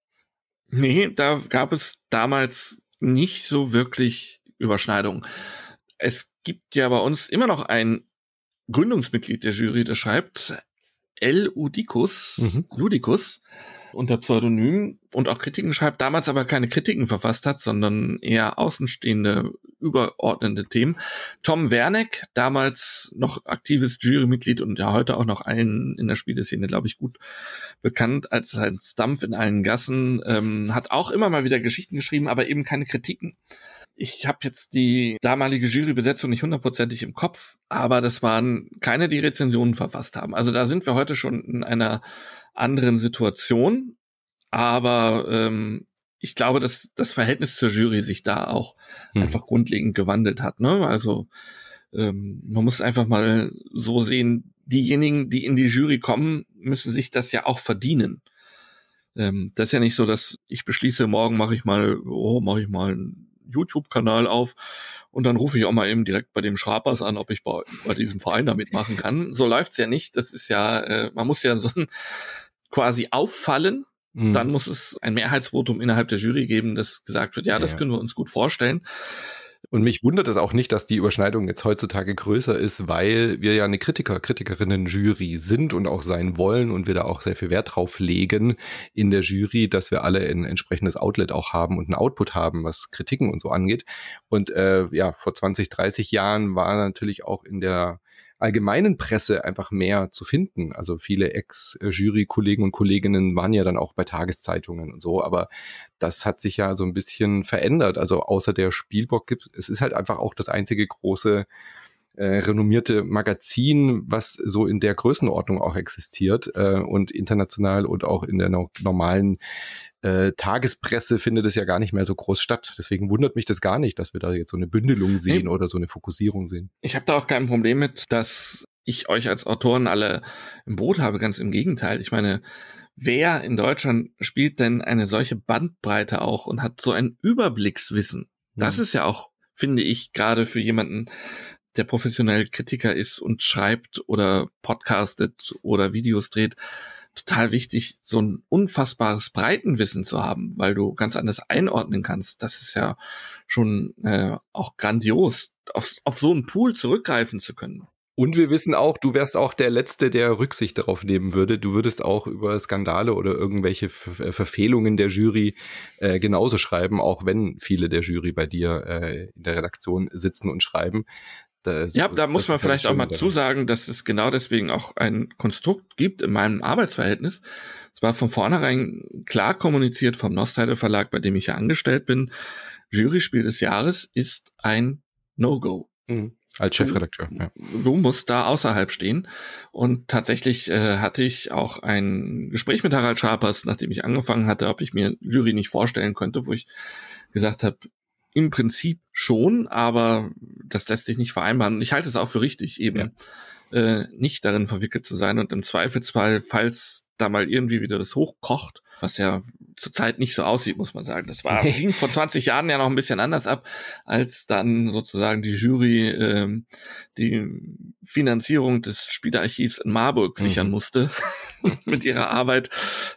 Nee, da gab es damals nicht so wirklich Überschneidung. Es gibt ja bei uns immer noch ein Gründungsmitglied der Jury, der schreibt L. Udicus, mhm. Ludicus, unter Pseudonym und auch Kritiken schreibt, damals aber keine Kritiken verfasst hat, sondern eher außenstehende, überordnende Themen. Tom Werneck, damals noch aktives Jurymitglied und ja heute auch noch allen in der Spieleszene, glaube ich, gut bekannt als sein Stumpf in allen Gassen, ähm, hat auch immer mal wieder Geschichten geschrieben, aber eben keine Kritiken. Ich habe jetzt die damalige Jurybesetzung nicht hundertprozentig im Kopf, aber das waren keine, die Rezensionen verfasst haben. Also da sind wir heute schon in einer anderen Situation. Aber ähm, ich glaube, dass das Verhältnis zur Jury sich da auch hm. einfach grundlegend gewandelt hat. Ne? Also ähm, man muss einfach mal so sehen, diejenigen, die in die Jury kommen, müssen sich das ja auch verdienen. Ähm, das ist ja nicht so, dass ich beschließe, morgen mache ich mal, oh, mache ich mal YouTube-Kanal auf und dann rufe ich auch mal eben direkt bei dem Schrapers an, ob ich bei, bei diesem Verein da mitmachen kann. So läuft's ja nicht. Das ist ja, äh, man muss ja so ein quasi auffallen. Mhm. Dann muss es ein Mehrheitsvotum innerhalb der Jury geben, das gesagt wird, ja, das ja. können wir uns gut vorstellen. Und mich wundert es auch nicht, dass die Überschneidung jetzt heutzutage größer ist, weil wir ja eine Kritiker, Kritikerinnen-Jury sind und auch sein wollen und wir da auch sehr viel Wert drauf legen in der Jury, dass wir alle ein entsprechendes Outlet auch haben und ein Output haben, was Kritiken und so angeht. Und äh, ja, vor 20, 30 Jahren war natürlich auch in der allgemeinen Presse einfach mehr zu finden. Also viele Ex-Jury-Kollegen und Kolleginnen waren ja dann auch bei Tageszeitungen und so, aber das hat sich ja so ein bisschen verändert. Also außer der Spielbock gibt es ist halt einfach auch das einzige große äh, renommierte Magazin, was so in der Größenordnung auch existiert äh, und international und auch in der no normalen äh, Tagespresse findet es ja gar nicht mehr so groß statt. Deswegen wundert mich das gar nicht, dass wir da jetzt so eine Bündelung sehen nee. oder so eine Fokussierung sehen. Ich habe da auch kein Problem mit, dass ich euch als Autoren alle im Boot habe. Ganz im Gegenteil. Ich meine, wer in Deutschland spielt denn eine solche Bandbreite auch und hat so ein Überblickswissen? Das mhm. ist ja auch, finde ich, gerade für jemanden, der professionell Kritiker ist und schreibt oder podcastet oder Videos dreht, total wichtig, so ein unfassbares Breitenwissen zu haben, weil du ganz anders einordnen kannst. Das ist ja schon äh, auch grandios, auf, auf so einen Pool zurückgreifen zu können. Und wir wissen auch, du wärst auch der Letzte, der Rücksicht darauf nehmen würde. Du würdest auch über Skandale oder irgendwelche Ver Verfehlungen der Jury äh, genauso schreiben, auch wenn viele der Jury bei dir äh, in der Redaktion sitzen und schreiben. Da ja, da muss man vielleicht auch mal zusagen, dass es genau deswegen auch ein Konstrukt gibt in meinem Arbeitsverhältnis. Es war von vornherein klar kommuniziert vom Nostalde Verlag, bei dem ich ja angestellt bin. Juryspiel des Jahres ist ein No-Go. Mhm. Als Chefredakteur. Ja. Du musst da außerhalb stehen. Und tatsächlich äh, hatte ich auch ein Gespräch mit Harald Scharpers, nachdem ich angefangen hatte, ob ich mir Jury nicht vorstellen könnte, wo ich gesagt habe, im Prinzip schon, aber das lässt sich nicht vereinbaren. Ich halte es auch für richtig, eben ja. Äh, nicht darin verwickelt zu sein und im Zweifelsfall, falls da mal irgendwie wieder das hochkocht, was ja zurzeit nicht so aussieht, muss man sagen. Das war ging vor 20 Jahren ja noch ein bisschen anders ab, als dann sozusagen die Jury ähm, die Finanzierung des Spielerarchivs in Marburg mhm. sichern musste mit ihrer Arbeit.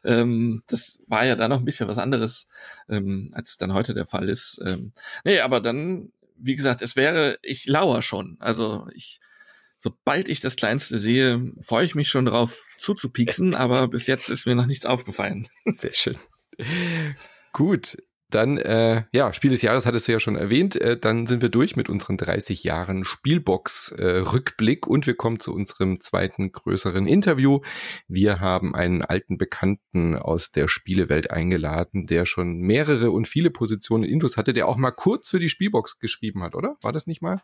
Ähm, das war ja da noch ein bisschen was anderes, ähm, als dann heute der Fall ist. Ähm, nee, aber dann, wie gesagt, es wäre, ich lauer schon. Also ich sobald ich das Kleinste sehe, freue ich mich schon drauf zuzupieksen, aber bis jetzt ist mir noch nichts aufgefallen. Sehr schön. Gut, dann, äh, ja, Spiel des Jahres hattest du ja schon erwähnt. Äh, dann sind wir durch mit unseren 30 Jahren Spielbox-Rückblick äh, und wir kommen zu unserem zweiten größeren Interview. Wir haben einen alten Bekannten aus der Spielewelt eingeladen, der schon mehrere und viele Positionen in Intus hatte, der auch mal kurz für die Spielbox geschrieben hat, oder? War das nicht mal?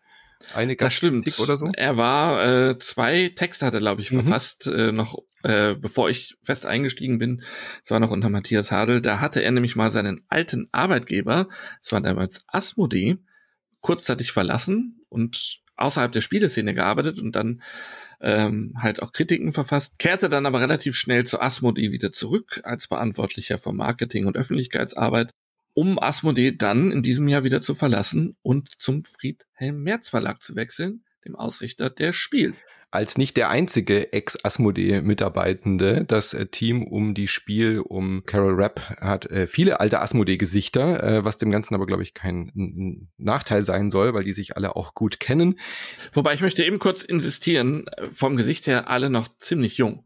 Eine das stimmt. Oder so? Er war, äh, zwei Texte hat er, glaube ich, mhm. verfasst, äh, noch äh, bevor ich fest eingestiegen bin, das war noch unter Matthias Hadel, da hatte er nämlich mal seinen alten Arbeitgeber, das war damals Asmodee, kurzzeitig verlassen und außerhalb der Spieleszene gearbeitet und dann ähm, halt auch Kritiken verfasst, kehrte dann aber relativ schnell zu Asmodee wieder zurück als Verantwortlicher für Marketing und Öffentlichkeitsarbeit, um Asmodee dann in diesem Jahr wieder zu verlassen und zum Friedhelm Merz Verlag zu wechseln, dem Ausrichter der Spiel. Als nicht der einzige Ex-Asmodee-Mitarbeitende. Das äh, Team um die Spiel um Carol Rapp hat äh, viele alte Asmodee-Gesichter, äh, was dem Ganzen aber, glaube ich, kein Nachteil sein soll, weil die sich alle auch gut kennen. Wobei ich möchte eben kurz insistieren, vom Gesicht her alle noch ziemlich jung.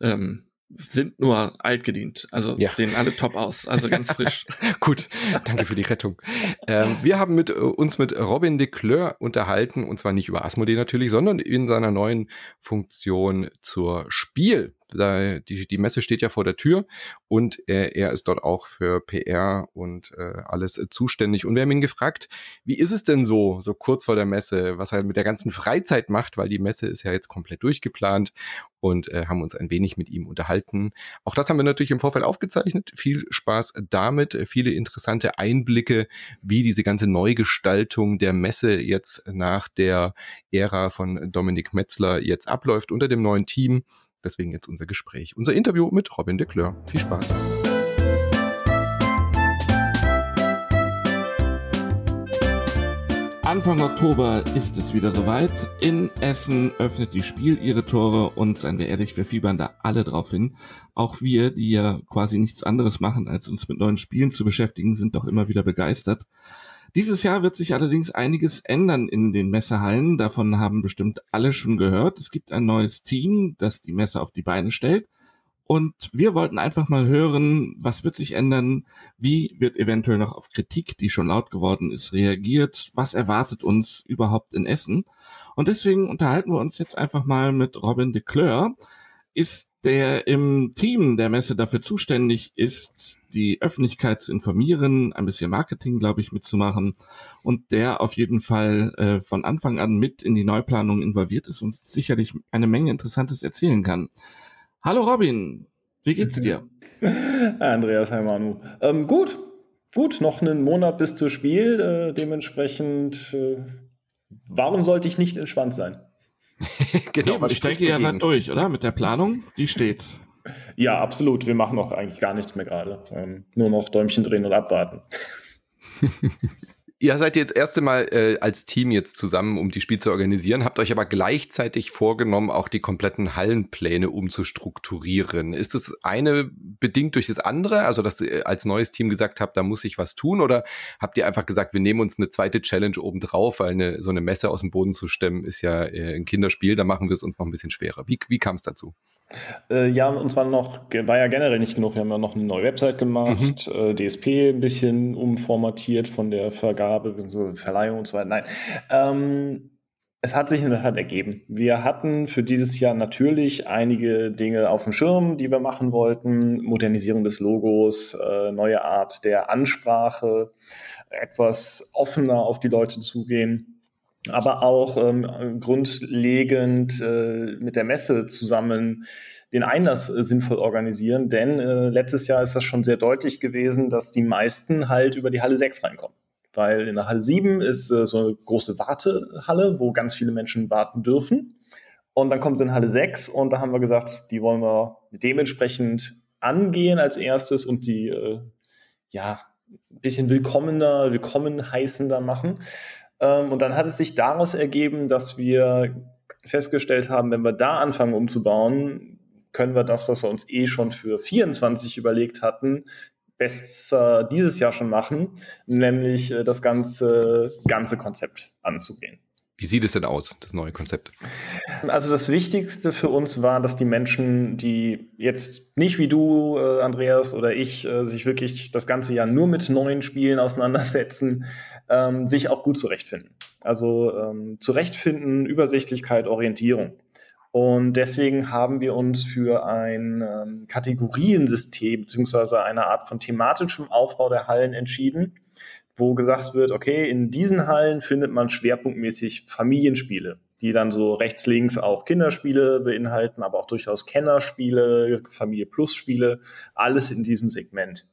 Ähm, sind nur altgedient. Also ja. sehen alle top aus. Also ganz frisch. Gut, danke für die Rettung. Ähm, wir haben mit, äh, uns mit Robin de Cleur unterhalten, und zwar nicht über Asmodee natürlich, sondern in seiner neuen Funktion zur Spiel da, die, die Messe steht ja vor der Tür und er, er ist dort auch für PR und äh, alles äh, zuständig. Und wir haben ihn gefragt, wie ist es denn so, so kurz vor der Messe, was er mit der ganzen Freizeit macht, weil die Messe ist ja jetzt komplett durchgeplant und äh, haben uns ein wenig mit ihm unterhalten. Auch das haben wir natürlich im Vorfeld aufgezeichnet. Viel Spaß damit, viele interessante Einblicke, wie diese ganze Neugestaltung der Messe jetzt nach der Ära von Dominik Metzler jetzt abläuft unter dem neuen Team. Deswegen jetzt unser Gespräch, unser Interview mit Robin de Cleur. Viel Spaß. Anfang Oktober ist es wieder soweit. In Essen öffnet die Spiel ihre Tore und seien wir ehrlich, wir fiebern da alle drauf hin. Auch wir, die ja quasi nichts anderes machen, als uns mit neuen Spielen zu beschäftigen, sind doch immer wieder begeistert. Dieses Jahr wird sich allerdings einiges ändern in den Messehallen. Davon haben bestimmt alle schon gehört. Es gibt ein neues Team, das die Messe auf die Beine stellt. Und wir wollten einfach mal hören, was wird sich ändern? Wie wird eventuell noch auf Kritik, die schon laut geworden ist, reagiert? Was erwartet uns überhaupt in Essen? Und deswegen unterhalten wir uns jetzt einfach mal mit Robin de Cleur. Ist der im Team der Messe dafür zuständig ist, die Öffentlichkeit zu informieren, ein bisschen Marketing, glaube ich, mitzumachen und der auf jeden Fall äh, von Anfang an mit in die Neuplanung involviert ist und sicherlich eine Menge Interessantes erzählen kann. Hallo Robin, wie geht's dir? Andreas, hi Manu. Ähm, gut, gut, noch einen Monat bis zum Spiel, äh, dementsprechend, äh, warum sollte ich nicht entspannt sein? genau, was ich denke, ihr seid durch, oder? Mit der Planung, die steht. Ja, absolut. Wir machen auch eigentlich gar nichts mehr gerade. Ähm, nur noch Däumchen drehen und abwarten. Ihr seid jetzt erste Mal äh, als Team jetzt zusammen, um die Spiel zu organisieren, habt euch aber gleichzeitig vorgenommen, auch die kompletten Hallenpläne umzustrukturieren. Ist das eine bedingt durch das andere, also dass ihr als neues Team gesagt habt, da muss sich was tun, oder habt ihr einfach gesagt, wir nehmen uns eine zweite Challenge obendrauf, weil eine, so eine Messe aus dem Boden zu stemmen ist ja äh, ein Kinderspiel, da machen wir es uns noch ein bisschen schwerer. Wie, wie kam es dazu? Äh, ja, und zwar noch, war ja generell nicht genug. Wir haben ja noch eine neue Website gemacht, mhm. äh, DSP ein bisschen umformatiert von der Vergabe, so Verleihung und so weiter. Nein. Ähm, es hat sich in der Tat ergeben. Wir hatten für dieses Jahr natürlich einige Dinge auf dem Schirm, die wir machen wollten. Modernisierung des Logos, äh, neue Art der Ansprache, etwas offener auf die Leute zugehen aber auch ähm, grundlegend äh, mit der Messe zusammen den Einlass äh, sinnvoll organisieren. Denn äh, letztes Jahr ist das schon sehr deutlich gewesen, dass die meisten halt über die Halle 6 reinkommen. Weil in der Halle 7 ist äh, so eine große Wartehalle, wo ganz viele Menschen warten dürfen. Und dann kommt sie in Halle 6 und da haben wir gesagt, die wollen wir dementsprechend angehen als erstes und die äh, ja ein bisschen willkommener, willkommen heißender machen. Ähm, und dann hat es sich daraus ergeben, dass wir festgestellt haben, wenn wir da anfangen umzubauen, können wir das, was wir uns eh schon für 24 überlegt hatten, besser dieses Jahr schon machen, nämlich äh, das ganze, ganze Konzept anzugehen. Wie sieht es denn aus, das neue Konzept? Also das Wichtigste für uns war, dass die Menschen, die jetzt nicht wie du, äh, Andreas oder ich, äh, sich wirklich das ganze Jahr nur mit neuen Spielen auseinandersetzen, ähm, sich auch gut zurechtfinden. Also ähm, zurechtfinden, Übersichtlichkeit, Orientierung. Und deswegen haben wir uns für ein ähm, Kategoriensystem beziehungsweise eine Art von thematischem Aufbau der Hallen entschieden, wo gesagt wird, okay, in diesen Hallen findet man schwerpunktmäßig Familienspiele, die dann so rechts, links auch Kinderspiele beinhalten, aber auch durchaus Kennerspiele, Familie Plus Spiele, alles in diesem Segment.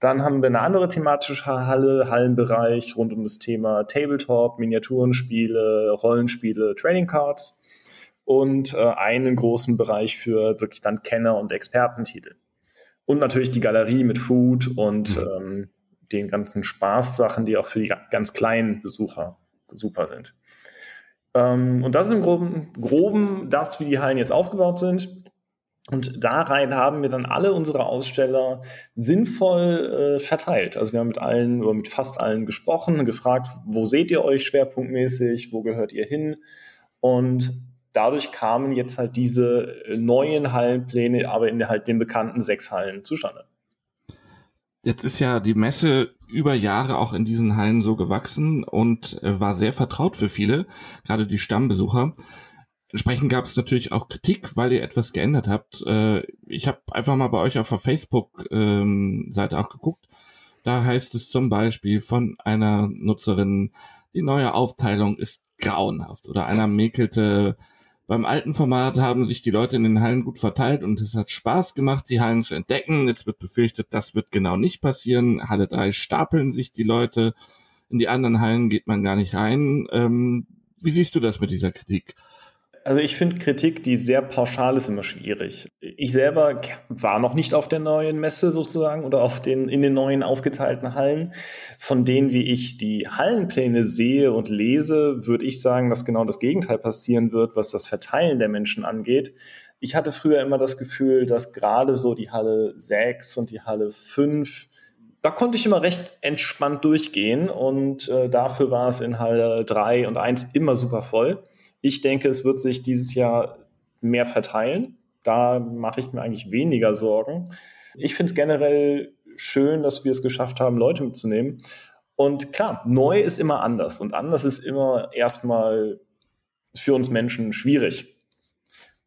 Dann haben wir eine andere thematische Halle, Hallenbereich rund um das Thema Tabletop, Miniaturenspiele, Rollenspiele, Trading Cards und äh, einen großen Bereich für wirklich dann Kenner- und Expertentitel. Und natürlich die Galerie mit Food und mhm. ähm, den ganzen Spaßsachen, die auch für die ganz kleinen Besucher super sind. Ähm, und das ist im Groben, Groben das, wie die Hallen jetzt aufgebaut sind. Und da rein haben wir dann alle unsere Aussteller sinnvoll äh, verteilt. Also wir haben mit allen oder mit fast allen gesprochen, gefragt, wo seht ihr euch schwerpunktmäßig, wo gehört ihr hin? Und dadurch kamen jetzt halt diese neuen Hallenpläne, aber in halt den bekannten sechs Hallen zustande. Jetzt ist ja die Messe über Jahre auch in diesen Hallen so gewachsen und äh, war sehr vertraut für viele, gerade die Stammbesucher. Entsprechend gab es natürlich auch Kritik, weil ihr etwas geändert habt. Äh, ich habe einfach mal bei euch auf der Facebook-Seite ähm, auch geguckt. Da heißt es zum Beispiel von einer Nutzerin, die neue Aufteilung ist grauenhaft. Oder einer mäkelte, beim alten Format haben sich die Leute in den Hallen gut verteilt und es hat Spaß gemacht, die Hallen zu entdecken. Jetzt wird befürchtet, das wird genau nicht passieren. Halle 3 stapeln sich die Leute. In die anderen Hallen geht man gar nicht rein. Ähm, wie siehst du das mit dieser Kritik? Also ich finde Kritik, die sehr pauschal ist, immer schwierig. Ich selber war noch nicht auf der neuen Messe sozusagen oder auf den, in den neuen aufgeteilten Hallen. Von denen, wie ich die Hallenpläne sehe und lese, würde ich sagen, dass genau das Gegenteil passieren wird, was das Verteilen der Menschen angeht. Ich hatte früher immer das Gefühl, dass gerade so die Halle 6 und die Halle 5 da konnte ich immer recht entspannt durchgehen und äh, dafür war es in Halle 3 und 1 immer super voll. Ich denke, es wird sich dieses Jahr mehr verteilen. Da mache ich mir eigentlich weniger Sorgen. Ich finde es generell schön, dass wir es geschafft haben, Leute mitzunehmen. Und klar, neu ist immer anders und anders ist immer erstmal für uns Menschen schwierig.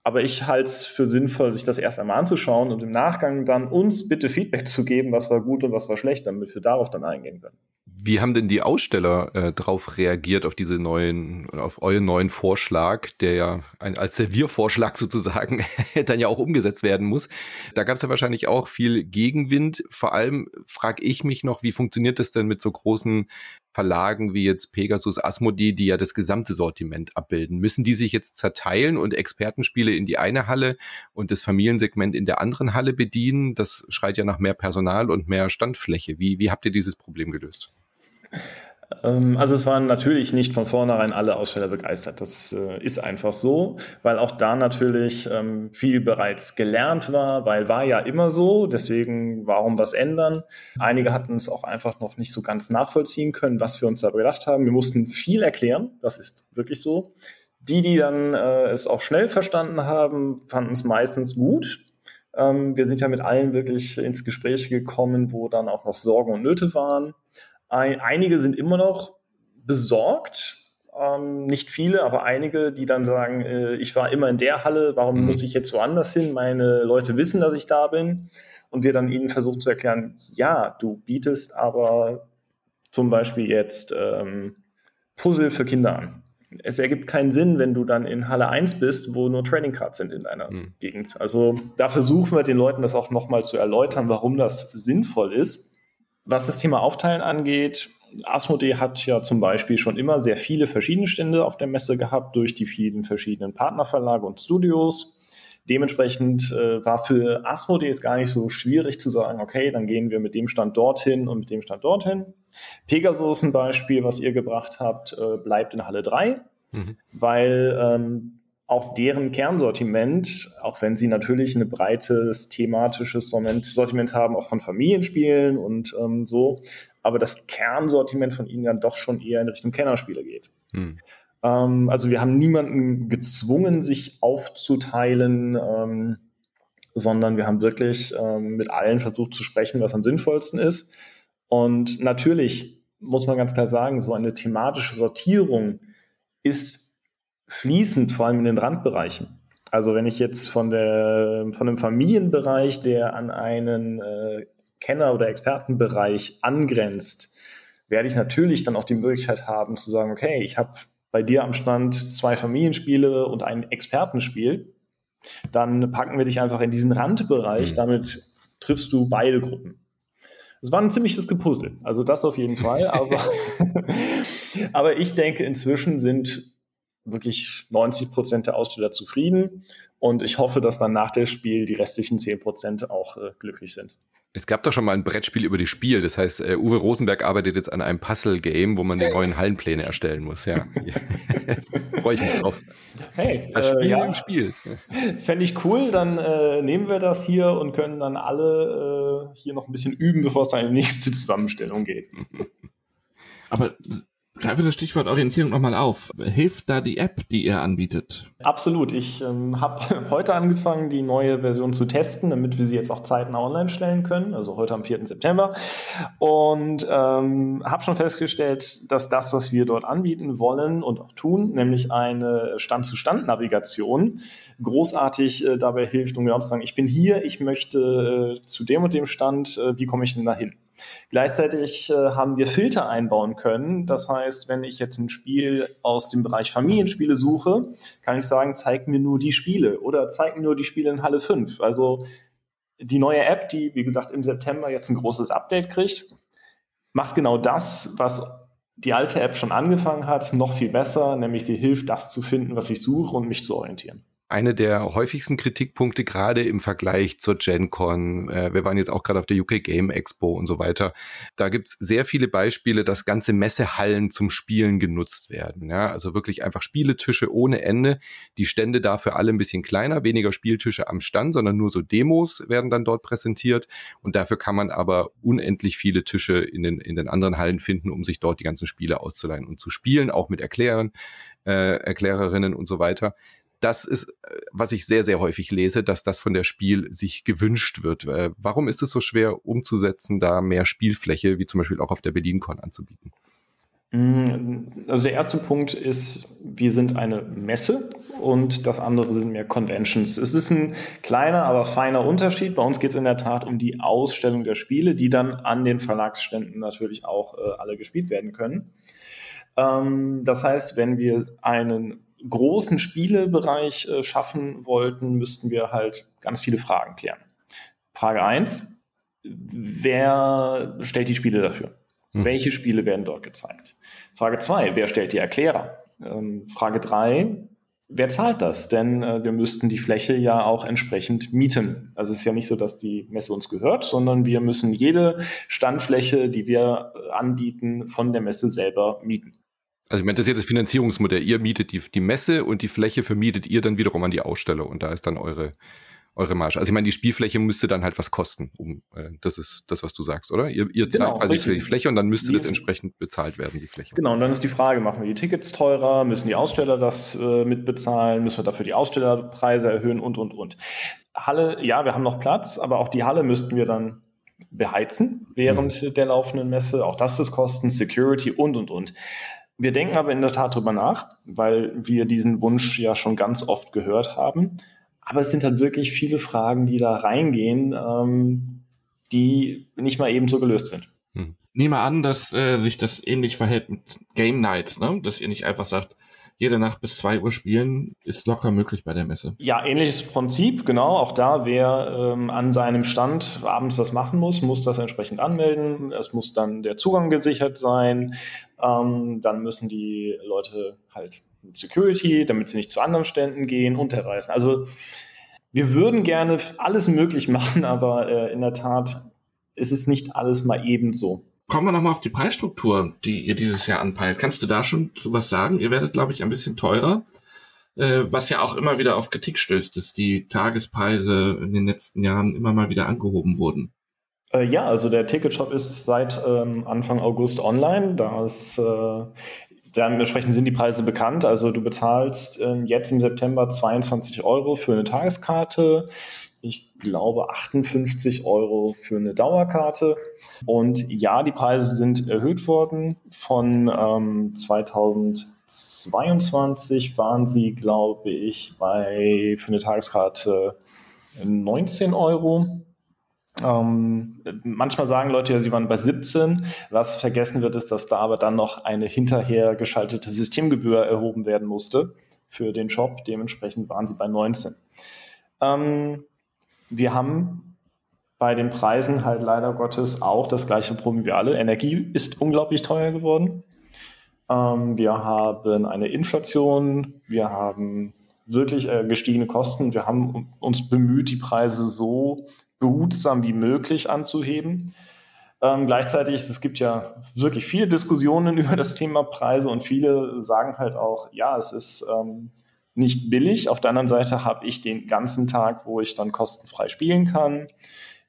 Aber ich halte es für sinnvoll, sich das erst einmal anzuschauen und im Nachgang dann uns bitte Feedback zu geben, was war gut und was war schlecht, damit wir darauf dann eingehen können. Wie haben denn die Aussteller äh, darauf reagiert, auf diese neuen, auf euren neuen Vorschlag, der ja ein, als Serviervorschlag sozusagen dann ja auch umgesetzt werden muss? Da gab es ja wahrscheinlich auch viel Gegenwind. Vor allem frage ich mich noch, wie funktioniert das denn mit so großen Verlagen wie jetzt Pegasus, Asmodee, die ja das gesamte Sortiment abbilden? Müssen die sich jetzt zerteilen und Expertenspiele in die eine Halle und das Familiensegment in der anderen Halle bedienen? Das schreit ja nach mehr Personal und mehr Standfläche. Wie, wie habt ihr dieses Problem gelöst? Ähm, also es waren natürlich nicht von vornherein alle Aussteller begeistert. Das äh, ist einfach so, weil auch da natürlich ähm, viel bereits gelernt war, weil war ja immer so, deswegen warum was ändern. Einige hatten es auch einfach noch nicht so ganz nachvollziehen können, was wir uns da gedacht haben. Wir mussten viel erklären, das ist wirklich so. Die, die dann äh, es auch schnell verstanden haben, fanden es meistens gut. Ähm, wir sind ja mit allen wirklich ins Gespräch gekommen, wo dann auch noch Sorgen und Nöte waren. Ein, einige sind immer noch besorgt, ähm, nicht viele, aber einige, die dann sagen, äh, ich war immer in der Halle, warum mhm. muss ich jetzt woanders hin? Meine Leute wissen, dass ich da bin. Und wir dann ihnen versuchen zu erklären, ja, du bietest aber zum Beispiel jetzt ähm, Puzzle für Kinder an. Es ergibt keinen Sinn, wenn du dann in Halle 1 bist, wo nur Trading Cards sind in deiner mhm. Gegend. Also da versuchen wir den Leuten das auch nochmal zu erläutern, warum das sinnvoll ist. Was das Thema Aufteilen angeht, Asmodee hat ja zum Beispiel schon immer sehr viele verschiedene Stände auf der Messe gehabt durch die vielen verschiedenen Partnerverlage und Studios. Dementsprechend äh, war für Asmodee es gar nicht so schwierig zu sagen, okay, dann gehen wir mit dem Stand dorthin und mit dem Stand dorthin. Pegasus ein Beispiel, was ihr gebracht habt, äh, bleibt in Halle 3, mhm. weil ähm, auch deren Kernsortiment, auch wenn sie natürlich ein breites thematisches Sortiment haben, auch von Familienspielen und ähm, so, aber das Kernsortiment von ihnen dann doch schon eher in Richtung Kennerspiele geht. Hm. Ähm, also wir haben niemanden gezwungen, sich aufzuteilen, ähm, sondern wir haben wirklich ähm, mit allen versucht zu sprechen, was am sinnvollsten ist. Und natürlich muss man ganz klar sagen, so eine thematische Sortierung ist fließend, vor allem in den Randbereichen. Also wenn ich jetzt von, der, von einem Familienbereich, der an einen äh, Kenner- oder Expertenbereich angrenzt, werde ich natürlich dann auch die Möglichkeit haben zu sagen, okay, ich habe bei dir am Stand zwei Familienspiele und ein Expertenspiel. Dann packen wir dich einfach in diesen Randbereich, mhm. damit triffst du beide Gruppen. Es war ein ziemliches Gepuzzle, also das auf jeden Fall, aber, aber ich denke, inzwischen sind wirklich 90 Prozent der Aussteller zufrieden. Und ich hoffe, dass dann nach dem Spiel die restlichen 10 Prozent auch äh, glücklich sind. Es gab doch schon mal ein Brettspiel über die Spiel. Das heißt, uh, Uwe Rosenberg arbeitet jetzt an einem Puzzle-Game, wo man die neuen Hallenpläne erstellen muss. Ja, freue ich mich drauf. Hey, das Spiel äh, ja. im Spiel. Fände ich cool. Dann äh, nehmen wir das hier und können dann alle äh, hier noch ein bisschen üben, bevor es dann in die nächste Zusammenstellung geht. Aber Greife das Stichwort Orientierung nochmal auf. Hilft da die App, die ihr anbietet? Absolut. Ich ähm, habe heute angefangen, die neue Version zu testen, damit wir sie jetzt auch zeitnah online stellen können. Also heute am 4. September. Und ähm, habe schon festgestellt, dass das, was wir dort anbieten wollen und auch tun, nämlich eine Stand-zu-Stand-Navigation, großartig äh, dabei hilft, um genau zu sagen, ich bin hier, ich möchte äh, zu dem und dem Stand, äh, wie komme ich denn da hin? Gleichzeitig äh, haben wir Filter einbauen können. Das heißt, wenn ich jetzt ein Spiel aus dem Bereich Familienspiele suche, kann ich sagen, zeig mir nur die Spiele oder zeig mir nur die Spiele in Halle 5. Also die neue App, die, wie gesagt, im September jetzt ein großes Update kriegt, macht genau das, was die alte App schon angefangen hat, noch viel besser, nämlich sie hilft, das zu finden, was ich suche und mich zu orientieren eine der häufigsten Kritikpunkte gerade im Vergleich zur GenCon. Äh, wir waren jetzt auch gerade auf der UK Game Expo und so weiter. Da gibt's sehr viele Beispiele, dass ganze Messehallen zum Spielen genutzt werden. Ja, also wirklich einfach Spieletische ohne Ende. Die Stände dafür alle ein bisschen kleiner, weniger Spieltische am Stand, sondern nur so Demos werden dann dort präsentiert. Und dafür kann man aber unendlich viele Tische in den, in den anderen Hallen finden, um sich dort die ganzen Spiele auszuleihen und zu spielen, auch mit Erklärern, äh, Erklärerinnen und so weiter das ist, äh, was ich sehr, sehr häufig lese, dass das von der Spiel sich gewünscht wird. Äh, warum ist es so schwer umzusetzen, da mehr Spielfläche, wie zum Beispiel auch auf der BerlinCon anzubieten? Mm, also der erste Punkt ist, wir sind eine Messe und das andere sind mehr Conventions. Es ist ein kleiner, aber feiner Unterschied. Bei uns geht es in der Tat um die Ausstellung der Spiele, die dann an den Verlagsständen natürlich auch äh, alle gespielt werden können. Ähm, das heißt, wenn wir einen großen Spielebereich äh, schaffen wollten, müssten wir halt ganz viele Fragen klären. Frage eins: wer stellt die Spiele dafür? Hm. Welche Spiele werden dort gezeigt? Frage zwei: wer stellt die Erklärer? Ähm, Frage drei: wer zahlt das? Denn äh, wir müssten die Fläche ja auch entsprechend mieten. Also es ist ja nicht so, dass die Messe uns gehört, sondern wir müssen jede Standfläche, die wir äh, anbieten, von der Messe selber mieten. Also ich meine, das ist ja das Finanzierungsmodell. Ihr mietet die, die Messe und die Fläche vermietet ihr dann wiederum an die Aussteller und da ist dann eure, eure Marge. Also ich meine, die Spielfläche müsste dann halt was kosten. Um, äh, das ist das, was du sagst, oder? Ihr, ihr zahlt genau, quasi richtig. für die Fläche und dann müsste das entsprechend bezahlt werden, die Fläche. Genau, und dann ist die Frage, machen wir die Tickets teurer, müssen die Aussteller das äh, mitbezahlen, müssen wir dafür die Ausstellerpreise erhöhen und, und, und. Halle, ja, wir haben noch Platz, aber auch die Halle müssten wir dann beheizen während mhm. der laufenden Messe. Auch das ist Kosten, Security und, und, und. Wir denken aber in der Tat drüber nach, weil wir diesen Wunsch ja schon ganz oft gehört haben. Aber es sind halt wirklich viele Fragen, die da reingehen, ähm, die nicht mal eben so gelöst sind. Hm. Nehme an, dass äh, sich das ähnlich verhält mit Game Nights, ne? dass ihr nicht einfach sagt, jede Nacht bis zwei Uhr spielen, ist locker möglich bei der Messe. Ja, ähnliches Prinzip, genau. Auch da, wer ähm, an seinem Stand abends was machen muss, muss das entsprechend anmelden. Es muss dann der Zugang gesichert sein. Ähm, dann müssen die Leute halt mit Security, damit sie nicht zu anderen Ständen gehen und herreißen. Also wir würden gerne alles möglich machen, aber äh, in der Tat ist es nicht alles mal ebenso. Kommen wir nochmal auf die Preisstruktur, die ihr dieses Jahr anpeilt. Kannst du da schon zu was sagen? Ihr werdet, glaube ich, ein bisschen teurer, äh, was ja auch immer wieder auf Kritik stößt, dass die Tagespreise in den letzten Jahren immer mal wieder angehoben wurden. Äh, ja, also der Ticketshop ist seit ähm, Anfang August online. Da äh, dementsprechend sind die Preise bekannt. Also du bezahlst äh, jetzt im September 22 Euro für eine Tageskarte. Ich glaube 58 Euro für eine Dauerkarte. Und ja, die Preise sind erhöht worden. Von ähm, 2022 waren sie, glaube ich, bei für eine Tageskarte 19 Euro. Ähm, manchmal sagen Leute ja, sie waren bei 17. Was vergessen wird, ist, dass da aber dann noch eine hinterher geschaltete Systemgebühr erhoben werden musste für den Shop. Dementsprechend waren sie bei 19. Ähm, wir haben bei den Preisen halt leider Gottes auch das gleiche Problem wie alle. Energie ist unglaublich teuer geworden. Ähm, wir haben eine Inflation. Wir haben wirklich äh, gestiegene Kosten. Wir haben uns bemüht, die Preise so behutsam wie möglich anzuheben. Ähm, gleichzeitig, es gibt ja wirklich viele Diskussionen über das Thema Preise und viele sagen halt auch, ja, es ist ähm, nicht billig. Auf der anderen Seite habe ich den ganzen Tag, wo ich dann kostenfrei spielen kann.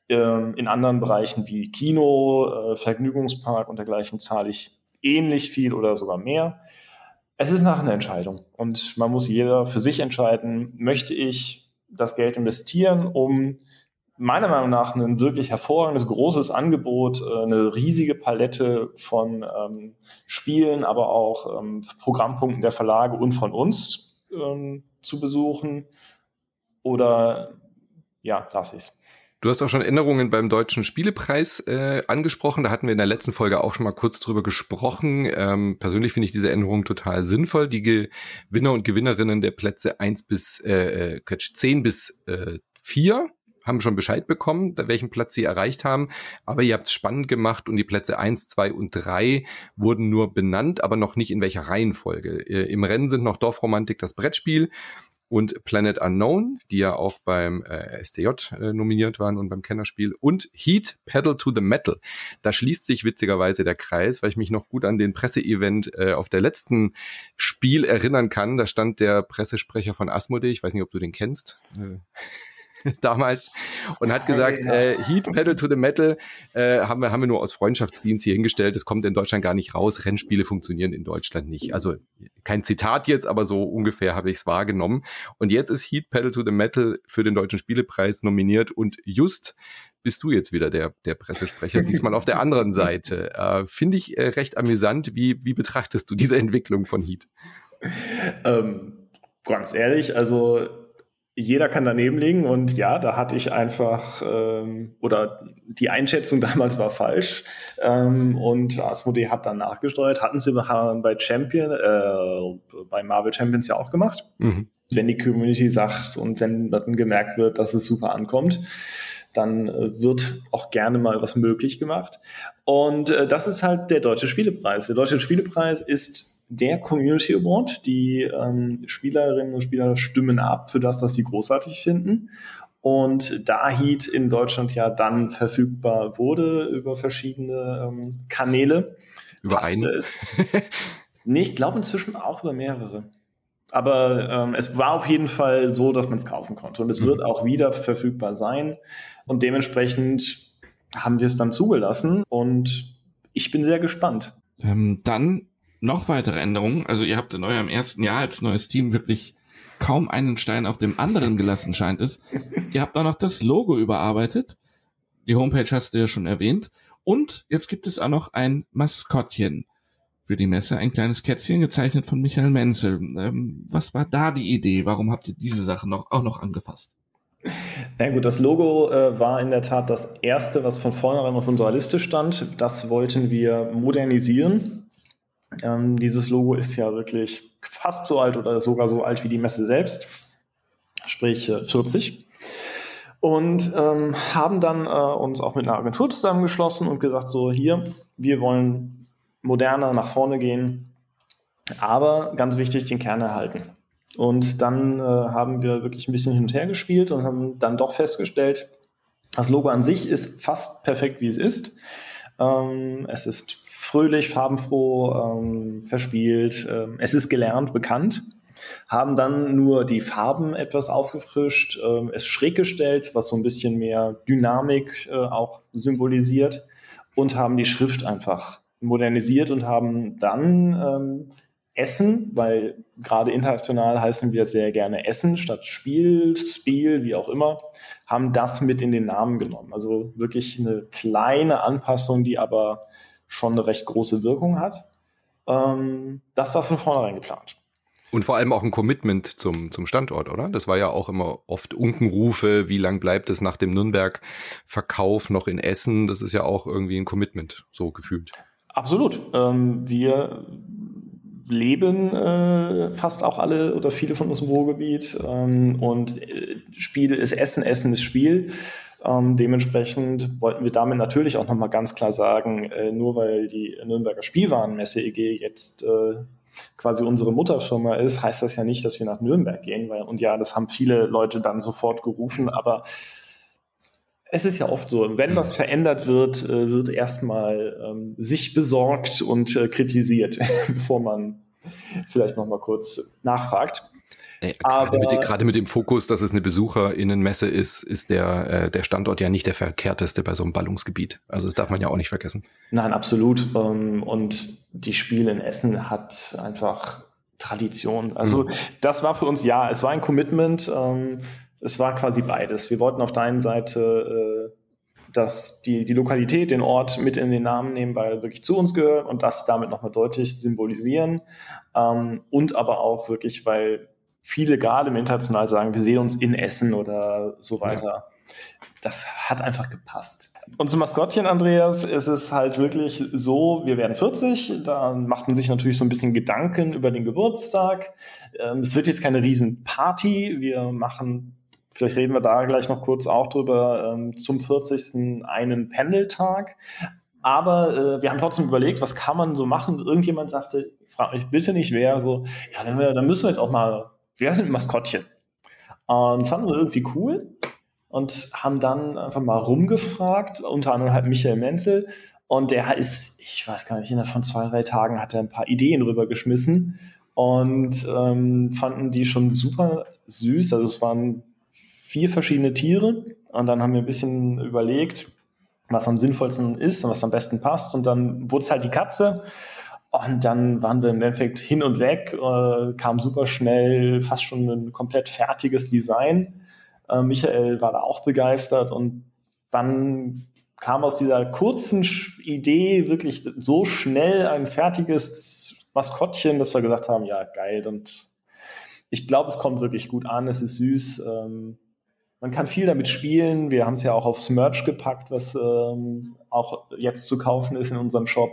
Ähm, in anderen Bereichen wie Kino, äh, Vergnügungspark und dergleichen zahle ich ähnlich viel oder sogar mehr. Es ist nach einer Entscheidung und man muss jeder für sich entscheiden, möchte ich das Geld investieren, um meiner Meinung nach ein wirklich hervorragendes, großes Angebot, äh, eine riesige Palette von ähm, Spielen, aber auch ähm, Programmpunkten der Verlage und von uns ähm, zu besuchen. Oder ja, lasse ich. Du hast auch schon Änderungen beim Deutschen Spielepreis äh, angesprochen. Da hatten wir in der letzten Folge auch schon mal kurz drüber gesprochen. Ähm, persönlich finde ich diese Änderung total sinnvoll. Die Gewinner und Gewinnerinnen der Plätze eins bis äh, 10 äh, bis äh, 4 haben schon Bescheid bekommen, welchen Platz sie erreicht haben. Aber ihr habt es spannend gemacht und die Plätze eins, zwei und drei wurden nur benannt, aber noch nicht in welcher Reihenfolge. Äh, Im Rennen sind noch Dorfromantik das Brettspiel und Planet Unknown, die ja auch beim äh, STJ äh, nominiert waren und beim Kennerspiel und Heat Pedal to the Metal. Da schließt sich witzigerweise der Kreis, weil ich mich noch gut an den Presseevent äh, auf der letzten Spiel erinnern kann. Da stand der Pressesprecher von Asmodee, ich weiß nicht, ob du den kennst. Äh, damals und hat gesagt, äh, Heat Pedal to the Metal äh, haben, wir, haben wir nur aus Freundschaftsdienst hier hingestellt. Das kommt in Deutschland gar nicht raus. Rennspiele funktionieren in Deutschland nicht. Also kein Zitat jetzt, aber so ungefähr habe ich es wahrgenommen. Und jetzt ist Heat Pedal to the Metal für den Deutschen Spielepreis nominiert und just bist du jetzt wieder der, der Pressesprecher, diesmal auf der anderen Seite. Äh, Finde ich äh, recht amüsant. Wie, wie betrachtest du diese Entwicklung von Heat? Ähm, ganz ehrlich, also jeder kann daneben liegen und ja, da hatte ich einfach ähm, oder die Einschätzung damals war falsch ähm, und Asmodee hat dann nachgesteuert, hatten sie bei Champion, äh, bei Marvel Champions ja auch gemacht. Mhm. Wenn die Community sagt und wenn dann gemerkt wird, dass es super ankommt, dann äh, wird auch gerne mal was möglich gemacht. Und äh, das ist halt der Deutsche Spielepreis. Der Deutsche Spielepreis ist der Community Award. Die ähm, Spielerinnen und Spieler stimmen ab für das, was sie großartig finden. Und da Heat in Deutschland ja dann verfügbar wurde über verschiedene ähm, Kanäle. Über einen? nee, ich glaube inzwischen auch über mehrere. Aber ähm, es war auf jeden Fall so, dass man es kaufen konnte. Und es mhm. wird auch wieder verfügbar sein. Und dementsprechend haben wir es dann zugelassen. Und ich bin sehr gespannt. Ähm, dann noch weitere Änderungen. Also ihr habt in eurem ersten Jahr als neues Team wirklich kaum einen Stein auf dem anderen gelassen, scheint es. ihr habt auch noch das Logo überarbeitet. Die Homepage hast du ja schon erwähnt. Und jetzt gibt es auch noch ein Maskottchen für die Messe, ein kleines Kätzchen gezeichnet von Michael Menzel. Ähm, was war da die Idee? Warum habt ihr diese Sache noch, auch noch angefasst? Na gut, das Logo äh, war in der Tat das erste, was von vornherein auf unserer Liste stand. Das wollten wir modernisieren. Ähm, dieses Logo ist ja wirklich fast so alt oder sogar so alt wie die Messe selbst, sprich äh, 40. Und ähm, haben dann äh, uns auch mit einer Agentur zusammengeschlossen und gesagt, so hier, wir wollen moderner nach vorne gehen, aber ganz wichtig, den Kern erhalten. Und dann äh, haben wir wirklich ein bisschen hin und her gespielt und haben dann doch festgestellt, das Logo an sich ist fast perfekt, wie es ist. Ähm, es ist fröhlich, farbenfroh, ähm, verspielt. Ähm, es ist gelernt, bekannt. Haben dann nur die Farben etwas aufgefrischt, ähm, es schräg gestellt, was so ein bisschen mehr Dynamik äh, auch symbolisiert und haben die Schrift einfach modernisiert und haben dann ähm, Essen, weil gerade international heißen wir sehr gerne Essen statt Spiel, Spiel, wie auch immer, haben das mit in den Namen genommen. Also wirklich eine kleine Anpassung, die aber schon eine recht große Wirkung hat. Ähm, das war von vornherein geplant. Und vor allem auch ein Commitment zum, zum Standort, oder? Das war ja auch immer oft Unkenrufe, wie lang bleibt es nach dem Nürnberg-Verkauf noch in Essen? Das ist ja auch irgendwie ein Commitment, so gefühlt. Absolut. Ähm, wir leben äh, fast auch alle oder viele von uns im Ruhrgebiet ähm, und äh, Spiel ist Essen, Essen ist Spiel. Ähm, dementsprechend wollten wir damit natürlich auch nochmal ganz klar sagen, äh, nur weil die Nürnberger Spielwarenmesse EG jetzt äh, quasi unsere Mutterfirma ist, heißt das ja nicht, dass wir nach Nürnberg gehen. Weil, und ja, das haben viele Leute dann sofort gerufen, aber Es ist ja oft so, wenn was verändert wird, äh, wird erstmal ähm, sich besorgt und äh, kritisiert, bevor man vielleicht noch mal kurz nachfragt. Äh, gerade, mit, gerade, mit, dem Fokus, dass es eine Besucherinnenmesse ist, ist der, äh, der Standort ja nicht der verkehrteste bei so einem Ballungsgebiet. Also das darf man ja auch nicht vergessen. Nein, absolut. Ähm, und die Spiele in Essen hat einfach Tradition. Also mhm. das war für uns ja, es war ein Commitment. Ähm, es war quasi beides. Wir wollten auf der einen Seite äh, dass die, die Lokalität, den Ort mit in den Namen nehmen, weil wirklich zu uns gehört und das damit nochmal deutlich symbolisieren. Ähm, und aber auch wirklich, weil viele gerade im International sagen, wir sehen uns in Essen oder so weiter. Ja. Das hat einfach gepasst. Und zum Maskottchen, Andreas, ist es halt wirklich so, wir werden 40, da macht man sich natürlich so ein bisschen Gedanken über den Geburtstag. Ähm, es wird jetzt keine Riesenparty, wir machen, vielleicht reden wir da gleich noch kurz auch drüber, ähm, zum 40. einen Pendeltag. Aber äh, wir haben trotzdem überlegt, was kann man so machen? Irgendjemand sagte, frag mich bitte nicht wer, so, ja, dann, dann müssen wir jetzt auch mal wie wär's mit Maskottchen? Und fanden wir irgendwie cool und haben dann einfach mal rumgefragt, unter anderem halt Michael Menzel. Und der ist, ich weiß gar nicht, innerhalb von zwei, drei Tagen hat er ein paar Ideen rübergeschmissen und ähm, fanden die schon super süß. Also es waren vier verschiedene Tiere und dann haben wir ein bisschen überlegt, was am sinnvollsten ist und was am besten passt. Und dann wurde es halt die Katze. Und dann waren wir im Endeffekt hin und weg, äh, kam super schnell, fast schon ein komplett fertiges Design. Äh, Michael war da auch begeistert und dann kam aus dieser kurzen Idee wirklich so schnell ein fertiges Maskottchen, dass wir gesagt haben, ja, geil. Und ich glaube, es kommt wirklich gut an, es ist süß. Ähm, man kann viel damit spielen. Wir haben es ja auch aufs Merch gepackt, was ähm, auch jetzt zu kaufen ist in unserem Shop.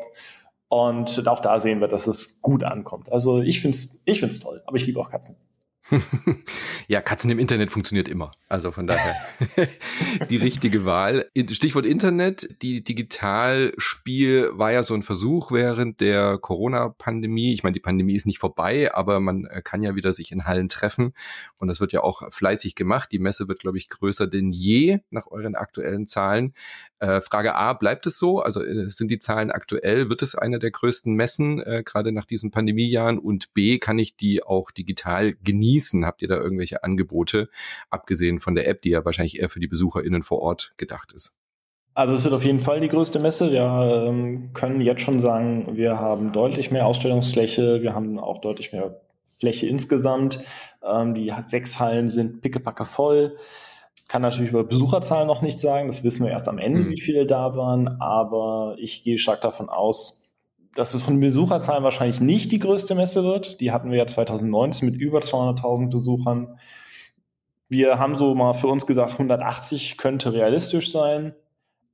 Und auch da sehen wir, dass es gut ankommt. Also ich finde es ich find's toll, aber ich liebe auch Katzen. ja, Katzen im Internet funktioniert immer. Also von daher die richtige Wahl. Stichwort Internet. Die Digitalspiel war ja so ein Versuch während der Corona-Pandemie. Ich meine, die Pandemie ist nicht vorbei, aber man äh, kann ja wieder sich in Hallen treffen. Und das wird ja auch fleißig gemacht. Die Messe wird, glaube ich, größer denn je nach euren aktuellen Zahlen. Äh, Frage A, bleibt es so? Also äh, sind die Zahlen aktuell? Wird es eine der größten Messen, äh, gerade nach diesen Pandemiejahren? Und B, kann ich die auch digital genießen? Habt ihr da irgendwelche Angebote, abgesehen von der App, die ja wahrscheinlich eher für die BesucherInnen vor Ort gedacht ist? Also es wird auf jeden Fall die größte Messe. Wir ähm, können jetzt schon sagen, wir haben deutlich mehr Ausstellungsfläche, wir haben auch deutlich mehr Fläche insgesamt. Ähm, die sechs Hallen sind pickepacke voll kann natürlich über Besucherzahlen noch nicht sagen, das wissen wir erst am Ende, mhm. wie viele da waren, aber ich gehe stark davon aus, dass es von Besucherzahlen wahrscheinlich nicht die größte Messe wird. Die hatten wir ja 2019 mit über 200.000 Besuchern. Wir haben so mal für uns gesagt, 180 könnte realistisch sein.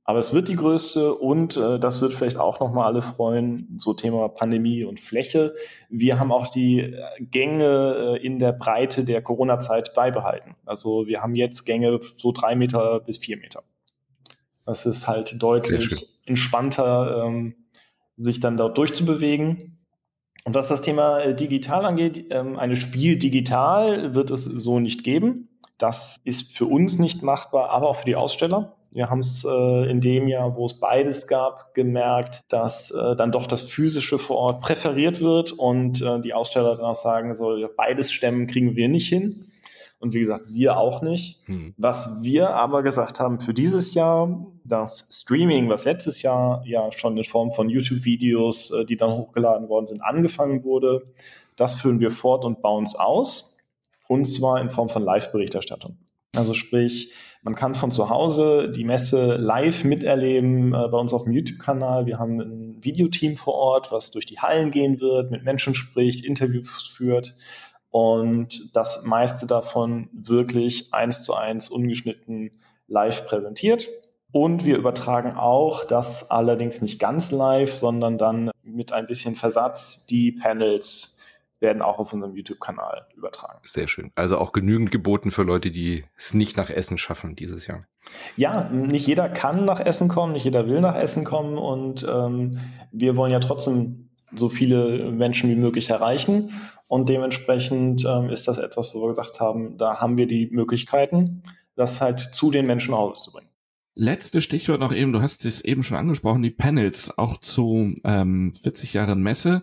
Aber es wird die größte und äh, das wird vielleicht auch nochmal alle freuen, so Thema Pandemie und Fläche. Wir haben auch die äh, Gänge äh, in der Breite der Corona-Zeit beibehalten. Also wir haben jetzt Gänge so drei Meter bis vier Meter. Das ist halt deutlich entspannter, ähm, sich dann dort durchzubewegen. Und was das Thema äh, digital angeht, ähm, eine Spiel digital wird es so nicht geben. Das ist für uns nicht machbar, aber auch für die Aussteller. Wir haben es äh, in dem Jahr, wo es beides gab, gemerkt, dass äh, dann doch das physische vor Ort präferiert wird und äh, die Aussteller dann auch sagen, so beides stemmen kriegen wir nicht hin. Und wie gesagt, wir auch nicht. Hm. Was wir aber gesagt haben für dieses Jahr, das Streaming, was letztes Jahr ja schon in Form von YouTube-Videos, äh, die dann hochgeladen worden sind, angefangen wurde, das führen wir fort und bauen es aus. Und zwar in Form von Live-Berichterstattung. Also sprich, man kann von zu Hause die Messe live miterleben äh, bei uns auf dem YouTube-Kanal. Wir haben ein Videoteam vor Ort, was durch die Hallen gehen wird, mit Menschen spricht, Interviews führt und das meiste davon wirklich eins zu eins ungeschnitten live präsentiert. Und wir übertragen auch, das allerdings nicht ganz live, sondern dann mit ein bisschen Versatz die Panels werden auch auf unserem YouTube-Kanal übertragen. Sehr schön. Also auch genügend geboten für Leute, die es nicht nach Essen schaffen dieses Jahr. Ja, nicht jeder kann nach Essen kommen, nicht jeder will nach Essen kommen und ähm, wir wollen ja trotzdem so viele Menschen wie möglich erreichen und dementsprechend ähm, ist das etwas, wo wir gesagt haben, da haben wir die Möglichkeiten, das halt zu den Menschen nach Hause zu bringen. Letztes Stichwort noch eben, du hast es eben schon angesprochen, die Panels, auch zu ähm, 40 Jahren Messe.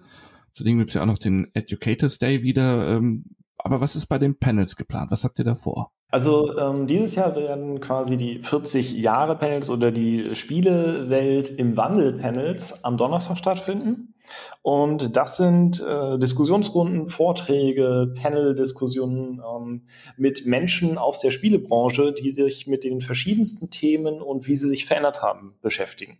Zudem gibt es ja auch noch den Educators Day wieder. Ähm, aber was ist bei den Panels geplant? Was habt ihr da vor? Also ähm, dieses Jahr werden quasi die 40 Jahre Panels oder die Spielewelt im Wandel Panels am Donnerstag stattfinden. Und das sind äh, Diskussionsrunden, Vorträge, Panel-Diskussionen ähm, mit Menschen aus der Spielebranche, die sich mit den verschiedensten Themen und wie sie sich verändert haben beschäftigen.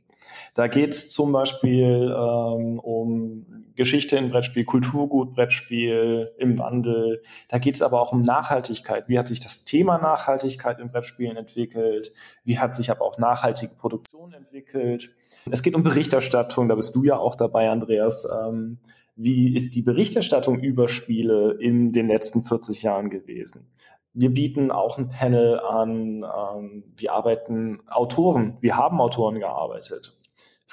Da geht es zum Beispiel ähm, um Geschichte im Brettspiel, Kulturgut, Brettspiel im Wandel. Da geht es aber auch um Nachhaltigkeit. Wie hat sich das Thema Nachhaltigkeit in Brettspielen entwickelt? Wie hat sich aber auch nachhaltige Produktion entwickelt? Es geht um Berichterstattung, da bist du ja auch dabei, Andreas. Ähm, wie ist die Berichterstattung über Spiele in den letzten 40 Jahren gewesen? Wir bieten auch ein Panel an, ähm, wie arbeiten Autoren, wir haben Autoren gearbeitet.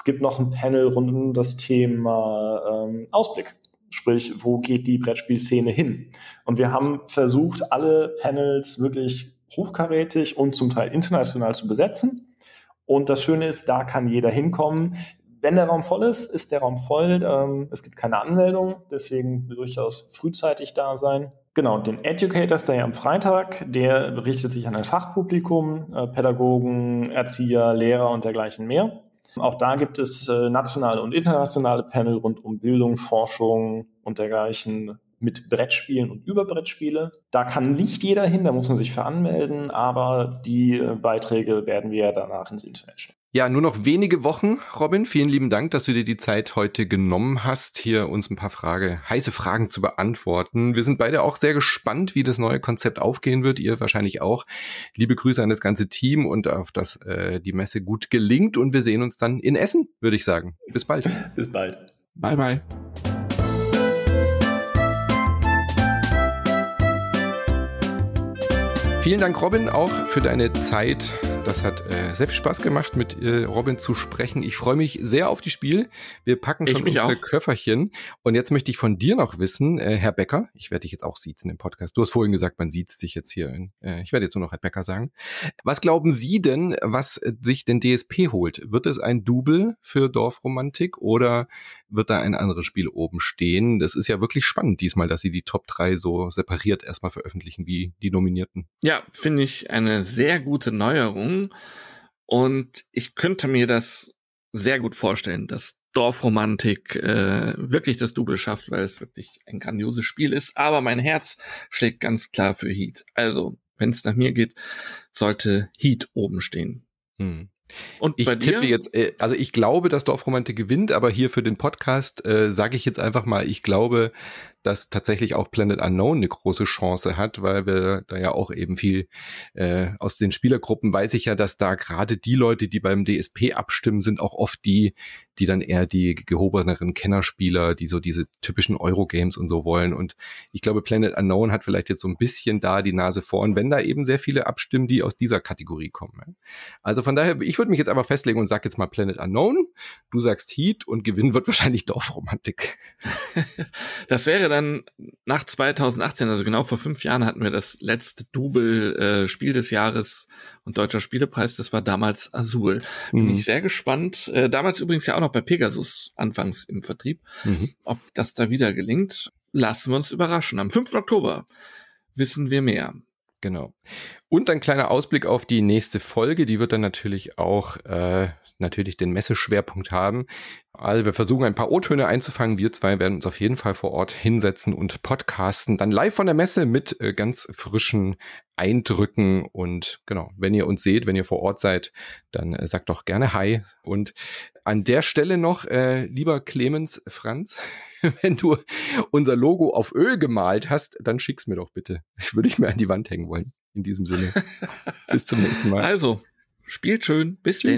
Es gibt noch ein Panel rund um das Thema ähm, Ausblick. Sprich, wo geht die Brettspielszene hin? Und wir haben versucht, alle Panels wirklich hochkarätig und zum Teil international zu besetzen. Und das Schöne ist, da kann jeder hinkommen. Wenn der Raum voll ist, ist der Raum voll. Ähm, es gibt keine Anmeldung, deswegen durchaus frühzeitig da sein. Genau, den Educators Day am Freitag, der richtet sich an ein Fachpublikum, äh, Pädagogen, Erzieher, Lehrer und dergleichen mehr. Auch da gibt es äh, nationale und internationale Panel rund um Bildung, Forschung und dergleichen mit Brettspielen und über Brettspiele. Da kann nicht jeder hin, da muss man sich für anmelden, aber die äh, Beiträge werden wir danach ins Internet stellen. Ja, nur noch wenige Wochen, Robin. Vielen lieben Dank, dass du dir die Zeit heute genommen hast, hier uns ein paar Frage, heiße Fragen zu beantworten. Wir sind beide auch sehr gespannt, wie das neue Konzept aufgehen wird. Ihr wahrscheinlich auch. Liebe Grüße an das ganze Team und auf dass äh, die Messe gut gelingt. Und wir sehen uns dann in Essen, würde ich sagen. Bis bald. Bis bald. Bye, bye. Vielen Dank, Robin, auch für deine Zeit. Das hat äh, sehr viel Spaß gemacht, mit äh, Robin zu sprechen. Ich freue mich sehr auf die Spiel. Wir packen schon unsere auch. Köfferchen. Und jetzt möchte ich von dir noch wissen, äh, Herr Becker, ich werde dich jetzt auch siezen im Podcast. Du hast vorhin gesagt, man sieht sich jetzt hier. In, äh, ich werde jetzt nur noch Herr Becker sagen. Was glauben Sie denn, was äh, sich denn DSP holt? Wird es ein Double für Dorfromantik oder wird da ein anderes Spiel oben stehen. Das ist ja wirklich spannend diesmal, dass sie die Top 3 so separiert erstmal veröffentlichen wie die Nominierten. Ja, finde ich eine sehr gute Neuerung. Und ich könnte mir das sehr gut vorstellen, dass Dorfromantik äh, wirklich das Double schafft, weil es wirklich ein grandioses Spiel ist. Aber mein Herz schlägt ganz klar für Heat. Also, wenn es nach mir geht, sollte Heat oben stehen. Hm. Und ich tippe jetzt, äh, also ich glaube, dass Dorfromantik gewinnt, aber hier für den Podcast äh, sage ich jetzt einfach mal, ich glaube, dass tatsächlich auch Planet Unknown eine große Chance hat, weil wir da ja auch eben viel äh, aus den Spielergruppen weiß ich ja, dass da gerade die Leute, die beim DSP abstimmen, sind auch oft die, die dann eher die gehobeneren Kennerspieler, die so diese typischen Eurogames und so wollen. Und ich glaube, Planet Unknown hat vielleicht jetzt so ein bisschen da die Nase vorn, wenn da eben sehr viele abstimmen, die aus dieser Kategorie kommen. Also von daher, ich würde mich jetzt aber festlegen und sag jetzt mal Planet Unknown. Du sagst Heat und Gewinn wird wahrscheinlich Dorfromantik. das wäre dann nach 2018, also genau vor fünf Jahren, hatten wir das letzte Double äh, Spiel des Jahres und Deutscher Spielepreis. Das war damals Azul. Bin mhm. ich sehr gespannt. Äh, damals übrigens ja auch noch bei Pegasus anfangs im Vertrieb. Mhm. Ob das da wieder gelingt, lassen wir uns überraschen. Am 5. Oktober wissen wir mehr. Genau. Und ein kleiner Ausblick auf die nächste Folge. Die wird dann natürlich auch äh, natürlich den Messeschwerpunkt haben. Also wir versuchen ein paar O-Töne einzufangen. Wir zwei werden uns auf jeden Fall vor Ort hinsetzen und podcasten. Dann live von der Messe mit äh, ganz frischen Eindrücken. Und genau, wenn ihr uns seht, wenn ihr vor Ort seid, dann äh, sagt doch gerne Hi. Und an der Stelle noch, äh, lieber Clemens Franz, wenn du unser Logo auf Öl gemalt hast, dann schick's mir doch bitte. Ich würde ich mir an die Wand hängen wollen. In diesem Sinne. Bis zum nächsten Mal. Also, spielt schön. Bis denn.